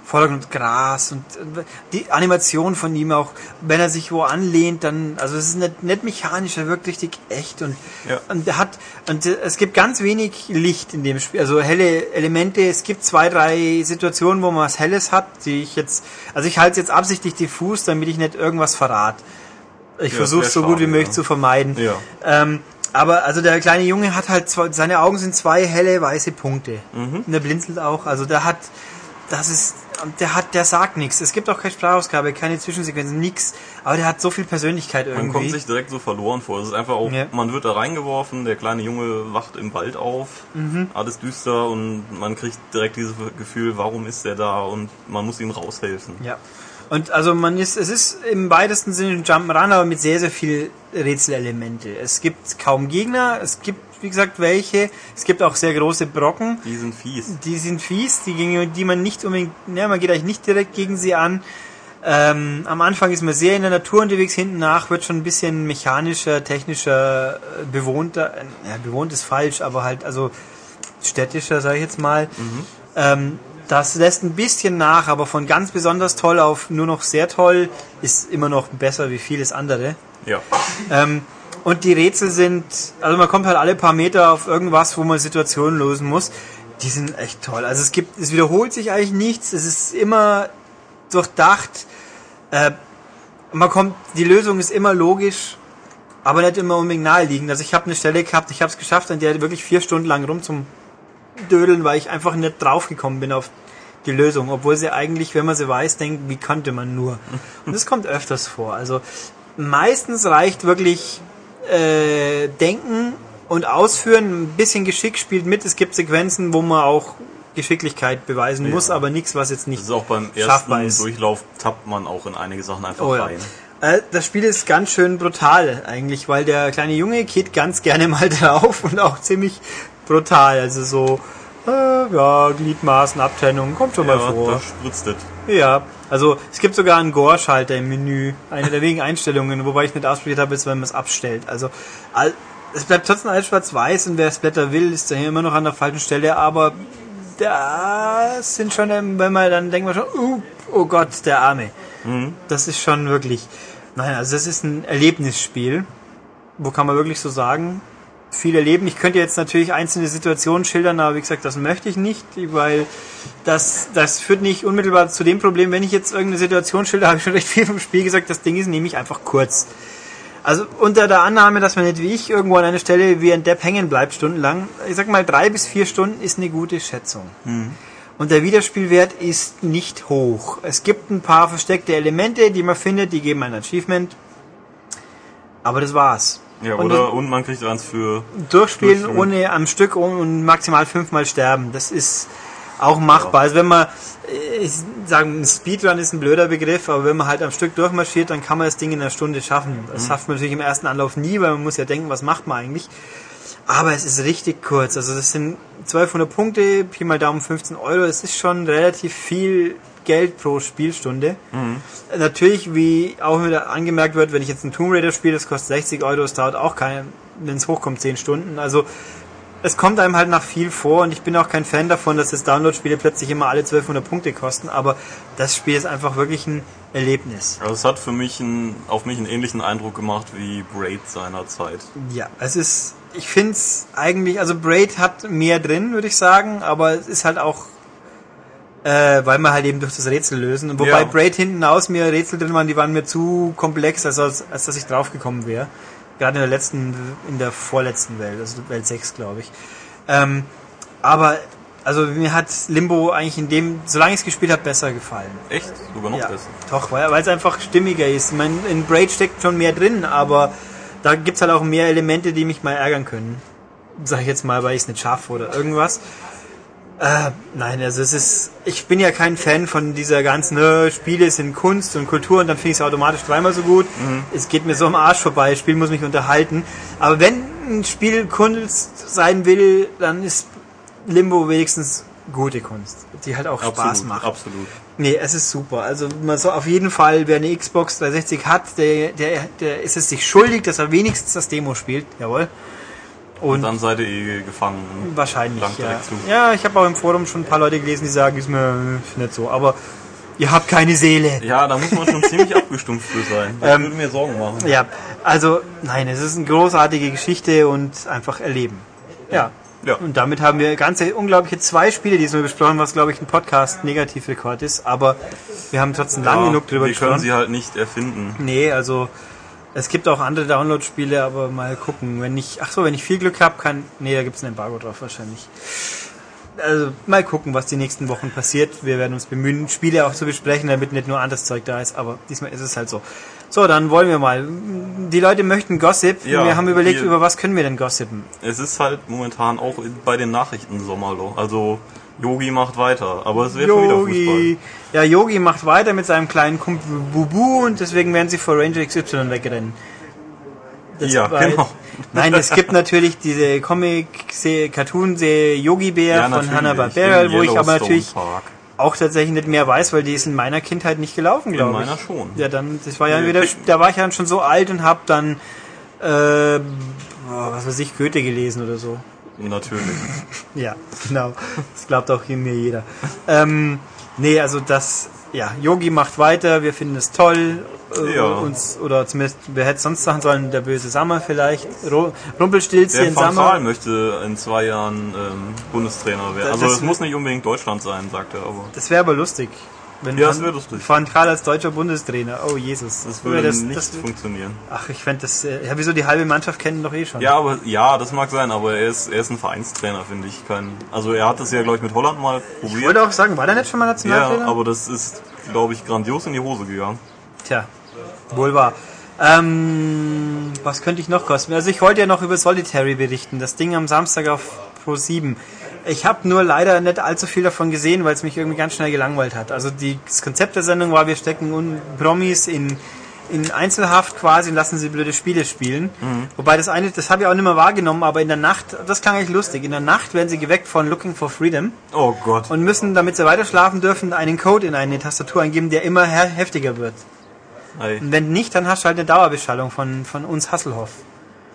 Vordergrund Gras und äh, die Animation von ihm auch, wenn er sich wo anlehnt, dann, also es ist nicht, nicht mechanisch, er wirkt richtig echt und, Ja. und er hat, und äh, es gibt ganz wenig Licht in dem Spiel, also helle Elemente, es gibt zwei, drei Situationen, wo man was Helles hat, die ich jetzt, also ich halte es jetzt absichtlich diffus, damit ich nicht irgendwas verrate. Ich Ja, versuche es so gut wie möglich ja. zu vermeiden. Ja. Ähm, aber also der kleine Junge hat halt zwei, seine Augen sind zwei helle weiße Punkte. Mhm. Und der blinzelt auch. Also der hat, das ist, und der hat, der sagt nichts. Es gibt auch keine Sprachausgabe, keine Zwischensequenzen, nichts. Aber der hat so viel Persönlichkeit Man kommt irgendwie. sich direkt so verloren vor. Es ist einfach auch, Ja. man wird da reingeworfen, der kleine Junge wacht im Wald auf, Mhm. alles düster und man kriegt direkt dieses Gefühl, warum ist der da und man muss ihm raushelfen. Ja. Und also man ist, es ist im weitesten Sinne ein Jump'n'Run, aber mit sehr, sehr viel Rätselelemente. Es gibt kaum Gegner, es gibt wie gesagt, welche. Es gibt auch sehr große Brocken. Die sind fies. Die sind fies, die, gegen die man nicht unbedingt, ja, man geht eigentlich nicht direkt gegen sie an. Ähm, am Anfang ist man sehr in der Natur unterwegs, hinten nach wird schon ein bisschen mechanischer, technischer, äh, bewohnter, äh, ja, bewohnt ist falsch, aber halt, also städtischer, sage ich jetzt mal. Ähm, das lässt ein bisschen nach, aber von ganz besonders toll auf nur noch sehr toll ist immer noch besser wie vieles andere. Ja. Ähm, und die Rätsel sind, also man kommt halt alle paar Meter auf irgendwas, wo man Situationen lösen muss. Die sind echt toll. Also es gibt, es wiederholt sich eigentlich nichts. Es ist immer durchdacht. Äh, man kommt, die Lösung ist immer logisch, aber nicht immer unbedingt naheliegend. Also ich habe eine Stelle gehabt, ich habe es geschafft, an der wirklich vier Stunden lang rum zum Dödeln, weil ich einfach nicht draufgekommen bin auf die Lösung, obwohl sie eigentlich, wenn man sie weiß, denkt, wie konnte man nur. Und das kommt öfters vor. Also meistens reicht wirklich äh, Denken und Ausführen, ein bisschen Geschick spielt mit. Es gibt Sequenzen, wo man auch Geschicklichkeit beweisen muss, aber nichts, was jetzt nicht Das ist auch beim schaffbar ersten ist. Durchlauf tappt man auch in einige Sachen einfach Oh ja. rein. Äh, Das Spiel ist ganz schön brutal eigentlich, weil der kleine Junge geht ganz gerne mal drauf und auch ziemlich brutal. Also so, äh, ja, Gliedmaßen, Abtrennung, kommt schon mal Ja, vor. da spritzt es. Ja, also es gibt sogar einen Gore-Schalter im Menü. Eine der wenigen Einstellungen, wobei ich nicht ausprobiert habe, ist, wenn man es abstellt. Also all, es bleibt trotzdem alles schwarz-weiß und wer Splatter will, ist da hier immer noch an der falschen Stelle, aber das sind schon, wenn man dann denkt man schon, uh, oh Gott, der Arme. Das ist schon wirklich, nein, also das ist ein Erlebnisspiel. Wo kann man wirklich so sagen, viel erleben. Ich könnte jetzt natürlich einzelne Situationen schildern, aber wie gesagt, das möchte ich nicht, weil das, das führt nicht unmittelbar zu dem Problem, wenn ich jetzt irgendeine Situation schilder, habe ich schon recht viel vom Spiel gesagt, das Ding ist nämlich einfach kurz. Also unter der Annahme, dass man nicht wie ich irgendwo an einer Stelle wie ein Depp hängen bleibt stundenlang, ich sag mal drei bis vier Stunden ist eine gute Schätzung. Und der Wiederspielwert ist nicht hoch. Es gibt ein paar versteckte Elemente, die man findet, die geben ein Achievement. Aber das war's. Ja, Und oder, und man kriegt eins für, durchspielen Durchspielen. ohne am Stück und maximal fünfmal sterben. Das ist auch machbar. Also wenn man, äh, ich sagen, ein Speedrun ist ein blöder Begriff, aber wenn man halt am Stück durchmarschiert, dann kann man das Ding in einer Stunde schaffen. Das schafft man natürlich im ersten Anlauf nie, weil man muss ja denken, was macht man eigentlich. Aber es ist richtig kurz. Also das sind 1200 Punkte, Pi mal Daumen 15 Euro. Es ist schon relativ viel Geld pro Spielstunde. Natürlich, wie auch wieder angemerkt wird, wenn ich jetzt ein Tomb Raider spiele, das kostet 60 Euro, es dauert auch keine, wenn es hochkommt, 10 Stunden. Also es kommt einem halt nach viel vor und ich bin auch kein Fan davon, dass jetzt Download-Spiele plötzlich immer alle 1200 Punkte kosten, aber das Spiel ist einfach wirklich ein Erlebnis. also es hat für mich einen, auf mich einen ähnlichen Eindruck gemacht wie Braid seinerzeit. Ja, es ist, ich finde es eigentlich, also Braid hat mehr drin, würde ich sagen, aber es ist halt auch, äh, weil wir halt eben durch das Rätsel lösen. Wobei Ja. Braid hinten aus mir Rätsel drin waren, die waren mir zu komplex, als, als, als dass ich draufgekommen wäre. Gerade in der letzten, in der vorletzten Welt, also Welt 6, glaube ich. Ähm, aber, also mir hat Limbo eigentlich in dem, solange ich es gespielt habe, besser gefallen. Echt? Sogar noch Ja, besser. doch, weil es einfach stimmiger ist. Ich meine, in Braid steckt schon mehr drin, aber da gibt's halt auch mehr Elemente, die mich mal ärgern können. Sag ich jetzt mal, weil ich es nicht schaffe oder irgendwas. Äh, nein, also es ist, ich bin ja kein Fan von dieser ganzen äh, Spiele sind Kunst und Kultur und dann finde ich es automatisch dreimal so gut. Es geht mir so am Arsch vorbei, das Spiel muss mich unterhalten. Aber wenn ein Spiel Kunst sein will, dann ist Limbo wenigstens gute Kunst, die halt auch Spaß Absolut, macht. absolut. Nee, es ist super. Also man soll auf jeden Fall, wer eine Xbox 360 hat, der, der, der ist es sich schuldig, dass er wenigstens das Demo spielt. Jawohl. Und Und dann seid ihr eh gefangen. wahrscheinlich, ja. Ja, ich habe auch im Forum schon ein paar Leute gelesen, die sagen, ist mir nicht so. Aber ihr habt keine Seele. Ja, da muss man schon ziemlich abgestumpft für sein. Das Ähm, würde mir Sorgen machen. Ja, also nein, es ist eine großartige Geschichte und einfach erleben. Ja. Ja. Und damit haben wir ganze unglaubliche zwei Spiele diesmal besprochen, was glaube ich ein Podcast Negativrekord ist. Aber wir haben trotzdem lang Ja, genug drüber Wir können gesprochen. sie halt nicht erfinden. Nee, also es gibt auch andere Download-Spiele, aber mal gucken. Wenn ich, ach so, wenn ich viel Glück habe, kann, nee, da gibt's ein Embargo drauf wahrscheinlich. Also mal gucken, was die nächsten Wochen passiert. Wir werden uns bemühen, Spiele auch zu besprechen, damit nicht nur anderes Zeug da ist. Aber diesmal ist es halt so. So, dann wollen wir mal. Die Leute möchten Gossip. Ja, wir haben überlegt, wir- über was können wir denn gossipen? Es ist halt momentan auch bei den Nachrichten Sommerloch. Also Yogi macht weiter, aber es wird schon wieder. Fußball. Ja, Yogi macht weiter mit seinem kleinen Kumpel Bubu und deswegen werden sie vor Ranger XY wegrennen. Das Ja, genau. Nein, es gibt natürlich diese Comic-Cartoon-Serie Yogi Bär von natürlich, Hanna-Barbera, wo ich aber natürlich Park. auch tatsächlich nicht mehr weiß, weil die ist in meiner Kindheit nicht gelaufen, glaube ich. meiner schon. Ja, dann, das war ja Wir wieder, da war ich ja schon so alt und hab dann, äh, was weiß ich, Goethe gelesen oder so. Natürlich. Ja, genau. Das glaubt auch hier mir jeder. Ähm, nee, also das, ja, Yogi macht weiter, wir finden es toll. Äh, Ja. uns, oder zumindest, wer hätte es sonst sagen sollen, der böse Sammer vielleicht. Ru Rumpelstilzchen, Van Sammer. Gaal möchte in zwei Jahren ähm, Bundestrainer werden. Also das- es muss nicht unbedingt Deutschland sein, sagt er, aber Das wäre aber lustig. Wenn Ja, das wär lustig. Van Gaal als deutscher Bundestrainer. Oh Jesus. das würde das, nicht das, funktionieren. Ach, ich fände das, äh, ja, wieso die halbe Mannschaft kennen doch eh schon. Ja, aber ja, das mag sein, aber er ist, er ist ein Vereinstrainer, finde ich. Kein, also er hat das ja, glaube ich, mit Holland mal Ich probiert. wollte auch sagen, war der nicht schon mal Nationaltrainer? Ja, aber das ist, glaube ich, grandios in die Hose gegangen. Tja, wohl wahr. Ähm, was könnte ich noch kosten? Also ich wollte ja noch über Solitary berichten, das Ding am Samstag auf Pro 7. Ich habe nur leider nicht allzu viel davon gesehen, weil es mich irgendwie ganz schnell gelangweilt hat. Also die, das Konzept der Sendung war, wir stecken Promis in, in Einzelhaft quasi und lassen sie blöde Spiele spielen. Wobei das eine, das habe ich auch nicht mehr wahrgenommen, aber in der Nacht, das klang echt lustig, in der Nacht werden sie geweckt von Looking for Freedom Oh Gott. und müssen, damit sie weiter schlafen dürfen, einen Code in eine Tastatur eingeben, der immer he- heftiger wird. Ey, Und wenn nicht, dann hast du halt eine Dauerbeschallung von, von uns Hasselhoff.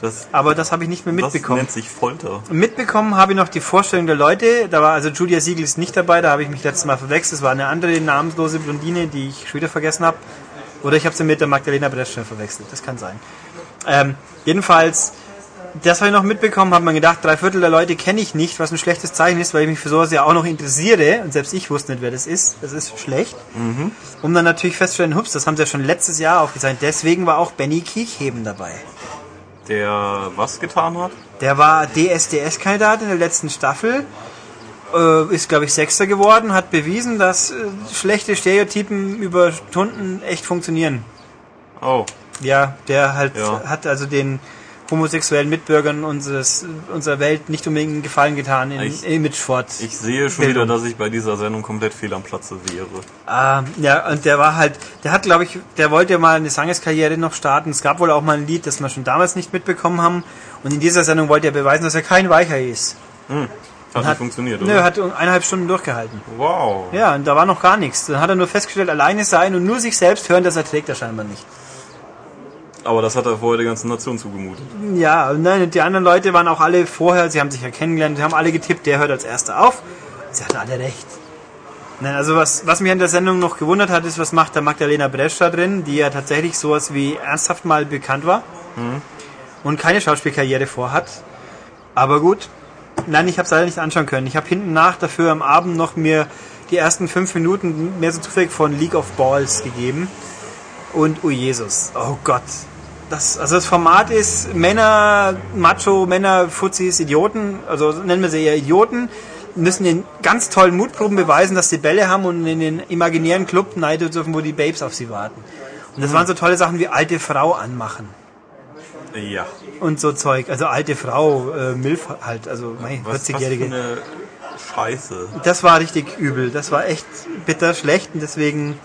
Das, Aber das habe ich nicht mehr das mitbekommen. nennt sich Folter. Mitbekommen habe ich noch die Vorstellung der Leute. Da war also Julia Siegel ist nicht dabei, da habe ich mich letztes Mal verwechselt. Es war eine andere namenslose Blondine, die ich schon wieder vergessen habe. Oder ich habe sie mit der Magdalena Brescia verwechselt. Das kann sein. Ähm, jedenfalls, das habe ich noch mitbekommen, habe man gedacht, drei Viertel der Leute kenne ich nicht, was ein schlechtes Zeichen ist, weil ich mich für sowas ja auch noch interessiere. Und selbst ich wusste nicht, wer das ist. Das ist schlecht. Um dann natürlich festzustellen, hups, das haben sie ja schon letztes Jahr aufgezeichnet. Deswegen war auch Benny Kiechheben dabei. Der was getan hat? Der war DSDS-Kandidat in der letzten Staffel, äh, ist, glaube ich, Sechster geworden, hat bewiesen, dass äh, schlechte Stereotypen über Stunden echt funktionieren. Oh, Ja, der halt Ja. hat also den homosexuellen Mitbürgern unseres, unserer Welt nicht unbedingt einen Gefallen getan in Ich- Imagefort. ich sehe schon Bildung. wieder, dass ich bei dieser Sendung komplett fehl am Platze wäre. Ah, ja, und der war halt, der hat, glaube ich, der wollte mal eine Sangeskarriere noch starten. Es gab wohl auch mal ein Lied, das wir schon damals nicht mitbekommen haben. Und in dieser Sendung wollte er beweisen, dass er kein Weicher ist. Hat, nicht funktioniert, oder? Nö, hat eineinhalb Stunden durchgehalten. wow. Ja, und da war noch gar nichts. Dann hat er nur festgestellt, alleine sein und nur sich selbst hören, das erträgt er scheinbar nicht. Aber das hat er vorher der ganzen Nation zugemutet. Ja, nein, die anderen Leute waren auch alle vorher, sie haben sich ja kennengelernt, sie haben alle getippt, der hört als erster auf. Sie hatten alle recht. Nein, also was, was mich an der Sendung noch gewundert hat, ist, was macht da Magdalena Brescia drin, die ja tatsächlich sowas wie ernsthaft mal bekannt war und keine Schauspielkarriere vorhat. Aber gut, nein, ich habe es leider nicht anschauen können. Ich habe hinten nach dafür am Abend noch mir die ersten fünf Minuten mehr so zufällig von League of Balls gegeben. Und, oh Jesus, oh Gott. Das, also das Format ist Männer, Macho, Männer, Fuzis, Idioten, also nennen wir sie eher Idioten, müssen in ganz tollen Mutproben beweisen, dass sie Bälle haben und in den imaginären Club neiden dürfen, wo die Babes auf sie warten. Und das waren so tolle Sachen wie alte Frau anmachen Ja. und so Zeug. Also alte Frau, äh, Milf halt, also mei, Was, was für 40-Jährige. eine Scheiße. Das war richtig übel. Das war echt bitter schlecht und deswegen,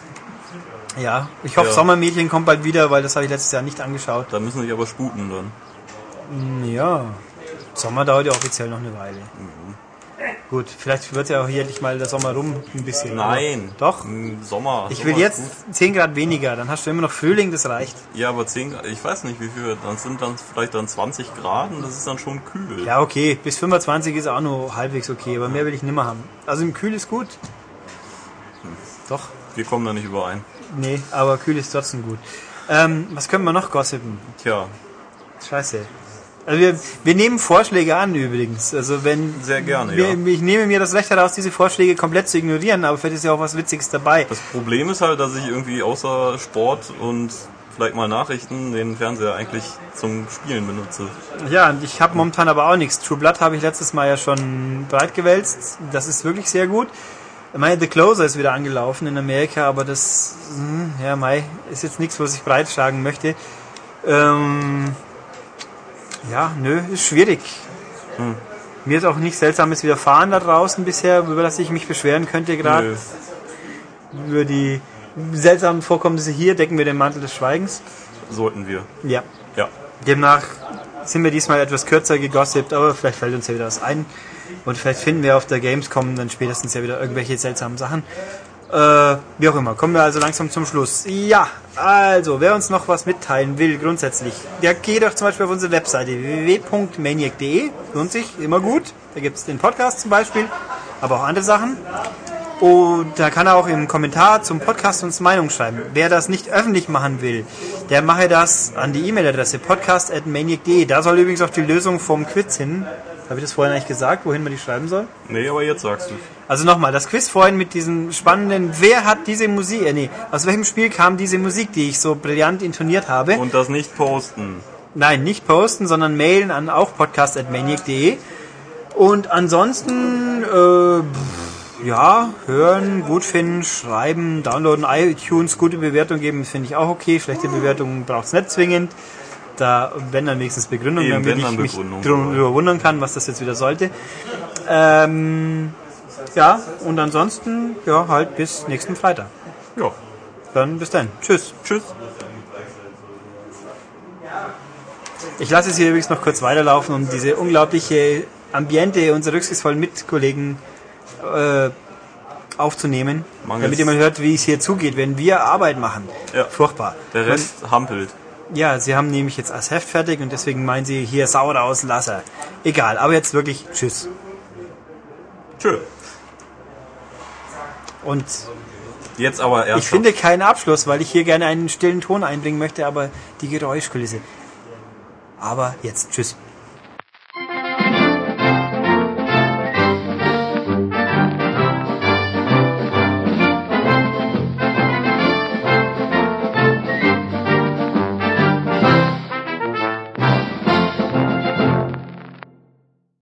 ja, ich hoffe, Ja. Sommermädchen kommt bald wieder, weil das habe ich letztes Jahr nicht angeschaut. Da müssen sich aber sputen dann. Ja, Sommer dauert ja offiziell noch eine Weile. Gut, vielleicht wird ja auch hier endlich mal der Sommer rum ein bisschen. Nein. Doch. Im Sommer. Ich Sommer will jetzt 10 Grad weniger, dann hast du immer noch Frühling, das reicht. Gut. Ja, aber 10 Grad, ich weiß nicht wie viel, dann sind dann vielleicht dann 20 Grad und das ist dann schon kühl. Ja, okay, bis 25 ist auch nur halbwegs okay, aber mehr will ich nimmer haben. Also im Kühl ist gut. Doch, Wir kommen da nicht überein. Nee, aber kühl ist trotzdem gut. Ähm, was können wir noch gossipen? Tja, Scheiße. Also wir, wir nehmen Vorschläge an übrigens. Also wenn Sehr gerne, wir, ja. ich nehme mir das Recht heraus, diese Vorschläge komplett zu ignorieren, aber vielleicht ist ja auch was Witziges dabei. das Problem ist halt, dass ich irgendwie außer Sport und vielleicht mal Nachrichten den Fernseher eigentlich zum Spielen benutze. Ja, und ich habe momentan aber auch nichts. True Blood habe ich letztes Mal ja schon breit gewälzt. Das ist wirklich sehr gut. Meine, The Closer ist wieder angelaufen in Amerika, aber das, hm, ja, Mai, ist jetzt nichts, was ich breitschlagen möchte. Ähm, ja, nö, ist schwierig. Mir ist auch nichts Seltsames widerfahren da draußen bisher, über das ich mich beschweren könnte gerade. Über die seltsamen Vorkommnisse hier decken wir den Mantel des Schweigens. sollten wir. Ja. Ja. Demnach sind wir diesmal etwas kürzer gegossipt, aber vielleicht fällt uns ja wieder was ein. Und vielleicht finden wir auf der Gamescom dann spätestens ja wieder irgendwelche seltsamen Sachen. Äh, wie auch immer. Kommen wir also langsam zum Schluss. Ja, also, wer uns noch was mitteilen will, grundsätzlich, der geht doch zum Beispiel auf unsere Webseite www.maniac.de. Lohnt sich, immer gut. Da gibt es den Podcast zum Beispiel, aber auch andere Sachen. Und da kann er auch im Kommentar zum Podcast uns Meinung schreiben. Wer das nicht öffentlich machen will, der mache das an die E-Mail-Adresse podcast.maniac.de. Da soll übrigens auch die Lösung vom Quiz hin. Habe ich das vorhin eigentlich gesagt, wohin man die schreiben soll? Nee, aber jetzt sagst du. Also nochmal, das Quiz vorhin mit diesem spannenden, wer hat diese Musik, äh, nee, aus welchem Spiel kam diese Musik, die ich so brillant intoniert habe? Und das nicht posten. Nein, nicht posten, sondern mailen an auch podcast.maniac.de. Und ansonsten, äh, pff, ja, hören, gut finden, schreiben, downloaden, iTunes, gute Bewertung geben, finde ich auch okay. Schlechte Bewertungen braucht es nicht zwingend. Da, wenn dann wenigstens Begründung, Eben, damit ich mich drüber wundern kann, was das jetzt wieder sollte. Ähm, ja, und ansonsten, ja, halt bis nächsten Freitag. Ja. Dann bis dann. Tschüss. Tschüss. Ich lasse es hier übrigens noch kurz weiterlaufen, um diese unglaubliche Ambiente unserer rücksichtsvollen Mitkollegen äh, aufzunehmen. Mangels- Damit ihr mal hört, wie es hier zugeht, wenn wir Arbeit machen. Ja. Furchtbar. Der Rest hampelt. Ja, sie haben nämlich jetzt das Heft fertig und deswegen meinen sie hier sauer aus Lasser. Egal, aber jetzt wirklich Tschüss. Tschö. Und Jetzt aber erst. ich finde keinen Abschluss, weil ich hier gerne einen stillen Ton einbringen möchte, aber die Geräuschkulisse. Aber jetzt Tschüss.